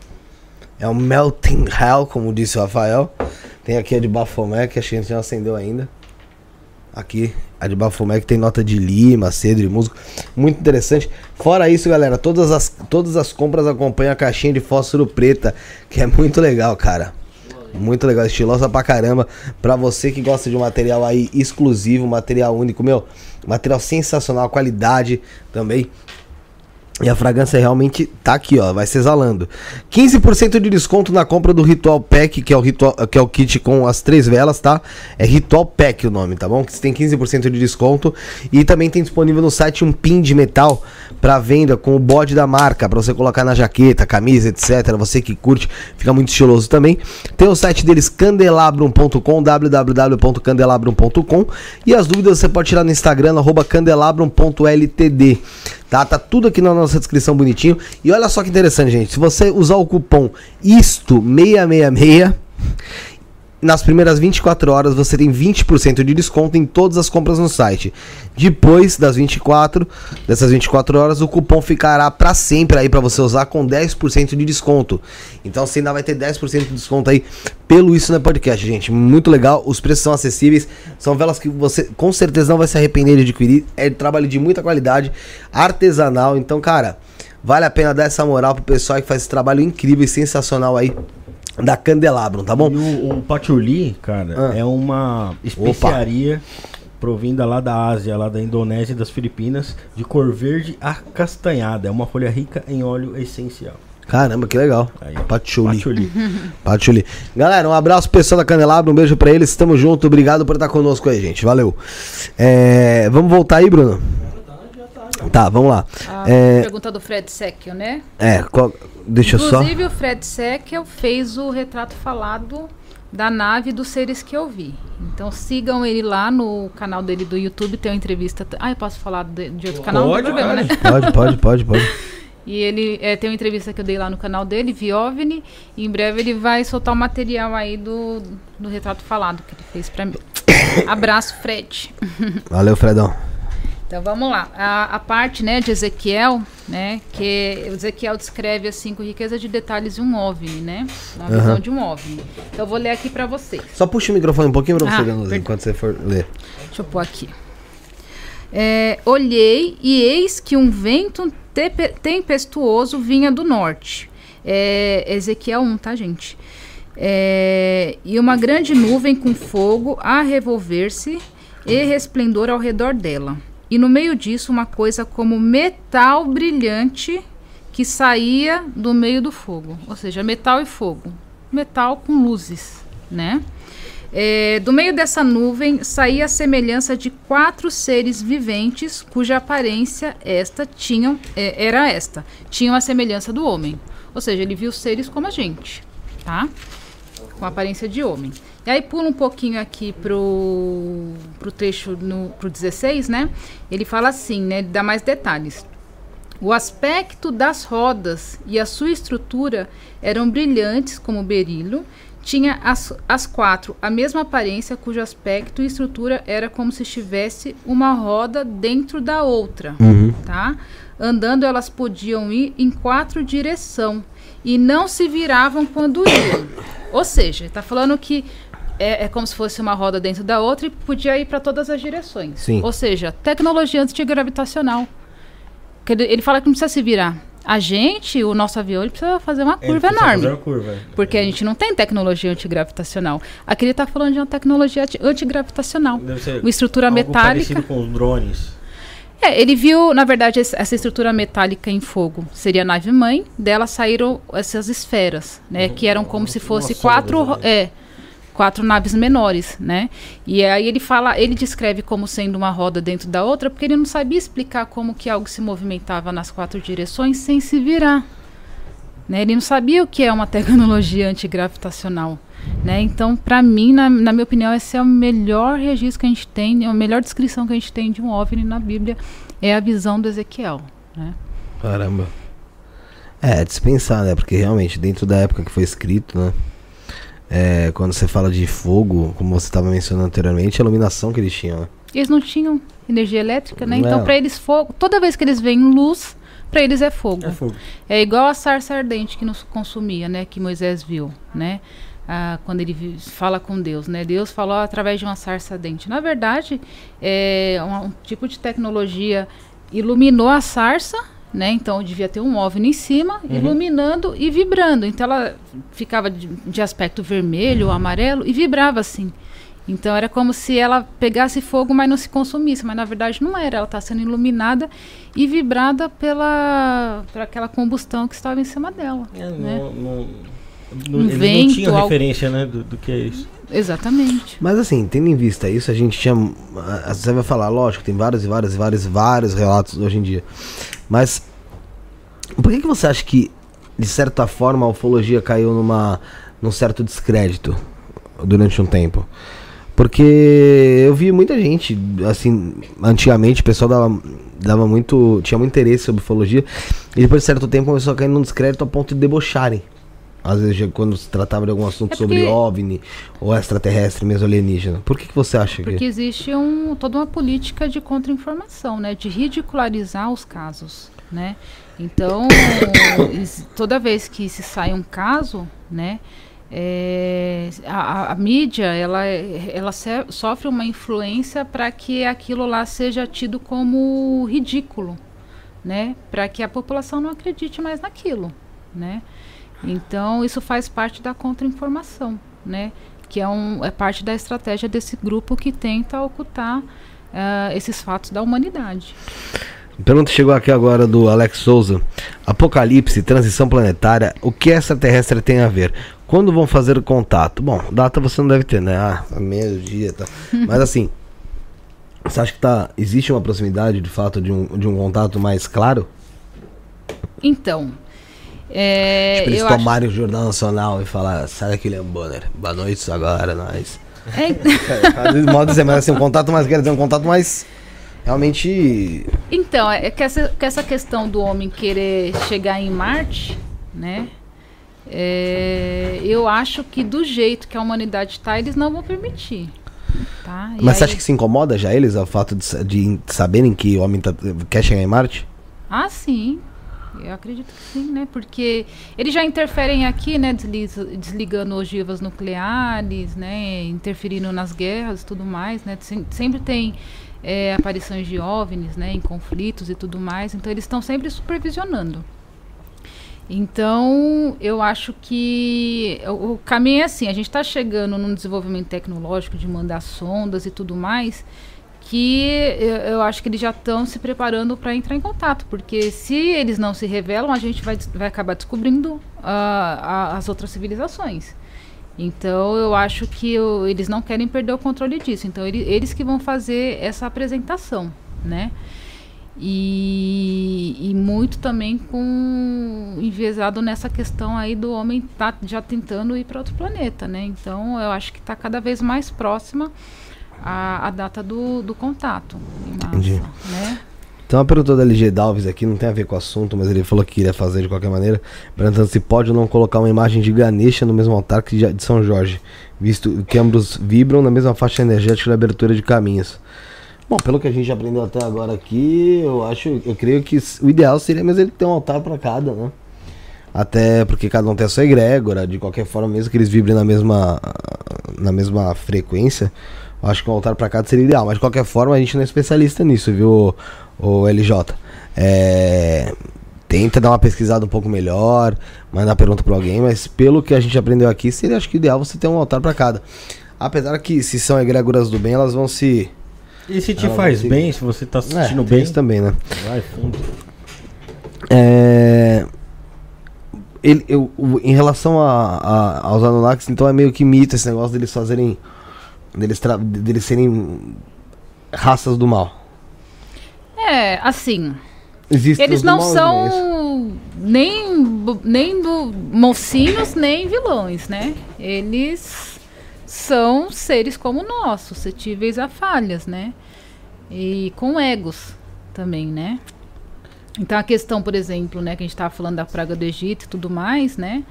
É um Melting Hell, como disse o Rafael. Tem aqui a de Bafomé, que a gente não acendeu ainda. Aqui, a de Bafomé, que tem nota de lima, cedro e musgo. Muito interessante. Fora isso, galera, todas as, todas as compras acompanham a caixinha de fósforo preta, que é muito legal, cara. Muito legal, estilosa pra caramba. Pra você que gosta de um material aí exclusivo, material único, meu. Material sensacional, qualidade também. E a fragrância realmente tá aqui, ó, vai se exalando. 15% de desconto na compra do Ritual Pack, que é o ritual, que é o kit com as três velas, tá? É Ritual Pack o nome, tá bom? Que você tem 15% de desconto e também tem disponível no site um pin de metal para venda com o bode da marca, para você colocar na jaqueta, camisa, etc. Você que curte, fica muito estiloso também. Tem o site deles candelabrum.com, www.candelabrum.com e as dúvidas você pode tirar no Instagram candelabrum.ltd. Tá? Tá tudo aqui na nossa descrição bonitinho. E olha só que interessante, gente. Se você usar o cupom ISTO666, nas primeiras 24 horas você tem 20% de desconto em todas as compras no site. Depois das 24, dessas 24 horas, o cupom ficará para sempre aí para você usar com 10% de desconto. Então você ainda vai ter 10% de desconto aí pelo Isso no Podcast, gente. Muito legal, os preços são acessíveis, são velas que você com certeza não vai se arrepender de adquirir. É trabalho de muita qualidade, artesanal. Então, cara, vale a pena dar essa moral pro pessoal que faz esse trabalho incrível e sensacional aí da Candelabro, tá bom? E o, o patchouli, cara, Ah. é uma especiaria provinda lá da Ásia, lá da Indonésia e das Filipinas, de cor verde acastanhada. É uma folha rica em óleo essencial. Caramba, que legal. Aí, Patchouli. patchouli. Patchouli. Galera, um abraço pro pessoal da Candelabro, um beijo pra eles, tamo junto, obrigado por estar conosco aí, gente, valeu. É, vamos voltar aí, Bruno? Tá, vamos lá. A É, pergunta do Fred Secchio, né? é qual- deixa eu só... Inclusive, o Fred Seckel fez o retrato falado da nave dos seres que eu vi. Então sigam ele lá no canal dele do YouTube, tem uma entrevista. Ah, eu posso falar de, de outro canal? Pode, não tem problema, né? Pode, pode, pode, pode. E ele é, tem uma entrevista que eu dei lá no canal dele, Viovni, e em breve ele vai soltar o material aí do, do retrato falado que ele fez pra mim. Abraço, Fred. Valeu, Fredão. Então vamos lá. A, a parte né, de Ezequiel, né, que Ezequiel descreve assim com riqueza de detalhes de um OVNI, né? Uma Aham. visão de um OVNI. Então eu vou ler aqui pra vocês. Só puxa o microfone um pouquinho pra você Ah, perdão. enquanto você for ler. Deixa eu pôr aqui. É, olhei e eis que um vento tempestuoso vinha do norte. É, Ezequiel 1, tá, gente? É, e uma grande nuvem com fogo a revolver-se e resplendor ao redor dela. E no meio disso, uma coisa como metal brilhante que saía do meio do fogo. Ou seja, metal e fogo. Metal com luzes, né? É, do meio dessa nuvem saía a semelhança de quatro seres viventes, cuja aparência esta tinham, é, era esta. Tinham a semelhança do homem. Ou seja, ele viu seres como a gente, tá? Com aparência de homem. E aí pula um pouquinho aqui pro, pro trecho, no, pro 16, né? Ele fala assim, né? Ele dá mais detalhes. O aspecto das rodas e a sua estrutura eram brilhantes como berilo. Tinha as, as quatro a mesma aparência, cujo aspecto e estrutura era como se estivesse uma roda dentro da outra, tá? Andando, elas podiam ir em quatro direção e não se viravam quando iam. Ou seja, está falando que é, é como se fosse uma roda dentro da outra e podia ir para todas as direções. Sim. Ou seja, tecnologia antigravitacional. Ele, ele fala que não precisa se virar. A gente, o nosso avião, ele precisa fazer uma curva enorme. uma curva, é. Porque a gente não tem tecnologia antigravitacional. Aqui ele está falando de uma tecnologia anti- antigravitacional. Deve ser Uma estrutura algo metálica. parecido com os drones. É, ele viu, na verdade, essa estrutura metálica em fogo. Seria a nave mãe, dela saíram essas esferas, né? Que eram como se fosse quatro, ro- é, quatro naves menores, né? E aí ele fala, ele descreve como sendo uma roda dentro da outra, porque ele não sabia explicar como que algo se movimentava nas quatro direções sem se virar. Né? Ele não sabia o que é uma tecnologia antigravitacional. Né? Então, para mim, na, na minha opinião, esse é o melhor registro que a gente tem, a melhor descrição que a gente tem de um OVNI na Bíblia é a visão do Ezequiel. Né? Caramba. É, é dispensar, né? Porque realmente, dentro da época que foi escrito, né? É, quando você fala de fogo, como você estava mencionando anteriormente, a iluminação que eles tinham, né? Eles não tinham energia elétrica, né? Não. Então, para eles, fogo, toda vez que eles veem luz, para eles é fogo. É fogo. É igual a sarça ardente que nos consumia, né? Que Moisés viu, né? Ah, quando ele fala com Deus, né? Deus falou através de uma sarça ardente. Na verdade, é um, um tipo de tecnologia iluminou a sarça, né? Então devia ter um OVNI em cima, iluminando e vibrando. Então ela ficava de, de aspecto vermelho, amarelo e vibrava assim. Então era como se ela pegasse fogo, mas não se consumisse. Mas na verdade não era. Ela está sendo iluminada e vibrada pela, por aquela combustão que estava em cima dela. É, né? não, não, não, Um vento, não tinham referência, né, do, do que é isso. Exatamente. Mas assim, tendo em vista isso, a gente tinha. Você vai falar, lógico, tem vários e vários e vários, vários relatos hoje em dia. Mas por que, que você acha que, de certa forma, a ufologia caiu numa, num certo descrédito durante um tempo? Porque eu vi muita gente, assim, antigamente o pessoal dava, dava muito. tinha muito interesse sobre ufologia, e depois de certo tempo começou a cair num descrédito a ponto de debocharem. Às vezes quando se tratava de algum assunto É sobre porque- OVNI ou extraterrestre, mesmo alienígena. Por que, que você acha Porque que... existe um, toda uma política de contra-informação, né? De ridicularizar os casos, né? Então, toda vez que se sai um caso, né? é, a, a- mídia, ela, ela se- sofre uma influência para que aquilo lá seja tido como ridículo, né? Para que a população não acredite mais naquilo, né? Então, isso faz parte da contra-informação, né? Que é, um, é parte da estratégia desse grupo que tenta ocultar ah, esses fatos da humanidade. Pergunta chegou aqui agora do Alex Souza. Apocalipse, transição planetária, o que extraterrestre tem a ver? Quando vão fazer o contato? Bom, data você não deve ter, né? Ah, meio-dia, tá. Mas assim, você acha que tá, existe uma proximidade de fato de um, de um contato mais claro? Então, é, tipo, eles eu acho, tomarem o Jornal Nacional e falar, sai daqui, Leon Bonner, boa noite agora, nós. é, modo dizer, mas assim, um contato mais, quer dizer, um contato mais realmente então, é que essa, que essa questão do homem querer chegar em Marte, né? é, eu acho que do jeito que a humanidade está, eles não vão permitir. Tá? Mas você aí- acha que se incomoda já eles o fato de, de saberem que o homem tá- quer chegar em Marte? Ah, sim. Eu acredito que sim, né? Porque eles já interferem aqui, né? Desligando ogivas nucleares, né? Interferindo nas guerras e tudo mais, né? Sem- Sempre tem é, aparições de OVNIs, né? Em conflitos e tudo mais. Então, eles estão sempre supervisionando. Então, eu acho que o, o caminho é assim: a gente está chegando num desenvolvimento tecnológico de mandar sondas e tudo mais, que eu, eu acho que eles já estão se preparando para entrar em contato, porque se eles não se revelam, a gente vai, vai acabar descobrindo ah, a- as outras civilizações. Então, eu acho que o- eles não querem perder o controle disso. Então, ele- eles que vão fazer essa apresentação, né? E, e muito também com enviesado nessa questão aí do homem tá já tentando ir para outro planeta, né? Então eu acho que está cada vez mais próxima a, a data do, do contato massa, Entendi. né? Então uma pergunta da LG Dalves aqui, não tem a ver com o assunto, mas ele falou que iria fazer de qualquer maneira, perguntando se pode ou não colocar uma imagem de Ganesha no mesmo altar que de São Jorge, visto que ambos vibram na mesma faixa energética da abertura de caminhos. Bom, pelo que a gente aprendeu até agora aqui, eu acho, eu creio que o ideal seria mesmo ele ter um altar para cada, né? Até porque cada um tem a sua egrégora, de qualquer forma, mesmo que eles vibrem na mesma, na mesma frequência, acho que um altar para cada seria ideal. Mas de qualquer forma, a gente não é especialista nisso, viu, o LJ? É, tenta dar uma pesquisada um pouco melhor, mandar pergunta para alguém, mas pelo que a gente aprendeu aqui, seria acho que ideal você ter um altar para cada. Apesar que se são egrégoras do bem, elas vão se. E se te faz se- bem, se você tá se É, sentindo tem bem, isso também, né? vai fundo. É, ele, eu, em relação a, a- aos Anunnakis, então é meio que mito esse negócio deles fazerem. Deles, deles serem raças do mal. É, assim, Existem eles não mal, são nem, bo- nem do mocinhos, nem vilões, né? Eles são seres como nós, suscetíveis a falhas, né? E com egos também, né? Então a questão, por exemplo, né, que a gente estava falando da praga do Egito e tudo mais, né?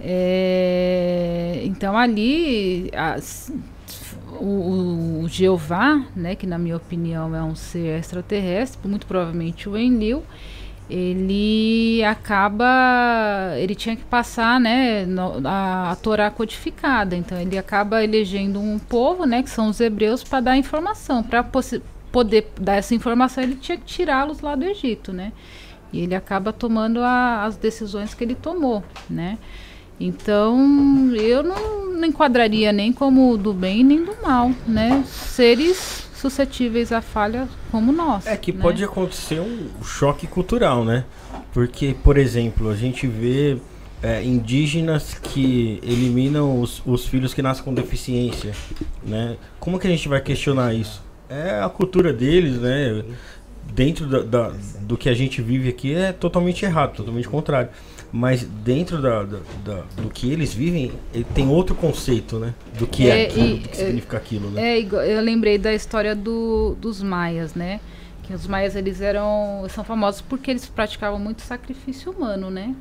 É, então ali as- o, o Jeová, né, que na minha opinião é um ser extraterrestre, muito provavelmente o Enlil, ele acaba, ele tinha que passar, né, a, a Torá codificada. Então ele acaba elegendo um povo, né, que são os hebreus, para dar informação, para poder dar essa informação, ele tinha que tirá-los lá do Egito, né? E ele acaba tomando a- as decisões que ele tomou, né? Então, eu não, não enquadraria nem como do bem nem do mal, né? Seres suscetíveis à falha como nós. É que né? pode acontecer um choque cultural, né? Porque, por exemplo, a gente vê é, indígenas que eliminam os, os filhos que nascem com deficiência, né? Como que a gente vai questionar isso? É a cultura deles, né? Dentro da, da- do que a gente vive aqui é totalmente errado, totalmente contrário. Mas dentro da, da- da- do que eles vivem, ele tem outro conceito, né? Do que é, É, aquilo, e- do que é- significa aquilo, né? É, eu lembrei da história do, dos maias, né? Que os maias eles eram são famosos porque eles praticavam muito sacrifício humano, né?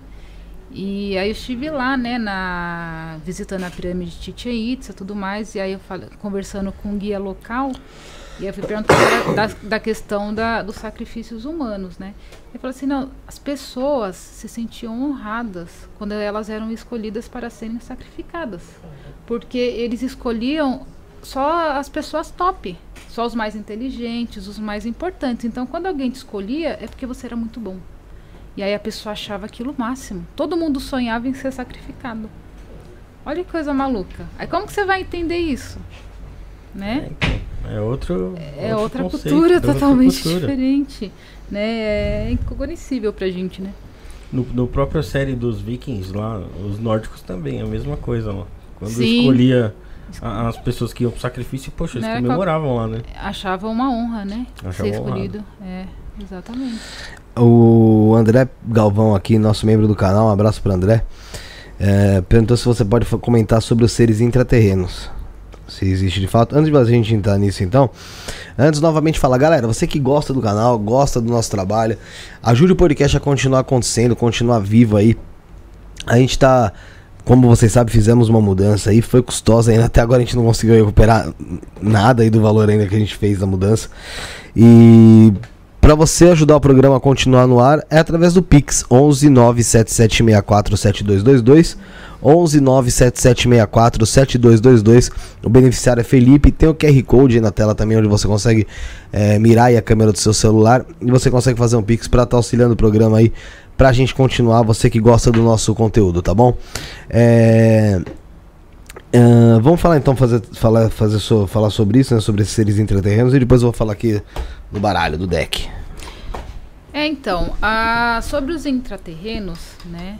E aí eu estive lá, né, na, visitando a pirâmide de Chichen Itza e tudo mais, e aí eu falei, conversando com um guia local, e eu fui perguntar da, da, questão da, dos sacrifícios humanos, né? Ele falou assim, não, as pessoas se sentiam honradas quando elas eram escolhidas para serem sacrificadas. Porque eles escolhiam só as pessoas top, só os mais inteligentes, os mais importantes. Então, quando alguém te escolhia, é porque você era muito bom. E aí a pessoa achava aquilo máximo. Todo mundo sonhava em ser sacrificado. Olha que coisa maluca. Aí como que você vai entender isso? Né? É, então, é outro. É outro outra conceito, cultura é outra totalmente cultura. diferente. Né? É incognoscível pra gente, né? No, no própria série dos Vikings lá, os nórdicos também, a mesma coisa lá. Quando Sim. escolhia a- as pessoas que iam pro sacrifício, poxa, eles comemoravam lá, né? Achava uma honra, né? Achava ser honrado. escolhido. É, exatamente. O André Galvão aqui, nosso membro do canal, um abraço para André. é, perguntou se você pode comentar sobre os seres intraterrenos. Se existe de fato. Antes de a gente entrar nisso, então, antes novamente falar, galera, você que gosta do canal, gosta do nosso trabalho, ajude o podcast a continuar acontecendo, continuar vivo aí. A gente tá, como vocês sabem, fizemos uma mudança aí, foi custosa ainda, até agora a gente não conseguiu recuperar nada aí do valor ainda que a gente fez da mudança. E Pra você ajudar o programa a continuar no ar é através do Pix 11 97764 7222 11 97764 7222. O beneficiário é Felipe. Tem o QR Code aí na tela também, onde você consegue eh, mirar a câmera do seu celular e você consegue fazer um Pix pra estar auxiliando o programa aí pra gente continuar. Você que gosta do nosso conteúdo, tá bom? É. Ah, vamos falar então, fazer, falar, fazer so- falar sobre isso, né? Sobre esses seres intraterrenos e depois eu vou falar aqui do baralho, do deck. É, então, a- sobre os intraterrenos, né?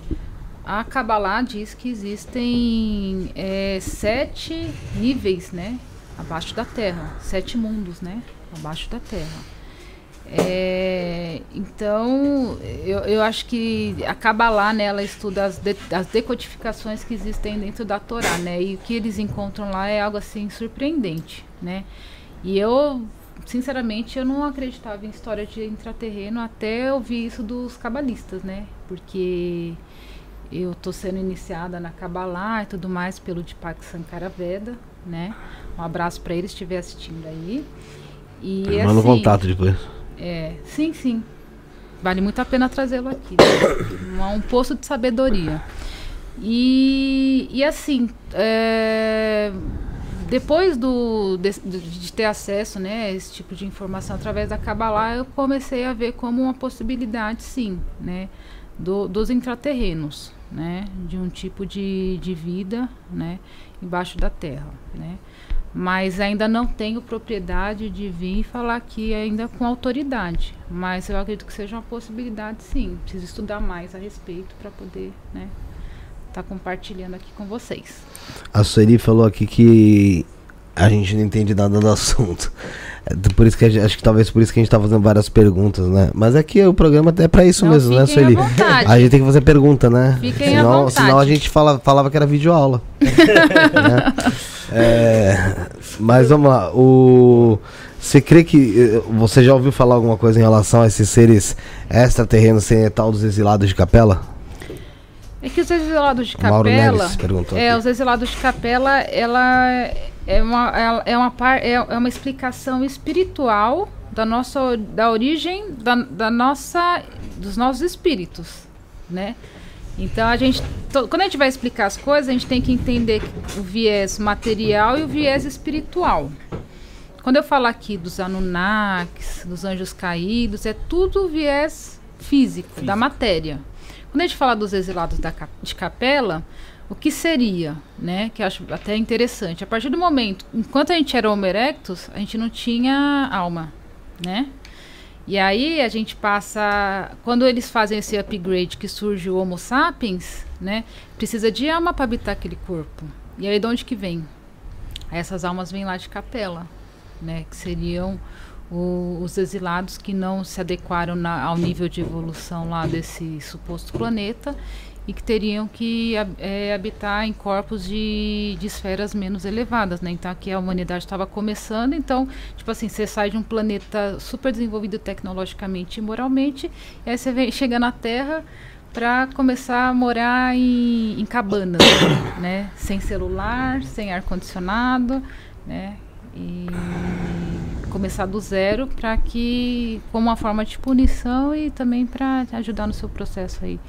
A Kabbalah diz que existem é, sete níveis, né? Abaixo da Terra. Sete mundos, né? Abaixo da Terra. É, então, eu, eu acho que a Kabbalah, né, ela estuda as, de- as decodificações que existem dentro da Torá, né? E o que eles encontram lá é algo assim surpreendente, né? E eu, sinceramente, eu não acreditava em história de intraterreno até ouvir isso dos cabalistas, né? Porque eu tô sendo iniciada na Kabbalah e tudo mais pelo Deepak Sankara Veda, né? Um abraço para ele se estiver assistindo aí. E Manda assim, contato depois. É, sim, sim. Vale muito a pena trazê-lo aqui. né? Um, um poço de sabedoria. E, e assim, é, depois do, de- de ter acesso né, a esse tipo de informação através da Kabbalah, eu comecei a ver como uma possibilidade, sim, né, do- dos intraterrenos, né, de um tipo de, de vida né, embaixo da terra. Né mas ainda não tenho propriedade de vir e falar aqui ainda com autoridade. Mas eu acredito que seja uma possibilidade, sim. Preciso estudar mais a respeito para poder, né, estar compartilhando aqui com vocês. A Sueli falou aqui que a gente não entende nada do assunto. É por isso que a gente- acho que talvez por isso que a gente tá fazendo várias perguntas, né? Mas é que o programa é pra isso Não, mesmo, né, à Sueli? vontade. A gente tem que fazer pergunta, né? Fiquem à senão, vontade. senão a gente fala, falava que era videoaula. né? É, mas vamos lá. O, você crê que. eh, Você já ouviu falar alguma coisa em relação a esses seres extraterrenos sem tal dos exilados de capela? É que os exilados de O Mauro Capela. Neves perguntou. É, aqui. os exilados de Capela, ela é uma, ela é uma, par, é, é uma explicação espiritual da nossa da origem da, da nossa dos nossos espíritos, né? Então a gente quando a gente vai explicar as coisas, a gente tem que entender o viés material e o viés espiritual. Quando eu falo aqui dos Anunnakis, dos anjos caídos, é tudo viés físico, da matéria. Quando a gente fala dos exilados da de capela, o que seria, né? Que eu acho até interessante. A partir do momento, enquanto a gente era Homo erectus, a gente não tinha alma, né? E aí a gente passa, quando eles fazem esse upgrade que surge o Homo sapiens, né? Precisa de alma para habitar aquele corpo. E aí de onde que vem? Essas almas vêm lá de capela, né? Que seriam o- os exilados que não se adequaram na- ao nível de evolução lá desse suposto planeta e que teriam que eh, habitar em corpos de, de esferas menos elevadas, né? Então aqui a humanidade estava começando, então, tipo assim, você sai de um planeta super desenvolvido tecnologicamente e moralmente, e aí você vem, chega na Terra para começar a morar em, em cabanas, né? Sem celular, sem ar condicionado, né? E começar do zero para que como uma forma de punição e também para ajudar no seu processo aí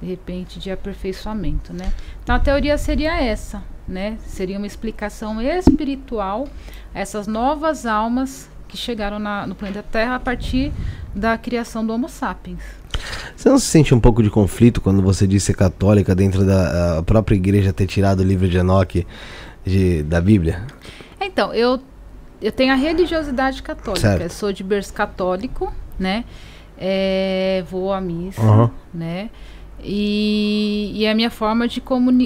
de repente de aperfeiçoamento, né? Então a teoria seria essa, né? Seria uma explicação espiritual a essas novas almas que chegaram na, no planeta Terra a partir da criação do Homo sapiens. Você não se sente um pouco de conflito quando você diz ser católica dentro da própria igreja ter tirado o livro de Enoque de, da Bíblia? Então, eu, eu tenho a religiosidade católica. Sou de berço católico, né? É, vou à missa, uhum. né? E, e é a minha forma de,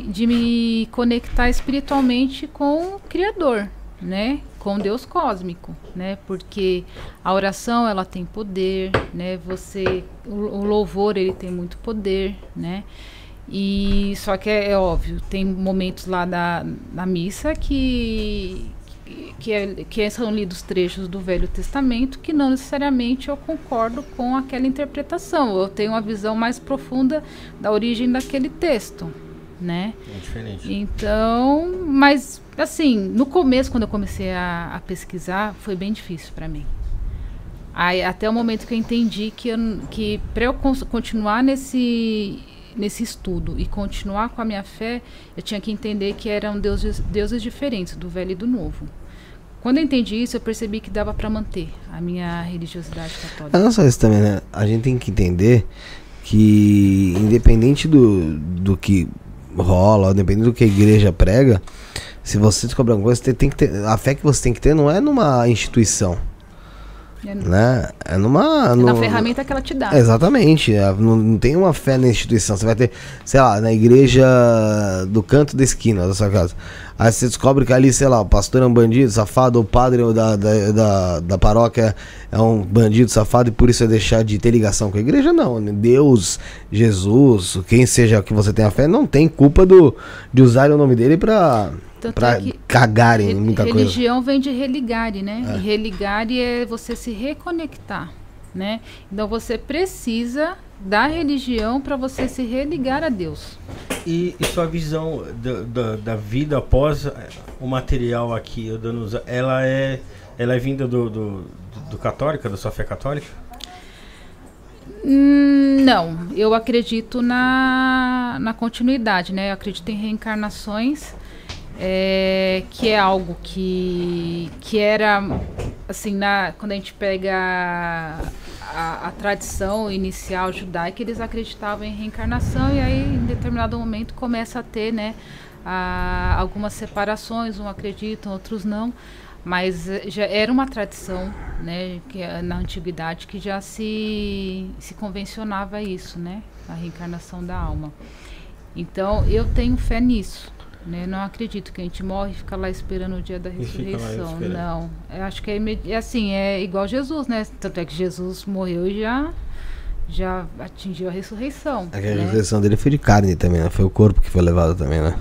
de me conectar espiritualmente com o Criador, né? Com Deus cósmico, né? Porque a oração ela tem poder, né? Você, o, o louvor ele tem muito poder, né? E só que é, é óbvio, tem momentos lá da, da missa que que, é, que são lidos trechos do Velho Testamento que não necessariamente eu concordo com aquela interpretação. Eu tenho uma visão mais profunda da origem daquele texto, né? É diferente. Então, mas assim, no começo quando eu comecei a, a pesquisar, foi bem difícil para mim. Aí, até o momento que eu entendi que, que para eu continuar nesse nesse estudo e continuar com a minha fé, eu tinha que entender que eram deuses, deuses diferentes, do velho e do novo. Quando eu entendi isso, eu percebi que dava para manter a minha religiosidade católica. Não só isso também, né? A gente tem que entender que, independente do, do que rola, independente do que a igreja prega, se você descobrir alguma coisa, você tem que ter, a fé que você tem que ter não é numa instituição. É, né? é numa. É no, na ferramenta que ela te dá. Exatamente. É, não, não, tem uma fé na instituição. Você vai ter, sei lá, na igreja do canto da esquina da sua casa. Aí você descobre que ali, sei lá, o pastor é um bandido, safado, o padre da, da, da, da paróquia é um bandido, safado, e por isso é deixar de ter ligação com a igreja. Não, né? Deus, Jesus, quem seja que você tenha fé, não tem culpa do, de usar o nome dele para para é cagarem muita religião coisa. Religião vem de religare, né? É. E religare é você se reconectar, né? Então você precisa da religião para você se religar a Deus. E, e sua visão da, da, da, vida após o material aqui, ela é, ela é vinda do, do, do católica, da sua fé católica? Hum, não, eu acredito na, na continuidade, né? Eu acredito em reencarnações, é, que é algo que, que era, assim, na, quando a gente pega a, a, tradição inicial judaica, eles acreditavam em reencarnação e aí em determinado momento começa a ter, né, a, algumas separações, um acreditam, outros não, mas eh, já era uma tradição, né, que eh, na antiguidade que já se se convencionava isso, né, a reencarnação da alma. Então eu tenho fé nisso. Né? Não acredito que a gente morre e fica lá esperando o dia da ressurreição. Não. Eu acho que é, é, assim, é igual Jesus, né? Tanto é que Jesus morreu e já, já atingiu a ressurreição. É a né? ressurreição dele foi de carne também, né? Foi o corpo que foi levado também, né?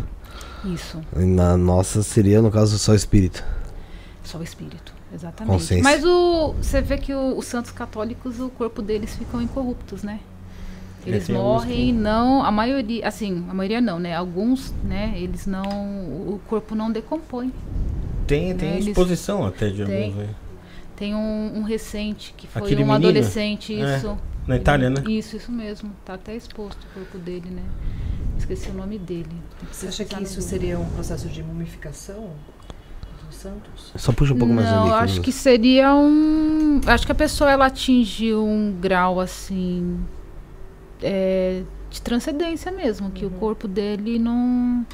Isso. E na nossa seria, no caso, só o espírito. Só o espírito, exatamente. Consciência. Mas o, você vê que o, os santos católicos, o corpo deles ficam incorruptos, né? Eles morrem, não, a maioria, assim, a maioria não, né? Alguns, né, eles não, o corpo não decompõe. Tem, né? tem exposição até de tem, alguns, Tem um, um, recente que foi Aquele um menino? adolescente, é, isso. É, na Itália, né? Isso, isso mesmo. Tá até exposto o corpo dele, né? Esqueci o nome dele. Você acha que isso seria um processo de mumificação? Santos? Só puxa um pouco não, mais ali. Não, acho que seria um. Acho que a pessoa ela atinge um grau assim é, de transcendência mesmo, que uhum. o corpo dele não,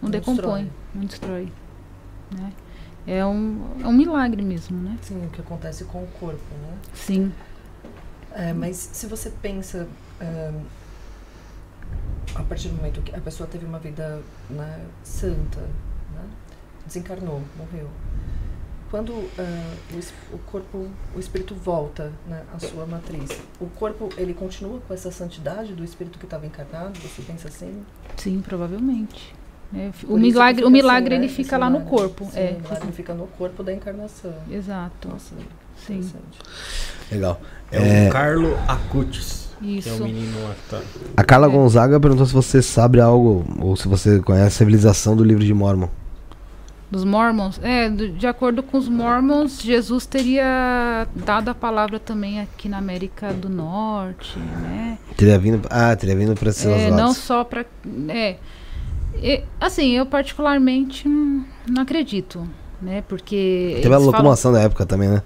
não, decompõe, destrói. não destrói. Né? É, um, é um milagre mesmo, né? Sim, o que acontece com o corpo, né? Sim. É, mas se você pensa a partir do momento que a pessoa teve uma vida né, santa, né? desencarnou, morreu quando uh, o, o, corpo, o espírito volta né, à sua matriz, o corpo ele continua com essa santidade do espírito que estava encarnado? Você pensa assim? Sim, provavelmente. É, o milagre, o milagre assim, ele né? fica lá no corpo. Sim, é. O milagre fica no corpo da encarnação. Exato. Nossa, Sim. Legal. É, é o Carlo Acutis. Que é o Isso. menino lá. A Carla É. Gonzaga perguntou se você sabe algo, ou se você conhece a civilização do livro de Mormon. Dos Mormons? É, de acordo com os Mormons, Jesus teria dado a palavra também aqui na América do Norte, né? Teria vindo. Ah, teria vindo esses É, lados. não só para. É, E, assim, eu particularmente não acredito, né? Porque. Teve a eles falam- locomoção da época também, né?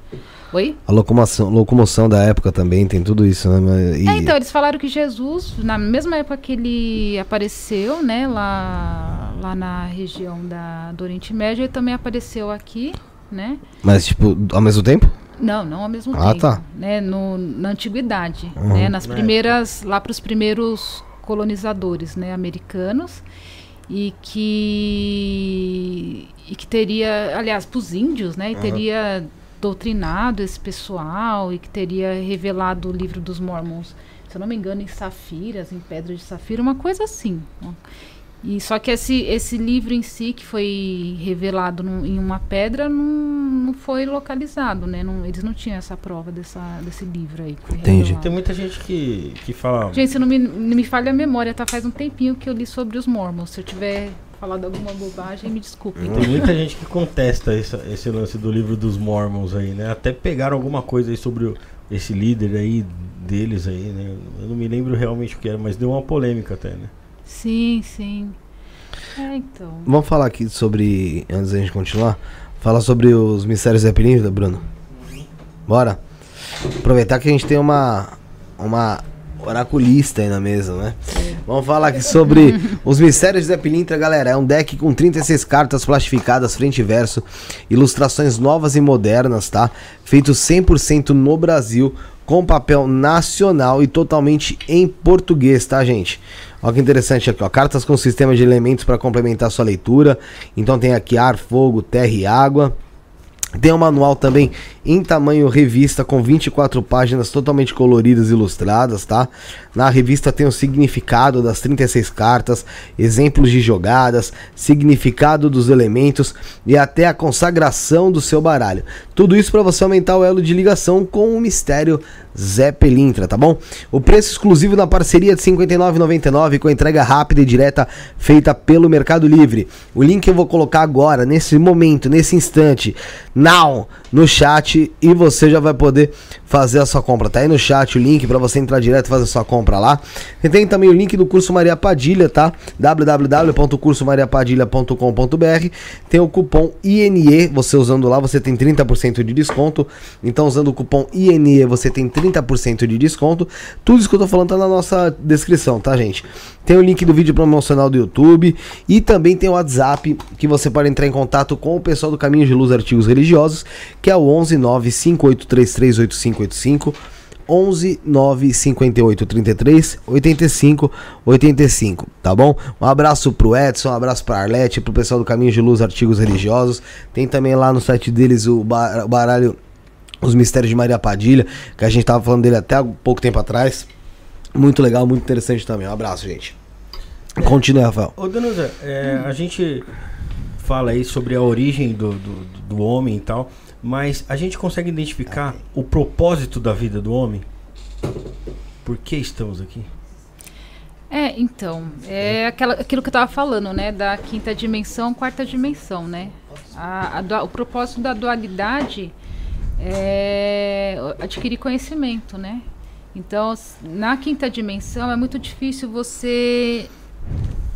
Oi? A locomoção, locomoção da época também, tem tudo isso, né? E, É, então, eles falaram que Jesus, na mesma época que ele apareceu, né, lá, lá na região da, do Oriente Médio, ele também apareceu aqui, né? Mas, tipo, ao mesmo tempo? Não, não ao mesmo Ah, tempo. tá. Né, no, na antiguidade, Uhum. né? Nas Na primeiras, lá para os primeiros colonizadores, né, americanos, e que e que teria, aliás, para os índios, né, e Uhum. teria doutrinado esse pessoal e que teria revelado o livro dos Mormons, se eu não me engano, em safiras, em pedra de safira, uma coisa assim. ó. E só que esse, esse livro em si, que foi revelado num- em uma pedra, não, não foi localizado, né? Não- eles não tinham essa prova dessa, desse livro aí. Entendi. revelado. Tem muita gente que, que fala. Gente, se não me, não me falha a memória, tá? Faz um tempinho que eu li sobre os Mormons. Se eu tiver falado alguma bobagem, me desculpem. Tem muita gente que contesta essa- esse lance do livro dos Mormons aí, né? Até pegaram alguma coisa aí sobre o- esse líder aí deles aí, né? Eu não me lembro realmente o que era, mas deu uma polêmica até, né? Sim, sim. É, então. Vamos falar aqui sobre. Antes da gente continuar, falar sobre os mistérios Zeppelin, Bruno. Bora? Aproveitar que a gente tem uma. Uma oraculista aí na mesa, né? Vamos falar aqui sobre os mistérios de Zé Pilintra, galera. É um deck com 36 cartas plastificadas, frente e verso, ilustrações novas e modernas, tá? Feito 100% no Brasil, com papel nacional e totalmente em português, tá, gente? Olha que interessante aqui, ó. Cartas com sistema de elementos para complementar sua leitura. Então tem aqui ar, fogo, terra e água. Tem um manual também em tamanho revista com 24 páginas totalmente coloridas e ilustradas, tá? Na revista tem o significado das 36 cartas, exemplos de jogadas, significado dos elementos e até a consagração do seu baralho. Tudo isso para você aumentar o elo de ligação com o mistério Zé Pelintra, tá bom? O preço exclusivo na parceria de R$ 59,99 com entrega rápida e direta feita pelo Mercado Livre. O link eu vou colocar agora, nesse momento, nesse instante, now, no chat e você já vai poder fazer a sua compra. Tá aí no chat o link para você entrar direto e fazer a sua compra lá. E tem também o link do curso Maria Padilha, tá? www.cursomariapadilha.com.br. Tem o cupom INE, você usando lá, você tem 30% de desconto. Então usando o cupom INE, você tem 30% de desconto. Tudo isso que eu tô falando tá na nossa descrição, tá, gente? Tem o link do vídeo promocional do YouTube e também tem o WhatsApp que você pode entrar em contato com o pessoal do Caminho de Luz Artigos Religiosos, que é o 11 95833 8585. 11 958 33 85 85, tá bom? Um abraço pro Edson, um abraço pra Arlete, pro pessoal do Caminho de Luz Artigos Religiosos. Tem também lá no site deles o baralho Os Mistérios de Maria Padilha, que a gente tava falando dele até há pouco tempo atrás. Muito legal, muito interessante também. Um abraço, gente. Continue, Rafael. Ô, Danusa, é, a gente fala aí sobre a origem do, do, do homem e tal, mas a gente consegue identificar o propósito da vida do homem? Por que estamos aqui? É, então, é aquela, aquilo que eu tava falando, né? Da quinta dimensão, quarta dimensão, né? A- a o propósito da dualidade é adquirir conhecimento, né? Então, na quinta dimensão é muito difícil você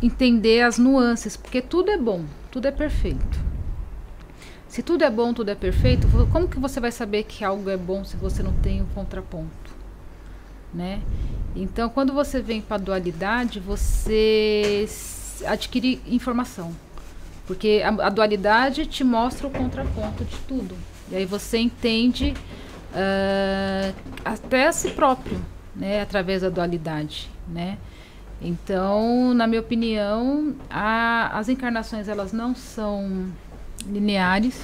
entender as nuances, porque tudo é bom, tudo é perfeito. Se tudo é bom, tudo é perfeito, como que você vai saber que algo é bom se você não tem o contraponto, né? Então, quando você vem para a dualidade, você adquire informação. Porque a, a dualidade te mostra o contraponto de tudo. E aí você entende ah, até a si próprio, né? Através da dualidade, né? Então, na minha opinião, a- as encarnações elas não são lineares,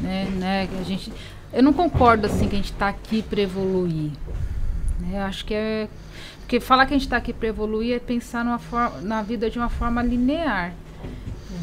né? né? A gente, eu não concordo assim que a gente está aqui para evoluir. Né? Eu acho que é porque falar que a gente está aqui para evoluir é pensar numa for- na vida de uma forma linear.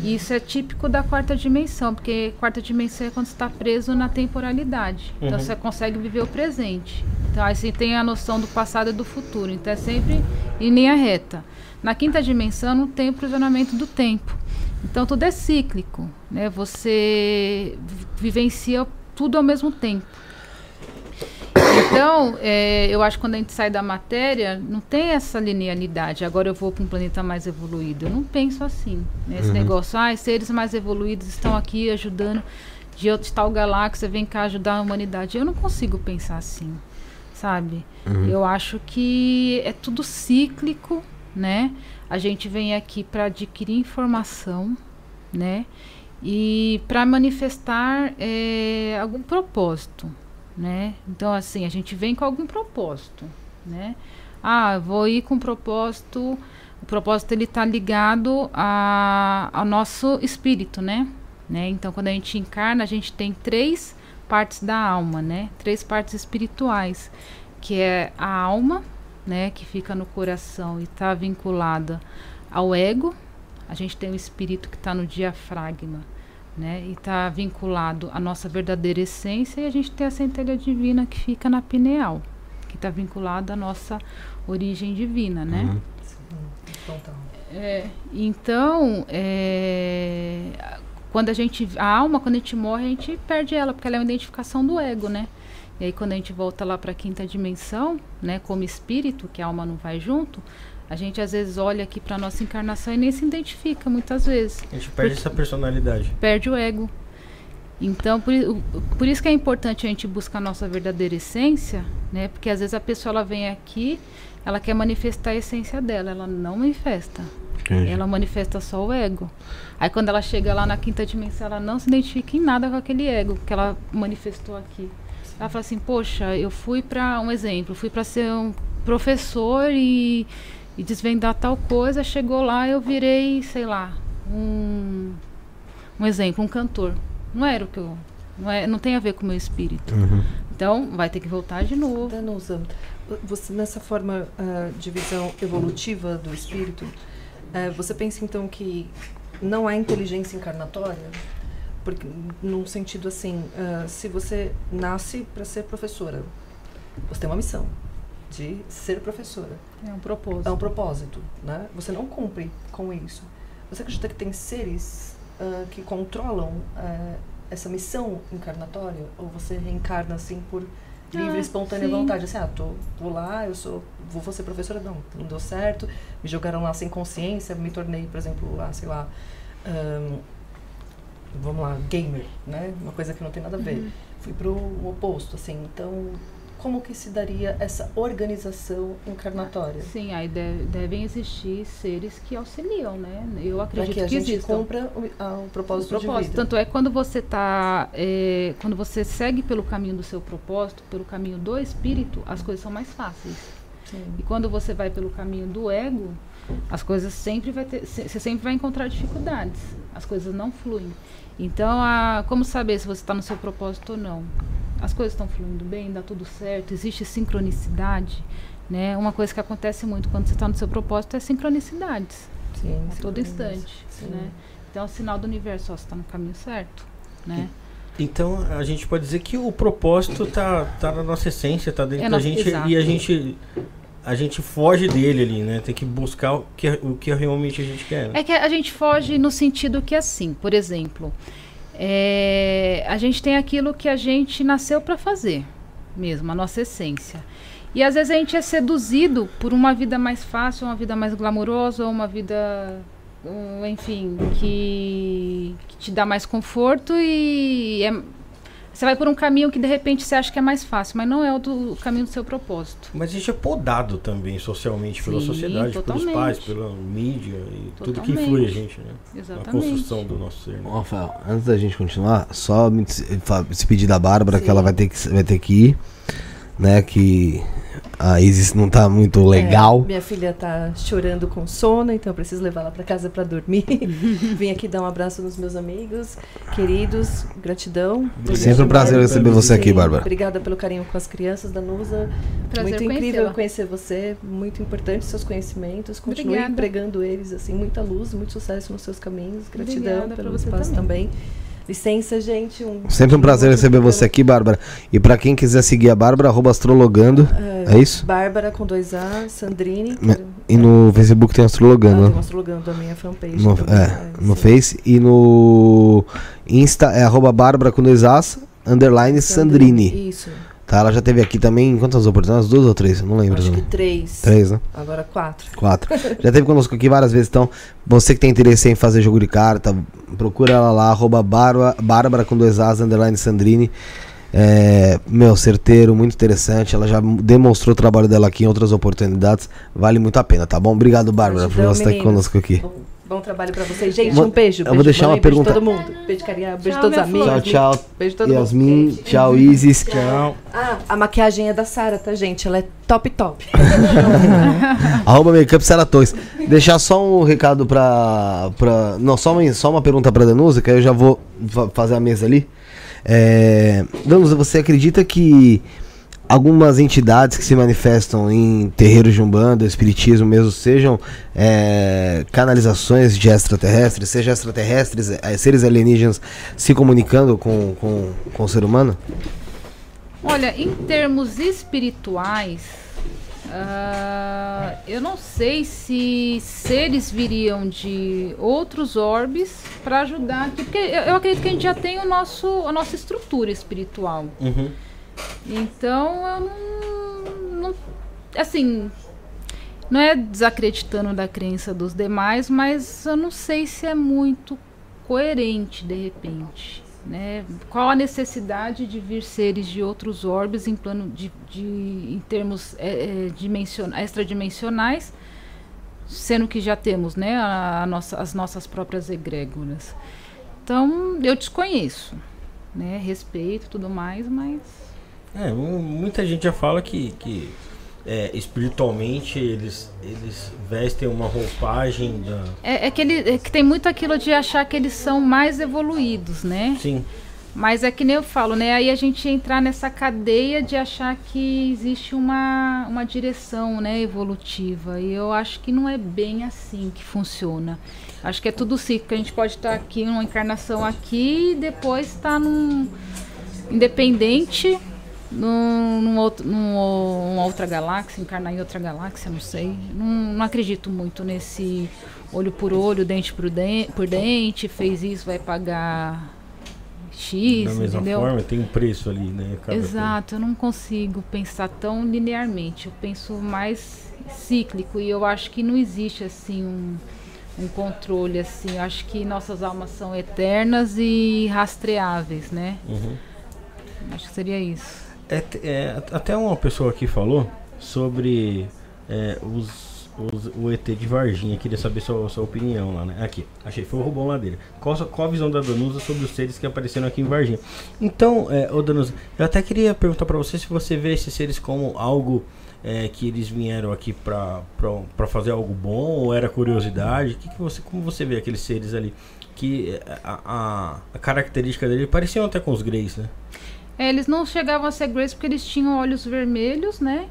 E isso é típico da quarta dimensão, porque quarta dimensão é quando está preso na temporalidade. Então Uhum. você consegue viver o presente. Então aí você tem a noção do passado e do futuro. Então é sempre em linha reta. Na quinta dimensão não tem o prisionamento do tempo. Então tudo é cíclico, né? Você vi- vivencia tudo ao mesmo tempo. Então, é, eu acho que quando a gente sai da matéria, não tem essa linearidade. Agora eu vou para um planeta mais evoluído. Eu não penso assim. Né? Esse negócio, ah, seres mais evoluídos estão aqui ajudando de outra tal galáxia, vem cá ajudar a humanidade. Eu não consigo pensar assim, sabe? Eu acho que é tudo cíclico, né? A gente vem aqui para adquirir informação, né? E para manifestar é, algum propósito, né? Então, assim, a gente vem com algum propósito, né? Ah, vou ir com propósito. O propósito ele está ligado a, ao nosso espírito, né? né? Então, quando a gente encarna, a gente tem três partes da alma, né? Três partes espirituais, que é a alma, né? Que fica no coração e está vinculada ao ego. A gente tem o espírito que está no diafragma, né? E está vinculado à nossa verdadeira essência. E a gente tem a centelha divina que fica na pineal, que está vinculada à nossa origem divina, né? Uhum. É, então, é, quando a gente. A alma, quando a gente morre, a gente perde ela, porque ela é uma identificação do ego, né? E aí, quando a gente volta lá para a quinta dimensão, né, como espírito, que a alma não vai junto, a gente às vezes olha aqui para nossa encarnação e nem se identifica, muitas vezes. A gente perde essa personalidade. Perde o ego. Então, por, por isso que é importante a gente buscar a nossa verdadeira essência, né? Porque às vezes a pessoa ela vem aqui, ela quer manifestar a essência dela, ela não manifesta. Entendi. Ela manifesta só o ego. Aí quando ela chega lá na quinta dimensão, ela não se identifica em nada com aquele ego que ela manifestou aqui. Ela fala assim: "Poxa, eu fui para um exemplo, fui para ser um professor e, e desvendar tal coisa, chegou lá eu virei, sei lá, um um exemplo, um cantor. Não era o que eu não é, não tem a ver com o meu espírito. Uhum. Então, vai ter que voltar de novo. Danusa, você nessa forma ah, de visão evolutiva do espírito, eh, você pensa então que não há inteligência encarnatória? Porque, num sentido assim, ah, se você nasce para ser professora, você tem uma missão de ser professora. É um propósito. É um propósito, né? Você não cumpre com isso. Você acredita que tem seres ah, que controlam ah, essa missão encarnatória? Ou você reencarna assim por livre e Ah, espontânea sim. vontade? Assim, ah, tô, tô lá, eu sou, vou, vou ser professora. Não, não deu certo. Me jogaram lá sem consciência. Me tornei, por exemplo, ah, sei lá, ahn, vamos lá, gamer, né? Uma coisa que não tem nada a ver. Uhum. Fui pro oposto, assim. Então, como que se daria essa organização encarnatória? Sim, aí de- devem existir seres que auxiliam, né? Eu acredito que que, existam. cumpra o, a- o propósito, O propósito. Tanto é quando você tá, é, quando você segue pelo caminho do seu propósito, pelo caminho do espírito, as coisas são mais fáceis. Sim. E quando você vai pelo caminho do ego, as coisas sempre vai ter, você sempre vai encontrar dificuldades. As coisas não fluem. Então, a, como saber se você está no seu propósito ou não? As coisas estão fluindo bem, dá tudo certo, existe sincronicidade, né? Uma coisa que acontece muito quando você está no seu propósito é sincronicidades, Sim, a todo instante, Sim. né? Então, é um sinal do universo, ó, você está no caminho certo, né? Então a gente pode dizer que o propósito tá, tá na nossa essência, tá dentro É da gente exato. e a gente a gente foge dele ali, né? Tem que buscar o que, o que realmente a gente quer. né? É que a gente foge no sentido que assim, por exemplo, é, a gente tem aquilo que a gente nasceu para fazer, mesmo, a nossa essência. E às vezes a gente é seduzido por uma vida mais fácil, uma vida mais glamourosa, ou uma vida, enfim, que, que te dá mais conforto e é- você vai por um caminho que de repente você acha que é mais fácil, mas não é o, do- o caminho do seu propósito. Mas a gente é podado também socialmente pela Sim, sociedade, pelos totalmente. pais, pela mídia e tudo que Totalmente. influi a gente, né? Na Exatamente. construção do nosso ser. né? Ô, Rafael, antes da gente continuar, só me se pedir da Bárbara que Sim. ela vai ter que, vai ter que ir, né? Que a Isis não tá muito legal. É, minha filha tá chorando com sono, então eu preciso levar ela para casa para dormir. Vim aqui dar um abraço nos meus amigos, queridos, gratidão. Sempre um prazer receber você aqui, Bárbara. Obrigada pelo carinho com as crianças, Danusa. Prazer muito incrível conhecer você, muito importante seus conhecimentos. Continue Obrigada. empregando eles, assim, muita luz, muito sucesso nos seus caminhos. Gratidão Obrigada pelo espaço também. também. Licença, gente. Um Sempre um prazer receber você aqui, Bárbara. E pra quem quiser seguir a Bárbara, arroba astrologando. É isso? Bárbara com dois A, Sandrine. E no Facebook tem Ah, astrologando. tem né? um astrologando a minha fanpage. No, também, é, no sim. Face. E no Insta é arroba Bárbara com dois As, underline Sandrine. Isso. Tá, ela já teve aqui também, quantas oportunidades? Duas ou três? Não lembro. Acho que três. Três, né? Agora quatro. Quatro. Já teve conosco aqui várias vezes, então você que tem interesse em fazer jogo de carta, procura ela lá, arroba Bárbara, com dois As, underline Sandrine. É, meu, certeiro, muito interessante. Ela já demonstrou o trabalho dela aqui em outras oportunidades. Vale muito a pena, tá bom? Obrigado, Bárbara, por você estar aqui conosco aqui. Bom, trabalho pra vocês. Gente, Vou- um beijo. eu vou beijo deixar mãe, uma beijo pergunta- todo mundo. Beijo de Cariá, beijo Tchau, todos os amigos. Tchau, tchau. Beijo todo mundo. Yasmin, tchau, Isis. Tchau. Ah, a maquiagem é da Sara, tá, gente? Ela é top, top. Arroba Makeup Sara Torres. Deixar só um recado pra. pra não, só uma, só uma pergunta pra Danusa, que aí eu já vou fa- fazer a mesa ali. É, Danusa, você acredita que algumas entidades que se manifestam em terreiros de Umbanda, Espiritismo mesmo, sejam é, canalizações de extraterrestres, sejam extraterrestres, é, seres alienígenas se comunicando com, com, com o ser humano? Olha, em termos espirituais, ah, eu não sei se seres viriam de outros orbes para ajudar aqui, porque eu, eu acredito que a gente já tem o nosso, a nossa estrutura espiritual. Uhum. Então eu não, não- Assim. Não é desacreditando da crença dos demais, mas eu não sei se é muito coerente de repente. Né? Qual a necessidade de vir seres de outros orbes em plano de, de em termos é, é, dimension- extradimensionais, sendo que já temos né, a, a nossa, as nossas próprias egrégoras. Então eu desconheço, né? Respeito tudo mais, mas É, mu- muita gente já fala que, que é, espiritualmente eles, eles vestem uma roupagem da. É, é que, ele, é que tem muito aquilo de achar que eles são mais evoluídos, né? Sim. Mas é que nem eu falo, né? Aí a gente entrar nessa cadeia de achar que existe uma, uma direção né, evolutiva. E eu acho que não é bem assim que funciona. Acho que é tudo ciclo. A gente pode estar aqui numa encarnação aqui e depois estar num independente num, num outro, num- numa outra galáxia, encarnar em outra galáxia, não sei. Não, não acredito muito nesse olho por olho, dente por, den por dente, fez isso, vai pagar X, da mesma entendeu? forma, tem um preço ali, né? Exato, eu não consigo pensar tão linearmente. Eu penso mais cíclico e eu acho que não existe assim um, um controle assim. Eu acho que nossas almas são eternas e rastreáveis, né? coisa. Uhum. Acho que seria isso. É, é, até uma pessoa aqui falou sobre é, os, os- o ET de Varginha. Queria saber sua, sua opinião lá, né? Aqui, achei, foi o Rubão Ladeira. Qual, a sua- qual a visão da Danusa sobre os seres que apareceram aqui em Varginha? Então, é, ô Danusa, eu até queria perguntar pra você se você vê esses seres como algo é, que eles vieram aqui pra fazer algo bom ou era curiosidade? Que que você, como você vê aqueles seres ali? Que é, a, a, a característica dele pareciam até com os Greys, né? É, eles não chegavam a ser Grace porque eles tinham olhos vermelhos, né?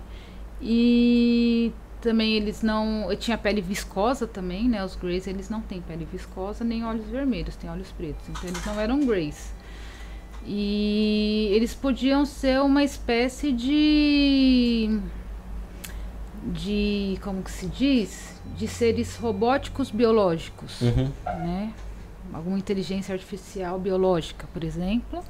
E também eles não. Tinha pele viscosa também, né? Os Greys eles não têm pele viscosa nem olhos vermelhos, têm olhos pretos. Então eles não eram Greys. E eles podiam ser uma espécie de. de. como que se diz? De seres robóticos biológicos Uhum. né? Alguma inteligência artificial biológica, por exemplo,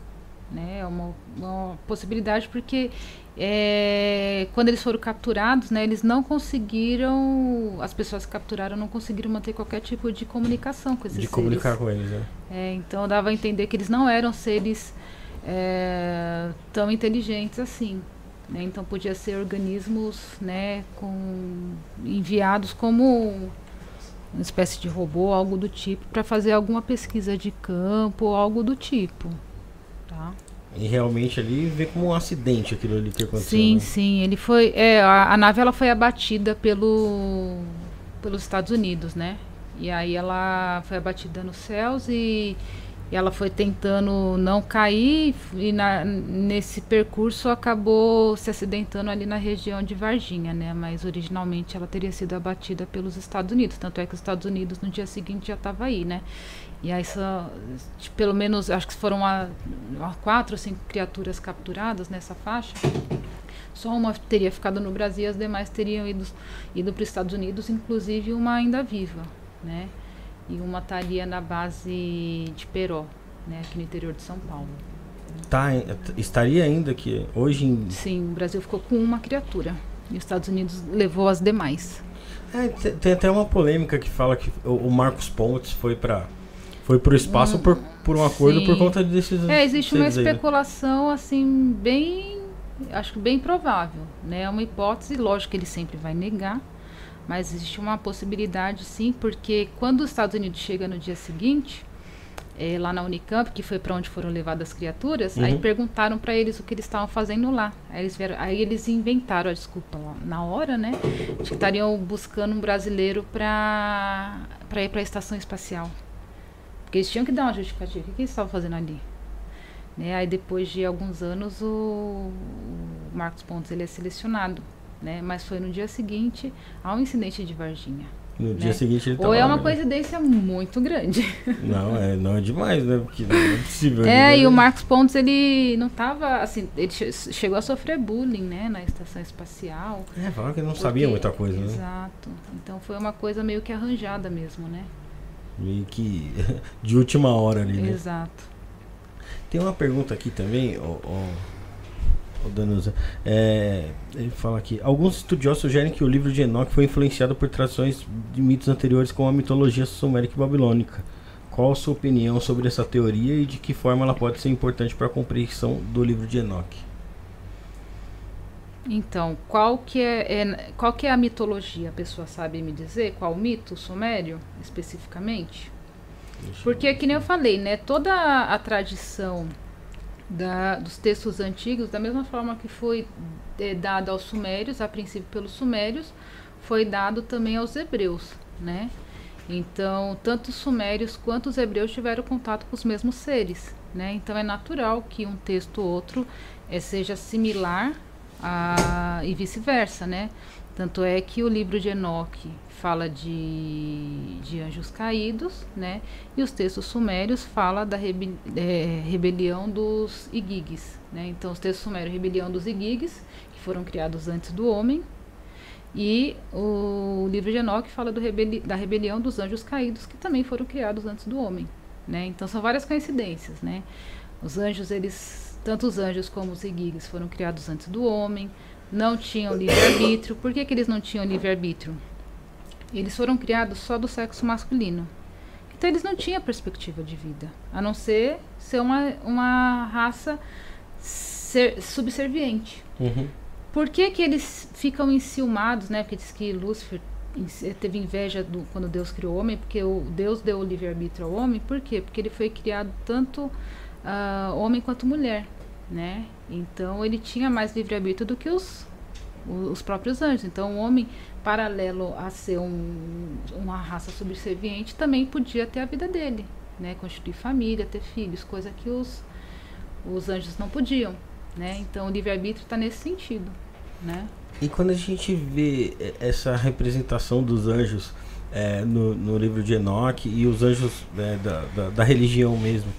né? É uma, uma possibilidade porque é, quando eles foram capturados, né? Eles não conseguiram, as pessoas que capturaram não conseguiram manter qualquer tipo de comunicação com esses De seres. comunicar com eles, né? É, então dava a entender que eles não eram seres é, tão inteligentes assim. né? Então podia ser organismos né, com, enviados como uma espécie de robô, algo do tipo, para fazer alguma pesquisa de campo, algo do tipo. Tá? E realmente ali vê como um acidente aquilo ali que aconteceu. Sim, né? sim. Ele foi. É, a, a nave ela foi abatida pelo, pelos Estados Unidos, né? E aí ela foi abatida nos céus e, e ela foi tentando não cair e na, nesse percurso acabou se acidentando ali na região de Varginha, né? Mas originalmente ela teria sido abatida pelos Estados Unidos. Tanto é que os Estados Unidos no dia seguinte já estava aí, né? E aí só, de- pelo menos, acho que foram uma, uma quatro ou cinco criaturas capturadas nessa faixa. Só uma teria ficado no Brasil e as demais teriam ido, ido para os Estados Unidos, inclusive uma ainda viva, né? E uma estaria na base de Peró, né? Aqui no interior de São Paulo. Tá, estaria ainda que hoje em. Sim, o Brasil ficou com uma criatura. E os Estados Unidos levou as demais. É, te- tem até uma polêmica que fala que o Marcos Pontes foi para foi pro espaço por, por um acordo Hum, sim. por conta desses. É, existe uma seres aí, né? especulação, assim, bem. Acho que bem provável. Né? É uma hipótese, lógico que ele sempre vai negar, mas existe uma possibilidade, sim, porque quando os Estados Unidos chegam no dia seguinte, eh, lá na Unicamp, que foi para onde foram levadas as criaturas, aí Uhum. perguntaram para eles o que eles estavam fazendo lá. Aí eles, vieram, aí eles inventaram a desculpa lá, na hora, né? De que estariam buscando um brasileiro para ir para a estação espacial. Porque eles tinham que dar uma justificativa. O que, que eles estavam fazendo ali? Né? Aí depois de alguns anos o, o Marcos Pontes ele é selecionado. Né? Mas foi no dia seguinte ao incidente de Varginha. No dia né? seguinte ele Ou é uma né? coincidência muito grande. Não, é, não é demais, né? Porque não é possível. É, né? e o Marcos Pontes ele não estava assim, ele che- chegou a sofrer bullying, né, na estação espacial. É, fala que ele não sabia porque- muita coisa, né? Exato. Então foi uma coisa meio que arranjada mesmo, né? Meio que de última hora ali, né? Exato. Tem uma pergunta aqui também, ó, ó, ó, Danusa. É, ele fala aqui: alguns estudiosos sugerem que o livro de Enoch foi influenciado por tradições de mitos anteriores como a mitologia sumérica e babilônica. Qual a sua opinião sobre essa teoria e de que forma ela pode ser importante para a compreensão do livro de Enoch? Então, qual que é, é- qual que é a mitologia? A pessoa sabe me dizer qual mito sumério especificamente? Porque, que nem eu falei, né? Toda a, tradição da- dos textos antigos, da mesma forma que foi eh, dada aos sumérios, a princípio pelos sumérios, foi dado também aos hebreus, né? Então, tanto os sumérios quanto os hebreus tiveram contato com os mesmos seres, né? Então, é natural que um texto ou outro eh, seja similar a, e vice-versa, né? Tanto é que o livro de Enoque fala de, de anjos caídos, né? E os textos sumérios falam da rebe- eh, rebelião dos Igigues, né? Então, os textos sumérios, rebelião dos Igigues, que foram criados antes do homem, e o livro de Enoque fala rebeli- da rebelião dos anjos caídos, que também foram criados antes do homem, né? Então, são várias coincidências, né? Os anjos, eles, tanto os anjos como os Igigues foram criados antes do homem, não tinham livre-arbítrio. Por que, que eles não tinham livre-arbítrio? Eles foram criados só do sexo masculino. Então eles não tinham perspectiva de vida, a não ser ser uma, uma raça ser- subserviente. Uhum. Por que, que eles ficam enciumados, né? Porque diz que Lúcifer in- teve inveja do, quando Deus criou o homem, porque o Deus deu o livre-arbítrio ao homem. Por quê? Porque ele foi criado tanto ah, homem quanto mulher, né? Então ele tinha mais livre-arbítrio do que os, os próprios anjos. Então o homem, paralelo a ser um, uma raça subserviente, também podia ter a vida dele, né? Constituir família, ter filhos, coisa que os, os anjos não podiam, né? Então o livre-arbítrio está nesse sentido, né? E quando a gente vê eh, essa representação dos anjos eh, no, no livro de Enoch e os anjos eh, da, da, da religião mesmo,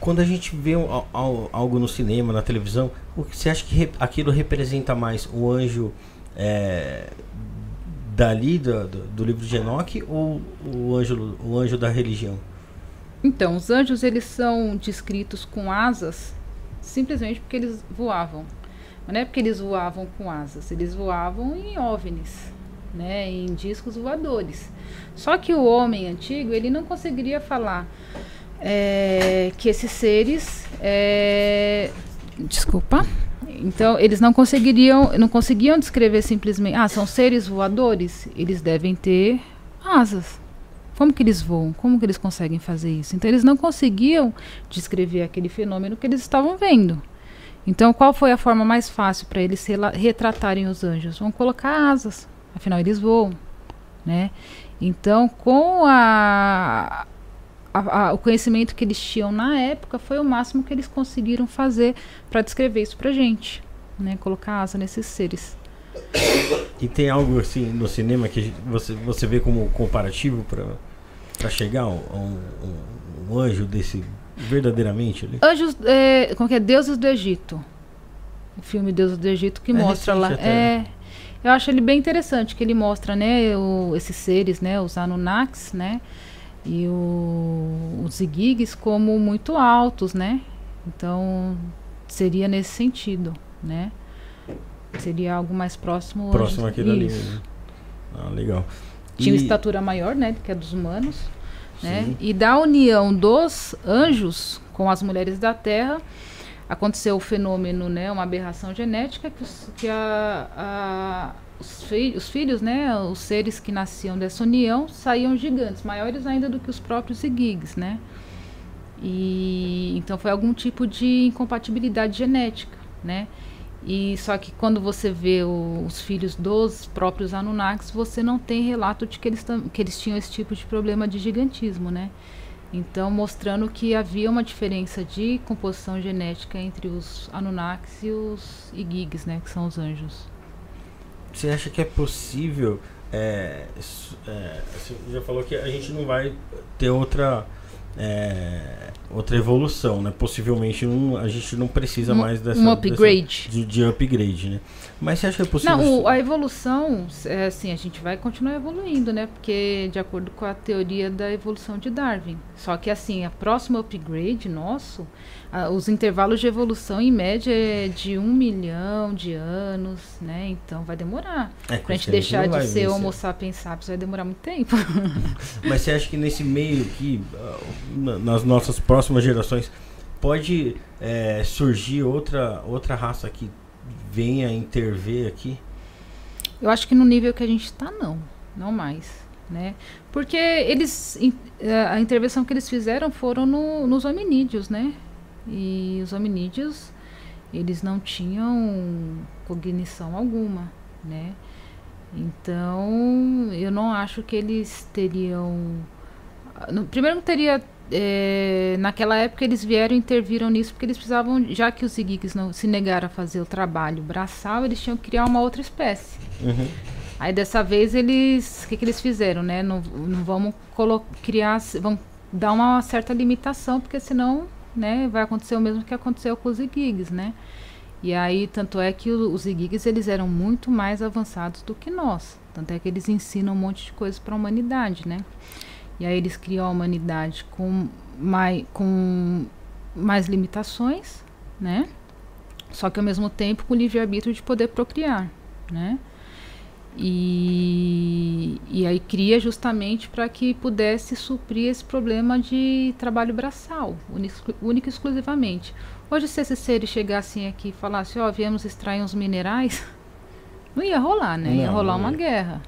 quando a gente vê al- al- algo no cinema, na televisão, o que você acha que aquilo representa mais? O anjo eh, dali do, do, livro de Enoch ou o anjo, o anjo da religião? Então, os anjos eles são descritos com asas simplesmente porque eles voavam. Mas não é porque eles voavam com asas, eles voavam em OVNIs, né, em discos voadores. Só que o homem antigo ele não conseguiria falar é, que esses seres, é, desculpa, então eles não conseguiriam, não conseguiam descrever simplesmente, ah, são seres voadores, eles devem ter asas, Como que eles voam? Como que eles conseguem fazer isso? Então eles não conseguiam descrever aquele fenômeno que eles estavam vendo. Então qual foi a forma mais fácil para eles retratarem os anjos? Vão colocar asas, afinal eles voam, né? Então com a, a, a, o conhecimento que eles tinham na época foi o máximo que eles conseguiram fazer para descrever isso para gente, né? Colocar asa nesses seres. E tem algo assim no cinema que você, você vê como comparativo para chegar a um, um, um, anjo desse verdadeiramente ali? Anjos, é, como que é? Deuses do Egito. O filme Deuses do Egito que é mostra lá. Até, é, né? Eu acho ele bem interessante, que ele mostra, né, o, esses seres, né, os Anunnakis, né, e o, os Igigis como muito altos, né? Então, seria nesse sentido, né? Seria algo mais próximo. Próximo aqui ali. Né? Ah, legal. Tinha e... estatura maior, né? Que é dos humanos. Né? E da união dos anjos com as mulheres da Terra, aconteceu o fenômeno, né? Uma aberração genética que, que a, a, os, fi, os, filhos, né? Os seres que nasciam dessa união saíam gigantes, maiores ainda do que os próprios Igigs, né? E então foi algum tipo de incompatibilidade genética, né? E só que quando você vê o, os filhos dos próprios Anunnakis, você não tem relato de que eles, que eles tinham esse tipo de problema de gigantismo, né? Então, mostrando que havia uma diferença de composição genética entre os Anunnakis e os Igigs, né? Que são os anjos. Você acha que é possível... É, é, você já falou que a gente não vai ter outra é, outra evolução, né? Possivelmente a gente não precisa um, mais dessa um upgrade dessa, de, de, upgrade, né? Mas você acha que é possível? Não, o, a evolução, é assim, a gente vai continuar evoluindo, né? Porque de acordo com a teoria da evolução de Darwin. Só que assim, a próxima upgrade nosso os intervalos de evolução em média é de um milhão de anos, né? Então vai demorar. É, pra gente deixar de ser Homo sapiens sapiens vai demorar muito tempo. Mas você acha que nesse meio aqui, ah, nas nossas próximas gerações, pode é, surgir outra, outra raça que venha intervir aqui? Eu acho que no nível que a gente está, não. Não mais. Né? Porque eles a intervenção que eles fizeram foram no, nos hominídeos, né? E os hominídeos, eles não tinham cognição alguma, né? Então, eu não acho que eles teriam. Primeiro, não teria. É, naquela época, eles vieram e interviram nisso porque eles precisavam, já que os Igigis não se negaram a fazer o trabalho braçal, eles tinham que criar uma outra espécie. Uhum. Aí dessa vez eles, o que, que eles fizeram, né? Não, não vamos criar, vamos dar uma certa limitação, porque senão né, vai acontecer o mesmo que aconteceu com os gigs, né? E aí, tanto é que os gigs eles eram muito mais avançados do que nós. Tanto é que eles ensinam um monte de coisas para a humanidade, né? E aí eles criam a humanidade com mais, com mais limitações, né? Só que ao mesmo tempo com o livre-arbítrio de poder procriar, né? E, e aí cria justamente para que pudesse suprir esse problema de trabalho braçal, único e exclusivamente. Hoje, se esses seres chegassem aqui e falassem, ó, oh, viemos extrair uns minerais, não ia rolar, né? Não, ia rolar uma guerra,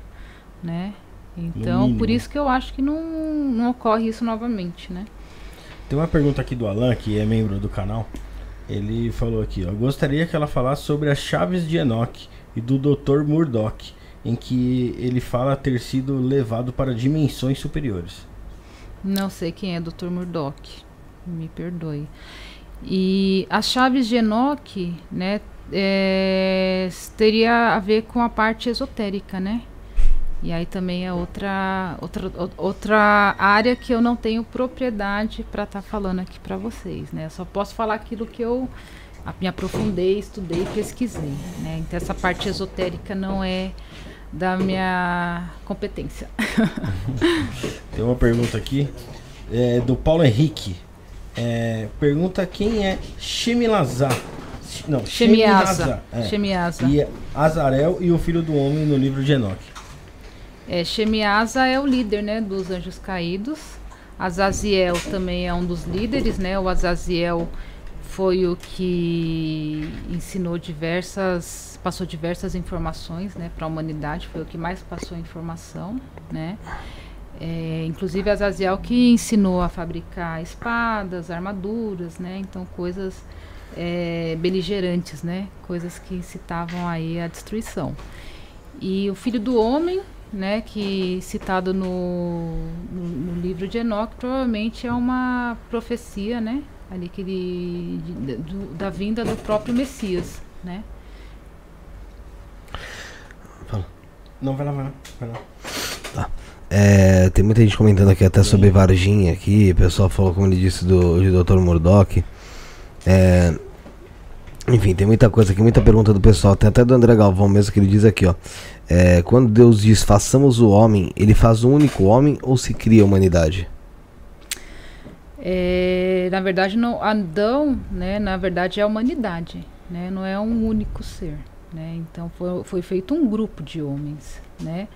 né? Então, por isso que eu acho que não, não ocorre isso novamente, né? Tem uma pergunta aqui do Alan, que é membro do canal. Ele falou aqui, ó, gostaria que ela falasse sobre as chaves de Enoch e do Dr. Murdoch em que ele fala ter sido levado para dimensões superiores. Não sei quem é Dr. Murdoch, me perdoe. E as chaves de Enoch, né, é, teria a ver com a parte esotérica, né? E aí também é outra, outra, outra área que eu não tenho propriedade para estar tá falando aqui para vocês, né? Eu só posso falar aquilo que eu me aprofundei, estudei, pesquisei, né? Então essa parte esotérica não é da minha competência. Tem uma pergunta aqui é, do Paulo Henrique. É, pergunta quem é Shemilazar. Não, Shemiasa. Shemiasa. É. E Azarel e o filho do homem no livro de Enoch. É, Shemiasa é o líder né, dos anjos caídos. Azaziel também é um dos líderes, né? O Azaziel foi o que ensinou diversas passou diversas informações né, para a humanidade, foi o que mais passou informação. Né? É, inclusive Azaziel que ensinou a fabricar espadas, armaduras, né? Então coisas é, beligerantes, né? Coisas que incitavam aí a destruição. E o filho do homem, né? Que citado no, no, no livro de Enoch, provavelmente é uma profecia, né? Ali que ele, de, do, da vinda do próprio Messias, né? Não, vai lá, vai lá. Vai lá. É, tem muita gente comentando aqui até sobre Varginha aqui. O pessoal falou, como ele disse, do, do Dr. Murdoch. É, enfim, tem muita coisa aqui, muita pergunta do pessoal. Tem até do André Galvão mesmo que ele diz aqui, ó. É, quando Deus diz façamos o homem, ele faz um único homem ou se cria a humanidade? É, na verdade, não, Adão, né, na verdade, é a humanidade, né, não é um único ser. Né, então, foi, foi feito um grupo de homens. Né,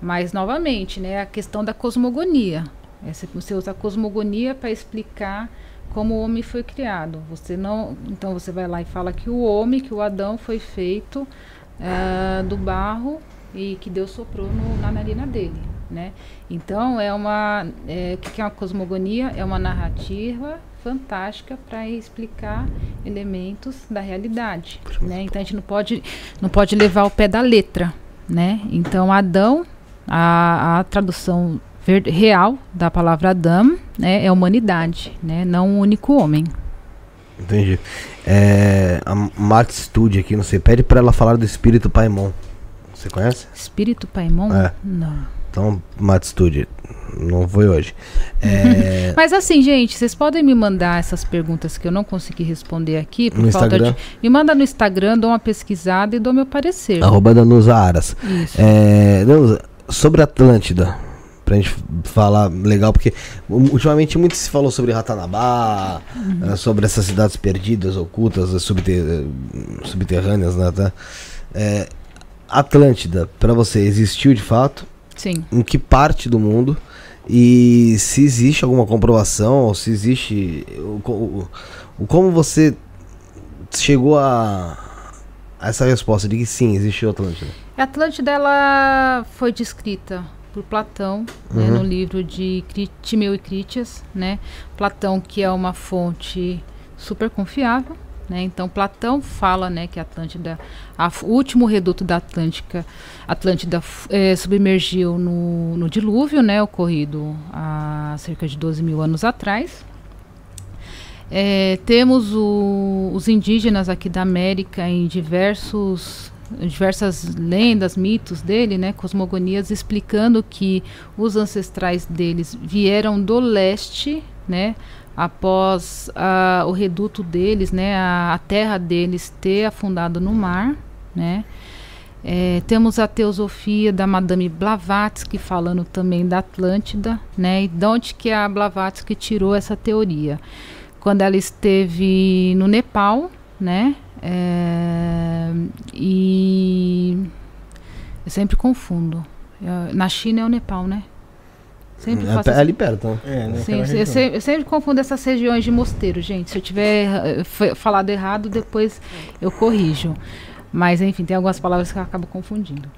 mas, novamente, né, a questão da cosmogonia. É, você usa a cosmogonia para explicar como o homem foi criado. Você não, então você vai lá e fala que o homem, que o Adão foi feito uh, do barro e que Deus soprou no, na narina dele, né? Então é uma, é, o que é uma cosmogonia? É uma narrativa fantástica para explicar elementos da realidade, né? Então a gente não pode, não pode levar o pé da letra, né? Então Adão, a, a tradução real da palavra Adam né, é humanidade, né? Não um único homem. Entendi. É, a Studio aqui, não sei, pede para ela falar do espírito Paimon. Você conhece? Espírito Paimon? É. Não. Então, Mate Studio, não foi hoje. É... Mas assim, gente, vocês podem me mandar essas perguntas que eu não consegui responder aqui por No falta Instagram? de. Me manda no Instagram, dou uma pesquisada e dou meu parecer. Arroba Danusa Aras. É, Danusa, sobre Atlântida, pra gente falar legal, porque ultimamente muito se falou sobre Ratanabá, Uhum. eh, sobre essas cidades perdidas, ocultas, subter- subterrâneas, né? tá? É, Atlântida, pra você, existiu de fato? Sim. Em que parte do mundo? E se existe alguma comprovação, ou se existe. O, o- o- como você chegou a, a essa resposta de que sim, existiu Atlântida? A Atlântida ela foi descrita por Platão né, Uhum. no livro de Timeu e Critias, né? Platão que é uma fonte super confiável, né? Então Platão fala, né, que a Atlântida, a o último reduto da Atlântica, Atlântida eh, submergiu no, no dilúvio, né, ocorrido há cerca de 12 mil anos atrás. É, temos o- os indígenas aqui da América em diversos diversas lendas, mitos dele, né, cosmogonias explicando que os ancestrais deles vieram do leste, né, após ah, o reduto deles, né, a, a terra deles ter afundado no mar, né. É, temos a teosofia da Madame Blavatsky falando também da Atlântida, né, e de onde que a Blavatsky tirou essa teoria? Quando ela esteve no Nepal, né, é, e eu sempre confundo. Eu- na China é o Nepal, né? Sempre É, faço essa- ali perto, né? É, né? Sim, eu, sempre, eu sempre confundo essas regiões de mosteiro, gente. Se eu tiver eh, falado errado, depois eu corrijo. Mas, enfim, tem algumas palavras que eu acabo confundindo.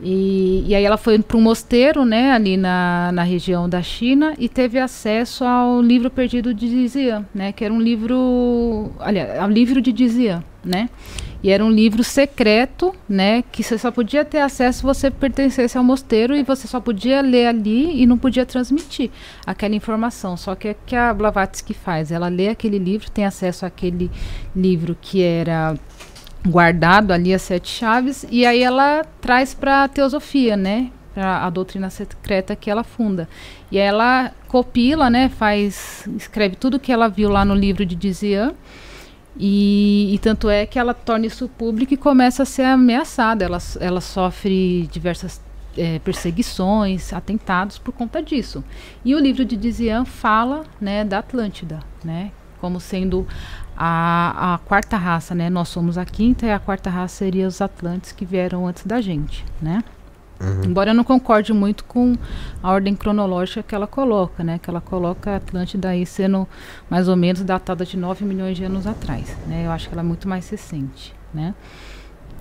E, e aí ela foi para um mosteiro, né, ali na, na região da China, e teve acesso ao livro perdido de Dizian, né, que era um livro, aliás, ao livro de Dizian, né, e era um livro secreto, né, que você só podia ter acesso se você pertencesse ao mosteiro e você só podia ler ali e não podia transmitir aquela informação. Só que o que a Blavatsky faz? Ela lê aquele livro, tem acesso àquele livro que era guardado ali as sete chaves e aí ela traz para a teosofia, né? Para a doutrina secreta que ela funda. E ela copila, né? Faz, escreve tudo que ela viu lá no livro de Dizian. E, e tanto é que ela torna isso público e começa a ser ameaçada. Ela, ela sofre diversas eh, perseguições, atentados por conta disso. E o livro de Dizian fala, né, da Atlântida, né? Como sendo a, a quarta raça, né? Nós somos a quinta e a quarta raça seria os Atlantes que vieram antes da gente, né? Embora eu não concorde muito com a ordem cronológica que ela coloca, né? Que ela coloca a Atlântida aí sendo mais ou menos datada de 9 milhões de anos atrás, né? Eu acho que ela é muito mais recente, né?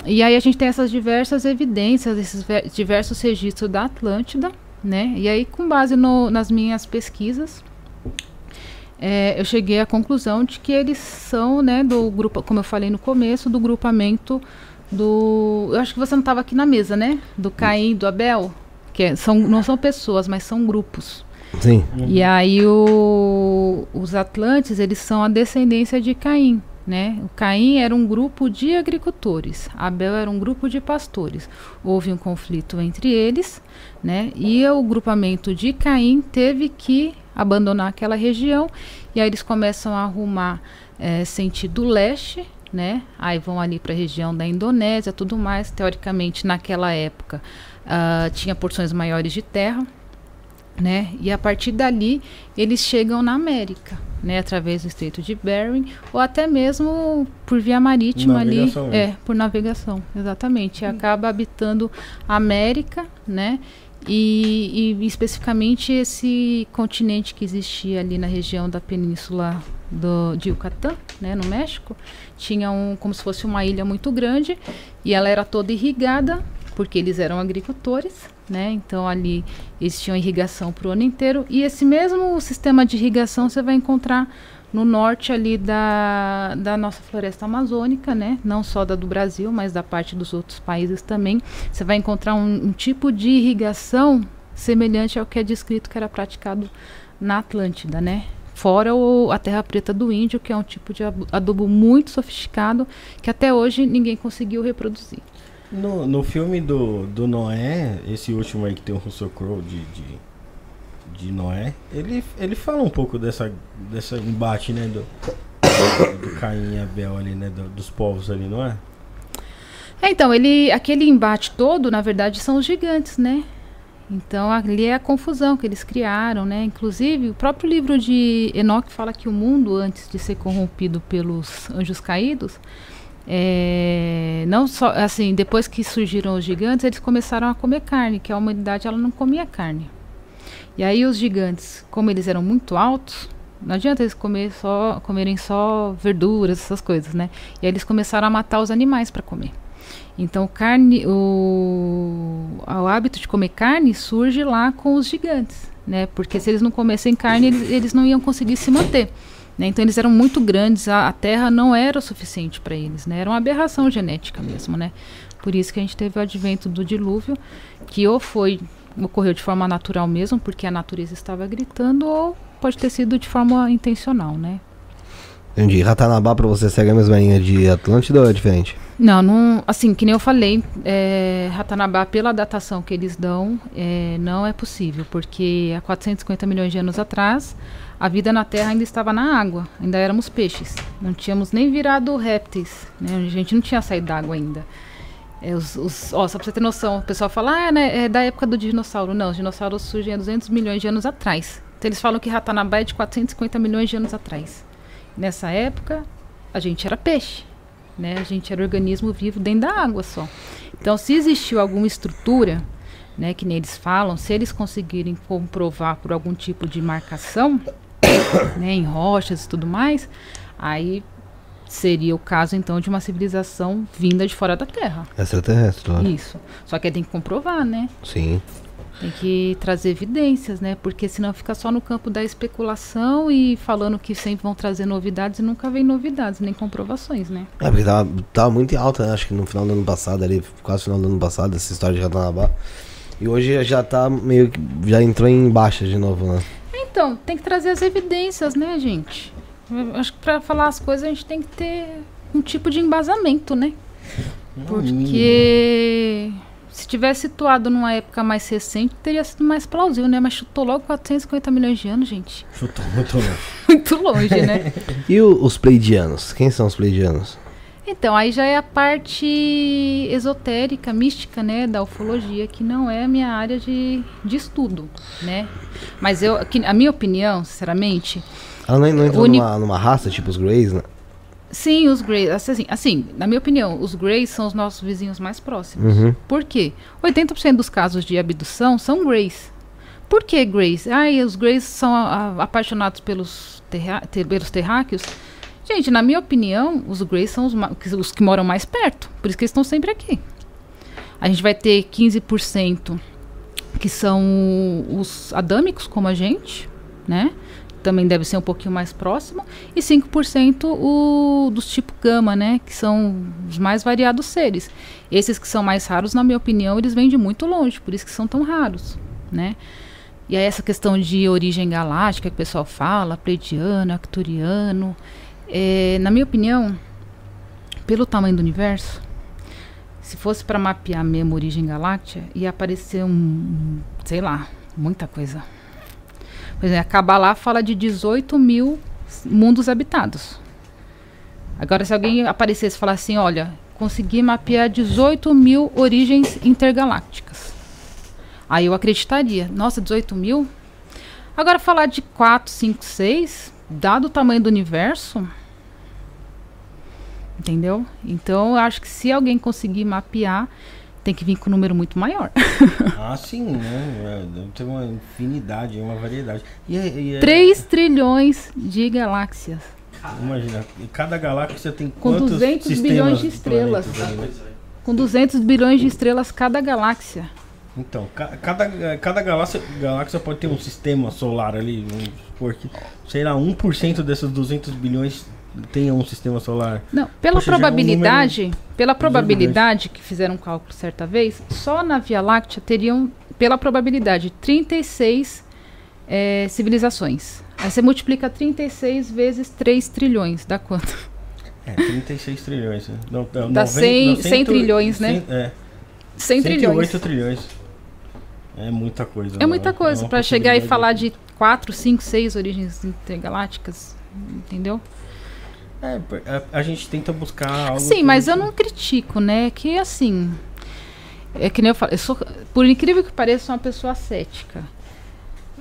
E aí a gente tem essas diversas evidências, esses ve- diversos registros da Atlântida, né? E aí, com base no, nas minhas pesquisas, é, eu cheguei à conclusão de que eles são, né, do grupo, como eu falei no começo, do grupamento do. Eu acho que você não estava aqui na mesa, né? Do Caim e do Abel. Que é, são, não são pessoas, mas são grupos. Sim. E aí o, os Atlantes, eles são a descendência de Caim. Né? O Caim era um grupo de agricultores, Abel era um grupo de pastores. Houve um conflito entre eles, né? E o grupamento de Caim teve que abandonar aquela região e aí eles começam a arrumar é, sentido leste, né? Aí vão ali para a região da Indonésia, tudo mais. Teoricamente, naquela época, uh, tinha porções maiores de terra, né? E a partir dali eles chegam na América, né? Através do Estreito de Bering ou até mesmo por via marítima ali, Navegação, é. é, por navegação, exatamente. E acaba habitando a América, né? E, e especificamente esse continente que existia ali na região da península do, de Yucatán, né, no México, tinha um como se fosse uma ilha muito grande e ela era toda irrigada porque eles eram agricultores, né? Então ali eles tinham irrigação para o ano inteiro e esse mesmo sistema de irrigação você vai encontrar no norte ali da, da nossa floresta amazônica, né? Não só da do Brasil, mas da parte dos outros países também. Você vai encontrar um, um tipo de irrigação semelhante ao que é descrito que era praticado na Atlântida, né? Fora o, a terra preta do índio, que é um tipo de adubo muito sofisticado que até hoje ninguém conseguiu reproduzir. No, no filme do, do Noé, esse último aí que tem o Russell Crowe de, de, de Noé, ele, ele fala um pouco dessa, dessa embate, né? Do, do Caim e Abel ali, né? do- dos povos ali, não é? É, então, ele, aquele embate todo, na verdade, são os gigantes, né? Então, ali é a confusão que eles criaram, né? Inclusive, o próprio livro de Enoque fala que o mundo, antes de ser corrompido pelos anjos caídos, é, não só, assim, depois que surgiram os gigantes, eles começaram a comer carne, que a humanidade, ela não comia carne. E aí os gigantes, como eles eram muito altos, não adianta eles comer só, comerem só verduras, essas coisas, né? E aí eles começaram a matar os animais para comer. Então, carne, o, o hábito de comer carne surge lá com os gigantes, né? Porque se eles não comessem carne, eles, eles não iam conseguir se manter. Né? Então, eles eram muito grandes, a, a terra não era o suficiente para eles, né? Era uma aberração genética mesmo, né? Por isso que a gente teve o advento do dilúvio, que ou foi ocorreu de forma natural mesmo, porque a natureza estava gritando, ou pode ter sido de forma intencional, né? Entendi. Ratanabá pra você segue a mesma linha de Atlântida ou é diferente? Não, não, assim, que nem eu falei, é, Ratanabá, pela datação que eles dão, é, não é possível, porque há 450 milhões de anos atrás, a vida na Terra ainda estava na água, ainda éramos peixes, não tínhamos nem virado répteis, né, a gente não tinha saído da água ainda. É, os, os- ó, só pra você ter noção, o pessoal fala, ah, né, é da época do dinossauro. Não, os dinossauros surgem há 200 milhões de anos atrás. Então eles falam que Ratanabá é de 450 milhões de anos atrás. Nessa época, a gente era peixe né? A gente era organismo vivo dentro da água só. Então, se existiu alguma estrutura, né, que nem eles falam, se eles conseguirem comprovar por algum tipo de marcação, né, em rochas e tudo mais, aí seria o caso então de uma civilização vinda de fora da Terra. Extraterrestre, claro. Isso. Só que aí tem que comprovar, né? Sim. Tem que trazer evidências, né? Porque senão fica só no campo da especulação e falando que sempre vão trazer novidades e nunca vem novidades, nem comprovações, né? É, porque tava, tava muito em alta, né? Acho que no final do ano passado, ali, quase no final do ano passado, essa história de Ratanabá. E hoje já tá meio que. Já entrou em baixa de novo, né? Então, tem que trazer as evidências, né, gente? Eu acho que pra falar as coisas a gente tem que ter um tipo de embasamento, né? Porque se tivesse situado numa época mais recente, teria sido mais plausível, né? Mas chutou logo 450 milhões de anos, gente. Chutou muito longe. Muito longe, né? E o- os Pleidianos? Quem são os Pleidianos? Então, aí já é a parte esotérica, mística, né, da ufologia, que não é a minha área de, de estudo, né? Mas eu, que- a minha opinião, sinceramente, Ela não, não Uni- numa, numa raça, tipo os Greys, né? Sim, os Greys, assim, assim, na minha opinião, os Greys são os nossos vizinhos mais próximos. Uhum. Por quê? 80% dos casos de abdução são Greys. Por que Greys? Ai, os Greys são a- a- apaixonados pelos, terra, te- pelos terráqueos. Gente, na minha opinião, os Greys são os, os que moram mais perto. Por isso que eles estão sempre aqui. A gente vai ter 15% que são os adâmicos, como a gente, né? Também deve ser um pouquinho mais próximo. E 5% o, dos tipo gama, né? Que são os mais variados seres. Esses que são mais raros, na minha opinião, eles vêm de muito longe, por isso que são tão raros, né? E aí essa questão de origem galáctica que o pessoal fala, pleidiano, acturiano, é, na minha opinião, pelo tamanho do universo, se fosse para mapear mesmo origem galáctica, ia aparecer um, sei lá, muita coisa. Por exemplo, a Kabbalah fala de 18 mil mundos habitados. Agora, se alguém aparecesse e falar assim, olha, consegui mapear 18 mil origens intergalácticas. Aí eu acreditaria. Nossa, 18 mil? Agora, falar de 4, 5, 6, dado o tamanho do universo, entendeu? Então, eu acho que se alguém conseguir mapear, tem que vir com um número muito maior. ah, sim, né? Deve ter uma infinidade, uma variedade. E, é, e é... 3 trilhões de galáxias. Imagina, cada galáxia tem com 200 bilhões de estrelas. né? Com 200 bilhões de estrelas cada galáxia. Então, cada, cada galáxia, galáxia pode ter um sistema solar ali, porque, sei lá, 1% desses 200 bilhões tenha um sistema solar. Não, pela Poxa, probabilidade, é um número... pela probabilidade que fizeram um cálculo certa vez, só na Via Láctea teriam, pela probabilidade, 36 é, civilizações. Aí você multiplica 36 vezes 3 trilhões, dá quanto? É, 36 trilhões. Né? Não, não, dá 100, 100 trilhões, 100, né? É. 100 trilhões. 108 trilhões. É muita coisa. É muita coisa. É para chegar e falar de 4, 5, 6 origens intergalácticas. Entendeu? É, a, a, gente tenta buscar algo. Sim, que... mas eu não critico, né? Que assim. É que nem eu falo, eu sou, por incrível que pareça, sou uma pessoa cética.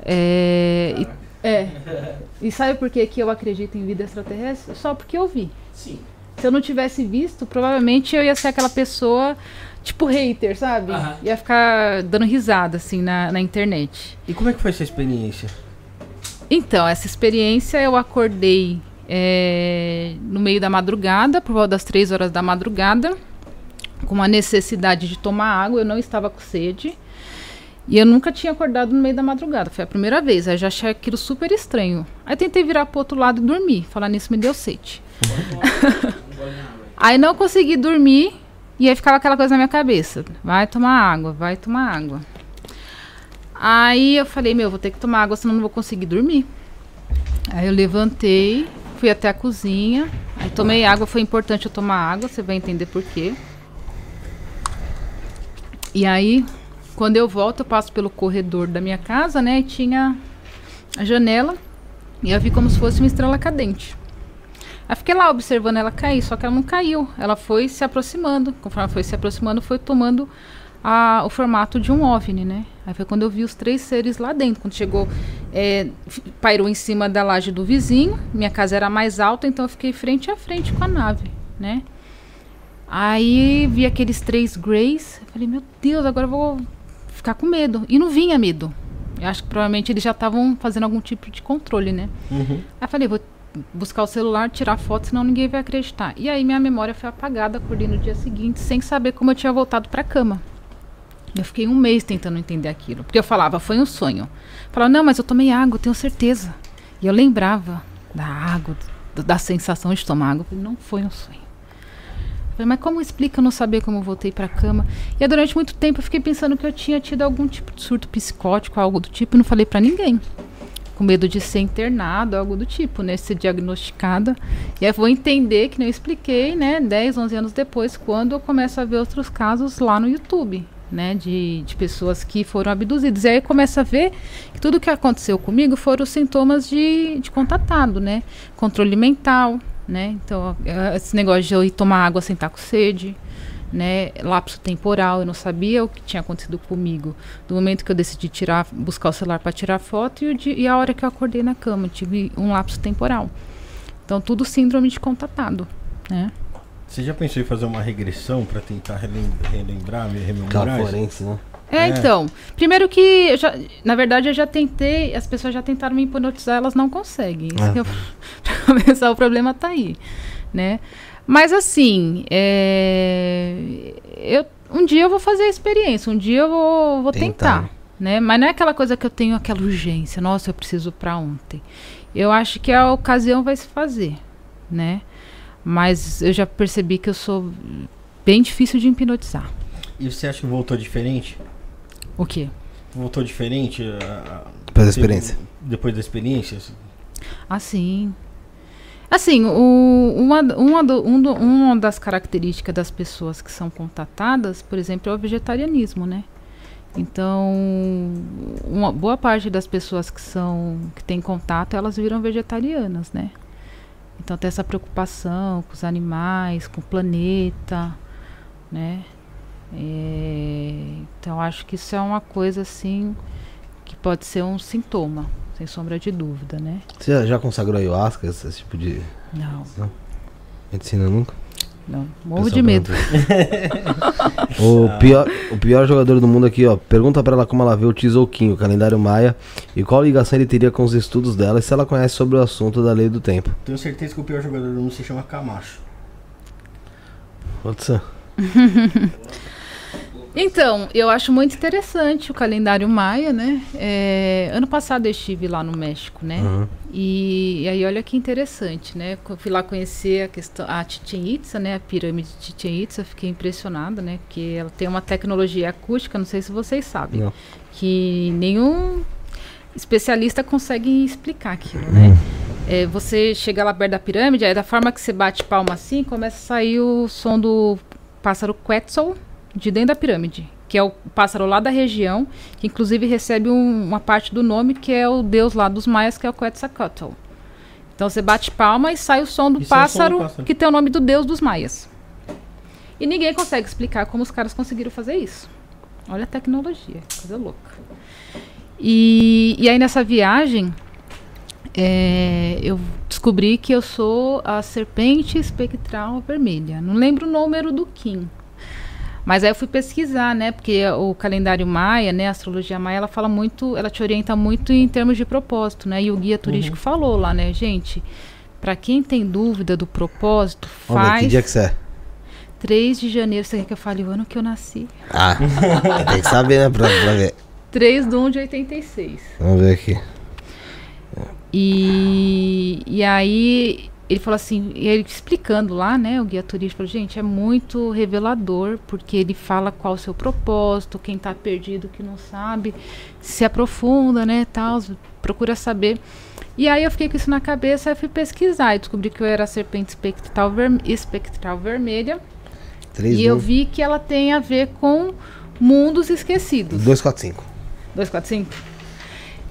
É, e, é, e sabe por que, que eu acredito em vida extraterrestre? Só porque eu vi. Sim. Se eu não tivesse visto, provavelmente eu ia ser aquela pessoa tipo hater, sabe? Uhum. Ia ficar dando risada, assim, na, na internet. E como é que foi essa experiência? Então, essa experiência eu acordei é, no meio da madrugada, por volta das três horas da madrugada, com uma necessidade de tomar água. Eu não estava com sede. E eu nunca tinha acordado no meio da madrugada. Foi a primeira vez. Aí já achei aquilo super estranho. Aí tentei virar pro outro lado e dormir. Falar nisso me deu sede. aí não consegui dormir. E aí ficava aquela coisa na minha cabeça: vai tomar água, vai tomar água. Aí eu falei: meu, vou ter que tomar água, senão não vou conseguir dormir. Aí eu levantei, fui até a cozinha, aí tomei água. Foi importante eu tomar água, você vai entender por quê. E aí, quando eu volto, eu passo pelo corredor da minha casa, né? E tinha a janela e eu vi como se fosse uma estrela cadente. Aí fiquei lá observando ela cair, só que ela não caiu. Ela foi se aproximando. Conforme ela foi se aproximando, foi tomando a, o formato de um OVNI, né? Aí foi quando eu vi os três seres lá dentro. Quando chegou, é, pairou em cima da laje do vizinho. Minha casa era mais alta, então eu fiquei frente a frente com a nave, né? Aí vi aqueles três Greys. Falei, meu Deus, agora eu vou ficar com medo. E não vinha medo. Eu acho que provavelmente eles já estavam fazendo algum tipo de controle, né? Uhum. Aí falei, vou buscar o celular, tirar foto, senão ninguém vai acreditar. E aí minha memória foi apagada, acordei no dia seguinte, sem saber como eu tinha voltado para a cama. Eu fiquei um mês tentando entender aquilo, porque eu falava, foi um sonho. Falava, não, mas eu tomei água, tenho certeza. E eu lembrava da água, da sensação de tomar água. Falei, não foi um sonho. Falei, mas como explica eu não saber como eu voltei para a cama? E durante muito tempo eu fiquei pensando que eu tinha tido algum tipo de surto psicótico, algo do tipo, e não falei para ninguém com medo de ser internado, algo do tipo, né? Ser diagnosticada. E aí vou entender, que eu expliquei, né? 10, 11 anos depois, quando eu começo a ver outros casos lá no YouTube, né? De, de pessoas que foram abduzidas. E aí começa a ver que tudo que aconteceu comigo foram sintomas de, de contatado, né? Controle mental, né? Então, é, esse negócio de eu ir tomar água sem estar com sede, né, lapso temporal, eu não sabia o que tinha acontecido comigo. Do momento que eu decidi tirar, buscar o celular para tirar foto e, e, a hora que eu acordei na cama, tive um lapso temporal. Então, tudo síndrome de contatado, né? Você já pensou em fazer uma regressão para tentar relembrar, relembrar rememorar? forense, né? É, é, então. Primeiro que, já, na verdade, eu já tentei, as pessoas já tentaram me hipnotizar, elas não conseguem. Ah. Eu, pra começar, o problema tá aí, né? Mas assim, é, eu, um dia eu vou fazer a experiência, um dia eu vou, vou tentar. né? Mas não é aquela coisa que eu tenho aquela urgência, nossa, eu preciso para ontem. Eu acho que a ocasião vai se fazer, né? Mas eu já percebi que eu sou bem difícil de hipnotizar. E você acha que voltou diferente? O quê? Voltou diferente? ah, Depois da experiência. Depois da experiência? Assim. Assim, o, uma, uma, do- um do- uma das características das pessoas que são contatadas, por exemplo, é o vegetarianismo, né? Então, uma boa parte das pessoas que são que têm contato, elas viram vegetarianas, né? Então tem essa preocupação com os animais, com o planeta, né? É, então acho que isso é uma coisa assim que pode ser um sintoma, sem sombra de dúvida, né? Você já, consagrou ayahuasca, esse, esse tipo de Não, medicina nunca? Não, morro Pessoal de medo. o, pior, o pior jogador do mundo aqui, ó. Pergunta pra ela como ela vê o Tzolk'in, o calendário maia, e qual ligação ele teria com os estudos dela e se ela conhece sobre o assunto da lei do tempo. Tenho certeza que o pior jogador do mundo se chama Camacho. Pode ser. Então, eu acho muito interessante o calendário maia, né? É, ano passado eu estive lá no México, né? Uhum. E, e aí olha que interessante, né? Fui lá conhecer a questão a Chichen Itza, né? A pirâmide de Chichen Itza, fiquei impressionada, né? Porque ela tem uma tecnologia acústica, não sei se vocês sabem, Não. que nenhum especialista consegue explicar aquilo, né? É, você chega lá perto da pirâmide, aí da forma que você bate palma assim, começa a sair o som do pássaro Quetzal de dentro da pirâmide, que é o pássaro lá da região, que inclusive recebe um- uma parte do nome que é o deus lá dos maias, que é o Quetzalcoatl. Então você bate palma e sai o som do, Isso é o som do pássaro, pássaro. que tem o nome do deus dos maias. E ninguém consegue explicar como os caras conseguiram fazer isso. Olha a tecnologia, coisa louca. E, e aí nessa viagem, é, eu descobri que eu sou a serpente espectral vermelha. Não lembro o número do Kim. Mas aí eu fui pesquisar, né? Porque o calendário maia, né? A astrologia maia, ela fala muito, ela te orienta muito em termos de propósito, né? E o guia turístico falou lá, né, gente? Pra quem tem dúvida do propósito, faz que dia que você é? 3 de janeiro. Você quer que eu fale o ano que eu nasci? Ah, tem que saber, né, pra, pra ver. 3 de 1 de 86. Vamos ver aqui. E, e aí ele falou assim, e ele explicando lá, né, o guia turístico, falou, gente, é muito revelador, porque ele fala qual o seu propósito, quem tá perdido, que não sabe, se aprofunda, né, tal, procura saber. E aí eu fiquei com isso na cabeça, aí fui pesquisar e descobri que eu era a serpente espectral, espectral vermelha, Três, e eu vi que ela tem a ver com mundos esquecidos. dois, quatro, cinco. 245.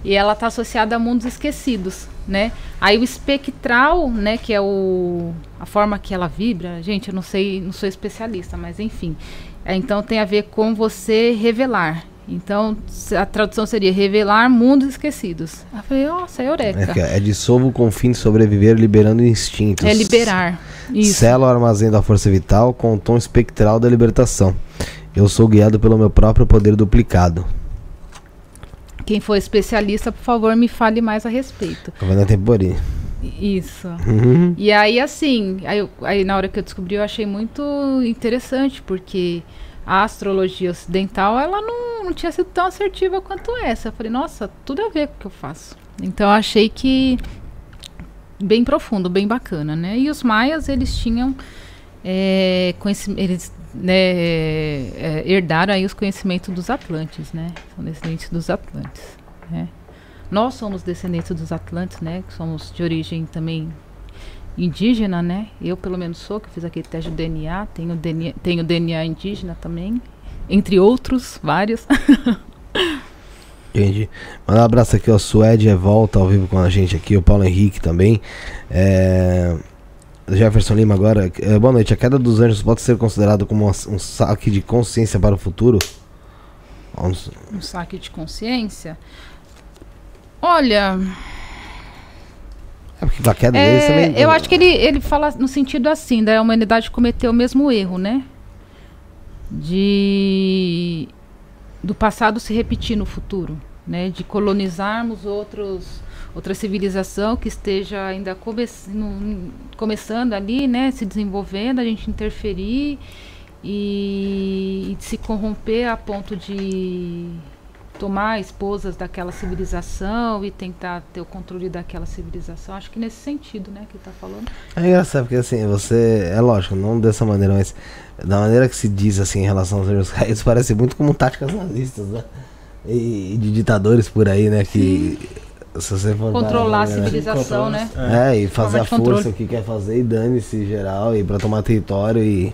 E ela está associada a mundos esquecidos, né? Aí o espectral, né, que é o a forma que ela vibra, gente, eu não sei, não sou especialista, mas enfim. É, então tem a ver com você revelar. Então a tradução seria revelar mundos esquecidos. Aí eu falei, nossa, é É, eureka. que é dissolvo com o fim de sobreviver liberando instintos. É liberar. Isso. Sela o armazém da força vital com o tom espectral da libertação. Eu sou guiado pelo meu próprio poder duplicado. Quem for especialista, por favor, me fale mais a respeito. Cavaleiro Tempori. Isso. Uhum. E aí, assim, aí, eu- aí na hora que eu descobri, eu achei muito interessante, porque a astrologia ocidental, ela não, não tinha sido tão assertiva quanto essa. Eu falei, nossa, tudo a ver com o que eu faço. Então, eu achei que bem profundo, bem bacana, né? E os maias, eles tinham é, eles né, é, herdaram aí os conhecimentos dos Atlantes, né? São descendentes dos Atlantes, né? Nós somos descendentes dos Atlantes, né? Somos de origem também indígena, né? Eu pelo menos sou, que fiz aquele teste de DNA, tenho DNA, tenho DNA indígena também, entre outros, vários. Entendi. Manda um abraço aqui, ó. Suede é volta ao vivo com a gente aqui, o Paulo Henrique também. É... Jefferson Lima agora. É, boa noite. A queda dos anjos pode ser considerado como um saque de consciência para o futuro? Um saque de consciência. Olha, É porque a queda é, deles também. eu acho que ele, ele fala no sentido assim, da humanidade cometer o mesmo erro, né? De do passado se repetir no futuro, né? De colonizarmos outros outra civilização que esteja ainda come no- começando ali, né? Se desenvolvendo, a gente interferir e, e se corromper a ponto de tomar esposas daquela civilização e tentar ter o controle daquela civilização. Acho que nesse sentido, né, que tá falando. É engraçado porque assim, você. É lógico, não dessa maneira, mas da maneira que se diz assim em relação aos anjos caídos, parece muito como táticas nazistas, né? E, e de ditadores por aí, né? Que. Se você for Controlar a dar, né? civilização, né? É, e fazer a controle. força que quer fazer e dane-se geral e pra tomar território e,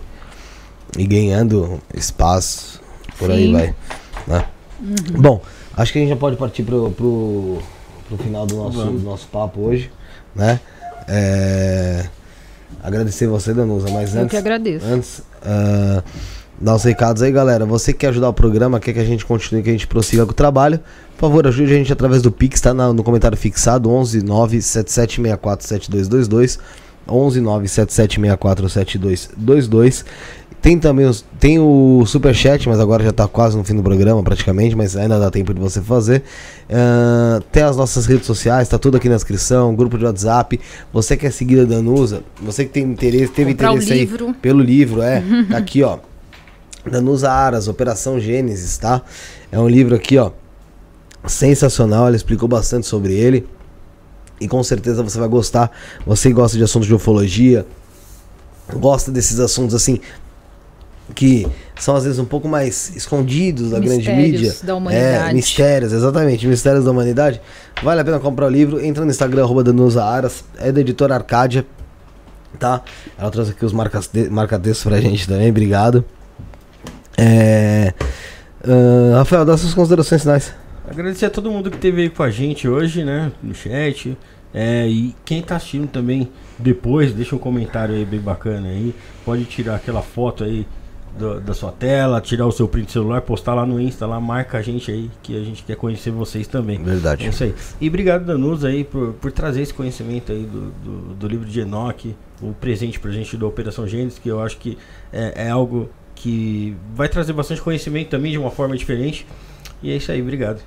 e ganhando espaço. Por aí Sim. vai. Né? Bom, acho que a gente já pode partir pro, pro, pro final do nosso, do nosso papo hoje, né? É, agradecer você, Danusa, mas Eu antes, que agradeço. antes ah, dar os recados aí, galera. Você que quer ajudar o programa, quer que a gente continue, que a gente prossiga com o trabalho, por favor, ajude a gente através do Pix, tá no comentário fixado, 11 97764 7222, 11 97764 7222. Tem também os, tem o Superchat, mas agora já tá quase no fim do programa, praticamente, mas ainda dá tempo de você fazer. Ah, tem as nossas redes sociais, tá tudo aqui na descrição, grupo de WhatsApp. Você quer seguir a Danusa, você que tem interesse, teve Comprar interesse aí livro. pelo livro, é. Tá aqui, ó. Danusa Aras, Operação Gênesis, tá? É um livro aqui, ó. Sensacional, ela explicou bastante sobre ele. E com certeza você vai gostar. Você gosta de assuntos de ufologia, gosta desses assuntos assim que são às vezes um pouco mais escondidos da grande Mistérios mídia. da humanidade. É, mistérios, exatamente, mistérios da humanidade. Vale a pena comprar o livro. Entra no Instagram, arroba Danusa Aras, é da editora Arcádia, tá? Ela trouxe aqui os marcas marca-textos pra gente também, obrigado. É, ah, Rafael, dá suas considerações finais. Agradecer a todo mundo que esteve aí com a gente hoje, né? No chat. É, e quem tá assistindo também depois, deixa um comentário aí bem bacana aí. Pode tirar aquela foto aí do- da sua tela, tirar o seu print do celular, postar lá no Insta, lá, marca a gente aí, que a gente quer conhecer vocês também. É Verdade. isso aí. E obrigado, Danusa, aí, por, por trazer esse conhecimento aí do, do, do livro de Enoch, o presente pra gente da Operação Gênesis, que eu acho que é, é algo que vai trazer bastante conhecimento também de uma forma diferente. E é isso aí, obrigado.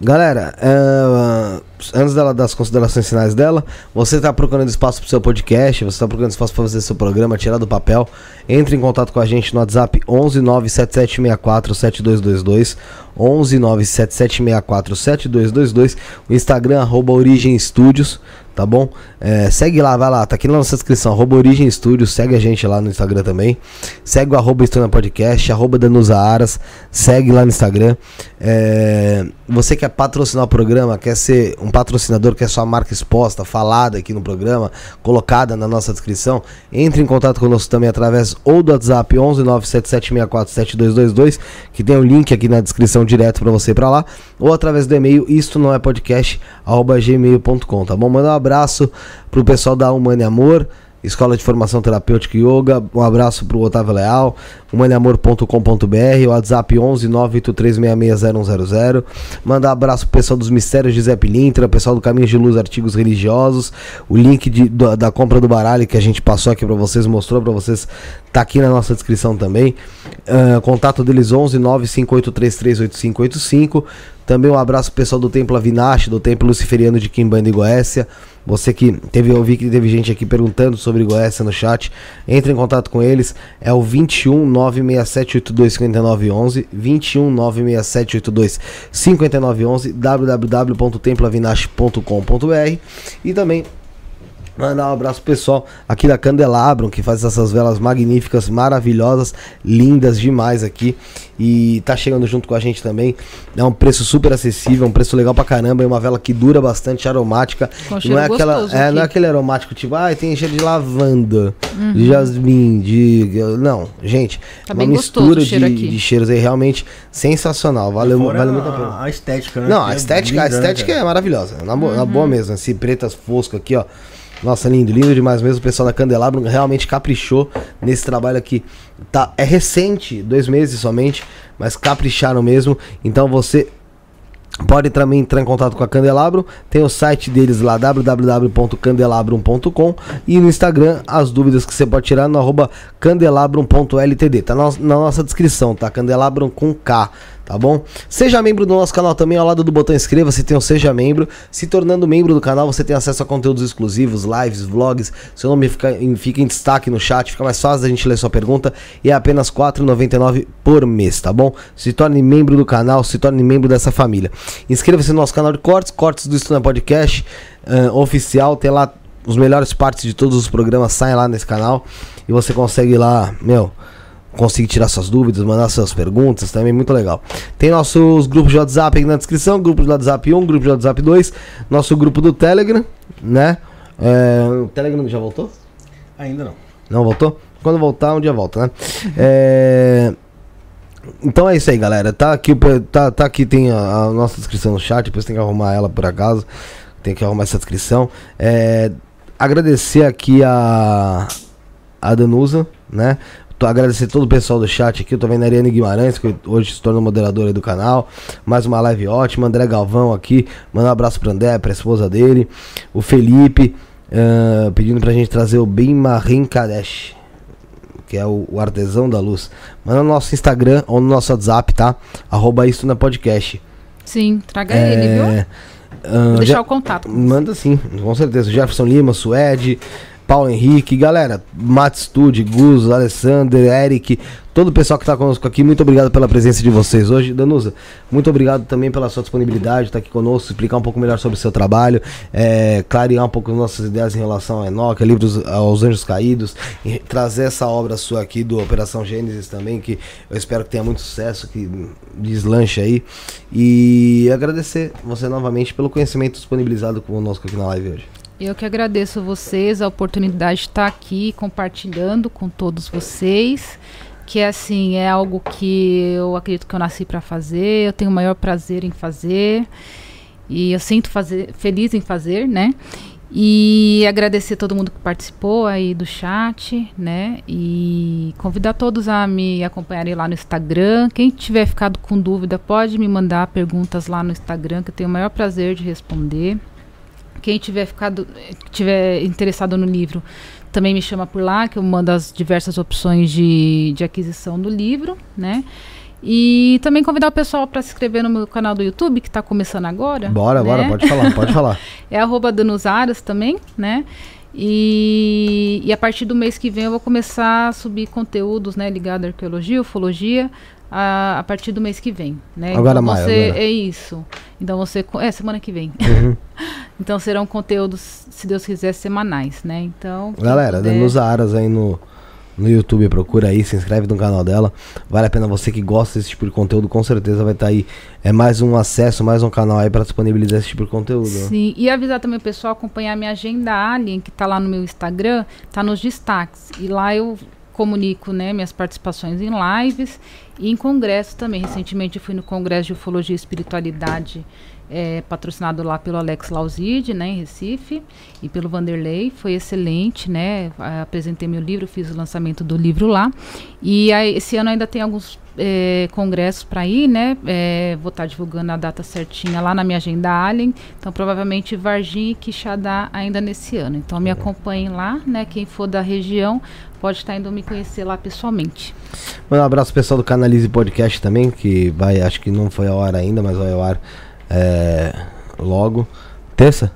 Galera, é, antes dela das considerações finais dela, você está procurando espaço para seu podcast, você está procurando espaço para fazer seu programa, tirar do papel, entre em contato com a gente no WhatsApp 11 97764 7222, 11 97764 7222, o Instagram arroba Origem Studios, tá bom? É, segue lá, vai lá, tá aqui na nossa descrição, arroba Origem Studios, segue a gente lá no Instagram também, segue o arroba Podcast, arroba Danusa Aras, segue lá no Instagram. É, você quer patrocinar o programa, quer ser um patrocinador, quer sua marca exposta, falada aqui no programa, colocada na nossa descrição, entre em contato conosco também através ou do WhatsApp 11 97764 7222, que tem o link aqui na descrição direto para você ir pra lá, ou através do e-mail isto não é podcast arroba gmail.com, tá bom? Manda um abraço pro pessoal da Humane Amor. Escola de Formação Terapêutica Yoga. Um abraço pro Otávio Leal, humaneamor.com.br, WhatsApp 11 983660100. Mandar abraço pro pessoal dos Mistérios de Zé Pilintra, pessoal do Caminhos de Luz Artigos Religiosos. O link de- da, da compra do baralho que a gente passou aqui pra vocês, mostrou pra vocês, tá aqui na nossa descrição também. Ah, contato deles 11 958338585. Também um abraço pro pessoal do Templo Avinash, do Templo Luciferiano de Quimbanda e Goécia. Você que teve, eu vi que teve gente aqui perguntando sobre Goécia no chat. Entre em contato com eles. É o 21 96782 5911. 21 96782 5911. www.temploavinash.com.br. E também Mandar um abraço pessoal aqui da Candelabrum, que faz essas velas magníficas, maravilhosas, lindas demais aqui. E tá chegando junto com a gente também. É um preço super acessível, um preço legal pra caramba. É uma vela que dura bastante, aromática. Com cheiro não é, aquela, é, não é aquele aromático tipo, ah, tem cheiro de lavanda, Uhum. de jasmim, de. Não, gente. Tá é uma mistura o cheiro de, de cheiros aí realmente sensacional. Valeu, Fora vale muito a pena. a, a estética, né? Não, a é estética, a linda, né, estética é maravilhosa. Na, boa, na boa Uhum. mesmo. Esse pretas fosco aqui, ó. Nossa, lindo, lindo demais mesmo. O pessoal da Candelabro realmente caprichou nesse trabalho aqui. Tá, é recente, dois meses somente, mas capricharam mesmo. Então você pode também entrar em contato com a Candelabro. Tem o site deles lá, www.candelabrum.com e no Instagram as dúvidas que você pode tirar no arroba candelabrum.ltd. Tá na, na nossa descrição, tá? Candelabrum com K, tá bom? Seja membro do nosso canal também, ao lado do botão inscreva-se, tem o Seja Membro. Se tornando membro do canal, você tem acesso a conteúdos exclusivos, lives, vlogs. Seu nome fica em, fica em destaque no chat, fica mais fácil da gente ler sua pergunta. E é apenas R$ 4,99 por mês, tá bom? Se torne membro do canal, se torne membro dessa família. Inscreva-se no nosso canal de cortes, cortes do Estúdio Podcast uh, oficial. Tem lá os melhores partes de todos os programas, saem lá nesse canal. E você consegue lá, meu conseguir tirar suas dúvidas, mandar suas perguntas, também muito legal. Tem nossos grupos de WhatsApp aí na descrição, grupo de WhatsApp 1, grupo de WhatsApp 2, nosso grupo do Telegram, né? É, o Telegram já voltou? Ainda não. Não voltou? Quando voltar, um dia volta, né? É... Então é isso aí, galera. Tá aqui, tá, tá aqui tem a, a, nossa descrição no chat, depois tem que arrumar ela por acaso. Tem que arrumar essa descrição. É... Agradecer aqui a, a Danusa, né? Tô agradecer todo o pessoal do chat aqui. Eu tô vendo a Ariane Guimarães, que hoje se tornou moderadora do canal. Mais uma live ótima. André Galvão aqui. Manda um abraço pro André, pra esposa dele. O Felipe, uh, pedindo pra gente trazer o Ben Marin Kadesh. Que é o, o, artesão da luz. Manda no nosso Instagram ou no nosso WhatsApp, tá? Arroba isso na podcast. Sim, traga é... ele, viu? Uh, Vou deixar o contato. Manda sim, com certeza. Jefferson Lima, Suede, Paulo Henrique, galera, Matt Studio, Gus, Alessander, Eric, todo o pessoal que está conosco aqui, muito obrigado pela presença de vocês hoje. Danusa, muito obrigado também pela sua disponibilidade, estar tá aqui conosco, explicar um pouco melhor sobre o seu trabalho, é, clarear um pouco as nossas ideias em relação a Enoch, livros aos Anjos Caídos, e trazer essa obra sua aqui do Operação Gênesis também, que eu espero que tenha muito sucesso, que deslanche aí. E agradecer você novamente pelo conhecimento disponibilizado conosco aqui na live hoje. Eu que agradeço vocês a oportunidade de estar aqui compartilhando com todos vocês, que assim é algo que eu acredito que eu nasci para fazer, eu tenho o maior prazer em fazer e eu sinto fazer feliz em fazer, né? E agradecer todo mundo que participou aí do chat, né? E convidar todos a me acompanharem lá no Instagram. Quem tiver ficado com dúvida, pode me mandar perguntas lá no Instagram, que eu tenho o maior prazer de responder. Quem tiver ficado, tiver interessado no livro, também me chama por lá, que eu mando as diversas opções de, de aquisição do livro, né? E também convidar o pessoal para se inscrever no meu canal do YouTube, que está começando agora. Bora, né? bora, pode falar, pode falar. é arroba Danusaras também, né? E, e, a partir do mês que vem eu vou começar a subir conteúdos né, ligados à arqueologia, ufologia, a, a partir do mês que vem, né? Agora então, você, agora. É isso. Então você... É, semana que vem. Uhum. então serão conteúdos, se Deus quiser, semanais, né? Então... Galera, puder... nos aras aí no, no YouTube, procura aí, se inscreve no canal dela. Vale a pena você que gosta desse tipo de conteúdo, com certeza vai estar tá aí. É mais um acesso, mais um canal aí para disponibilizar esse tipo de conteúdo. Sim, e avisar também o pessoal acompanhar minha agenda Alien, que tá lá no meu Instagram, tá nos destaques. E lá eu comunico né, minhas participações em lives e em congressos também. Recentemente fui no Congresso de Ufologia e Espiritualidade, é, patrocinado lá pelo Alex Lauzide, né, em Recife, e pelo Vanderlei. Foi excelente, né? Apresentei meu livro, fiz o lançamento do livro lá. E aí, esse ano ainda tem alguns é, congressos para ir, né? É, vou estar tá divulgando a data certinha lá na minha agenda Alien. Então, provavelmente Varginha e Quixadá ainda nesse ano. Então, me acompanhem lá, né? Quem for da região pode estar indo me conhecer lá pessoalmente. Manda um abraço pessoal do Canalize Podcast também, que vai, acho que não foi ao ar ainda, mas vai ao ar é, logo. Terça?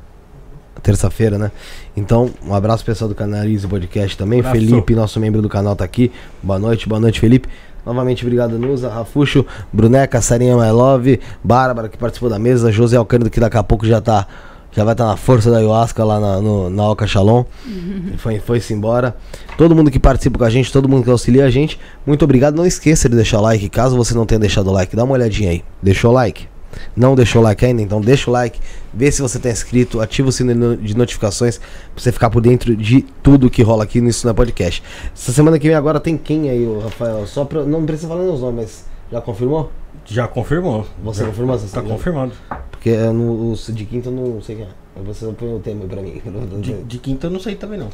Terça-feira, né? Então, um abraço pessoal do Canalize Podcast também. Abraço. Felipe, nosso membro do canal, tá aqui. Boa noite, boa noite, Felipe. Novamente, obrigado, Nusa, Rafuxo, Bruneca, Sarinha My Love, Bárbara, que participou da mesa, José Alcântara, que daqui a pouco já tá já vai estar tá na força da ayahuasca lá na, no, na Oca Shalom. Uhum. Foi, foi-se embora. Todo mundo que participa com a gente, todo mundo que auxilia a gente, muito obrigado. Não esqueça de deixar o like. Caso você não tenha deixado o like, dá uma olhadinha aí. Deixou o like? Não deixou o like ainda? Então deixa o like, vê se você está inscrito, ativa o sino de notificações para você ficar por dentro de tudo que rola aqui no Isso na Podcast. Essa semana que vem agora tem quem aí, Rafael? Só pra, não precisa falar os nomes, mas já confirmou? Já confirmou. Você já, confirmou? Você tá confirmado. Porque no, de quinta eu não sei quem é. Você não põe o tema aí pra mim. De, de quinta eu não sei também não.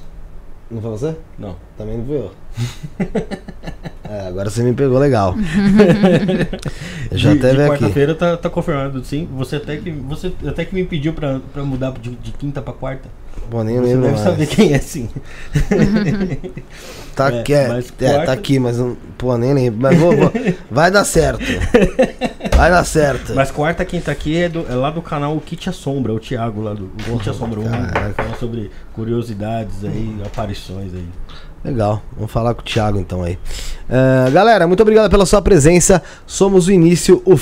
Não foi você? Não. Também não fui eu. é, agora você me pegou legal. eu já de, até de quarta-feira tá, tá confirmado, sim. Você até que, você até que me pediu pra, pra mudar de, de quinta pra quarta. Pô, nem Você lembro deve mais. saber quem é sim. Tá, É, aqui, é, é, tá aqui, mas não. Pô, nem lembro. Mas vou, vou- vai dar certo. Vai dar certo. Mas quarta, quinta aqui é, do- é lá do canal O Kit Assombra, o Thiago lá do o Kit Assombra. Um, caraca. fala sobre curiosidades aí, aparições aí. Legal, vamos falar com o Thiago então aí. Eh, galera, muito obrigado pela sua presença. Somos o início, o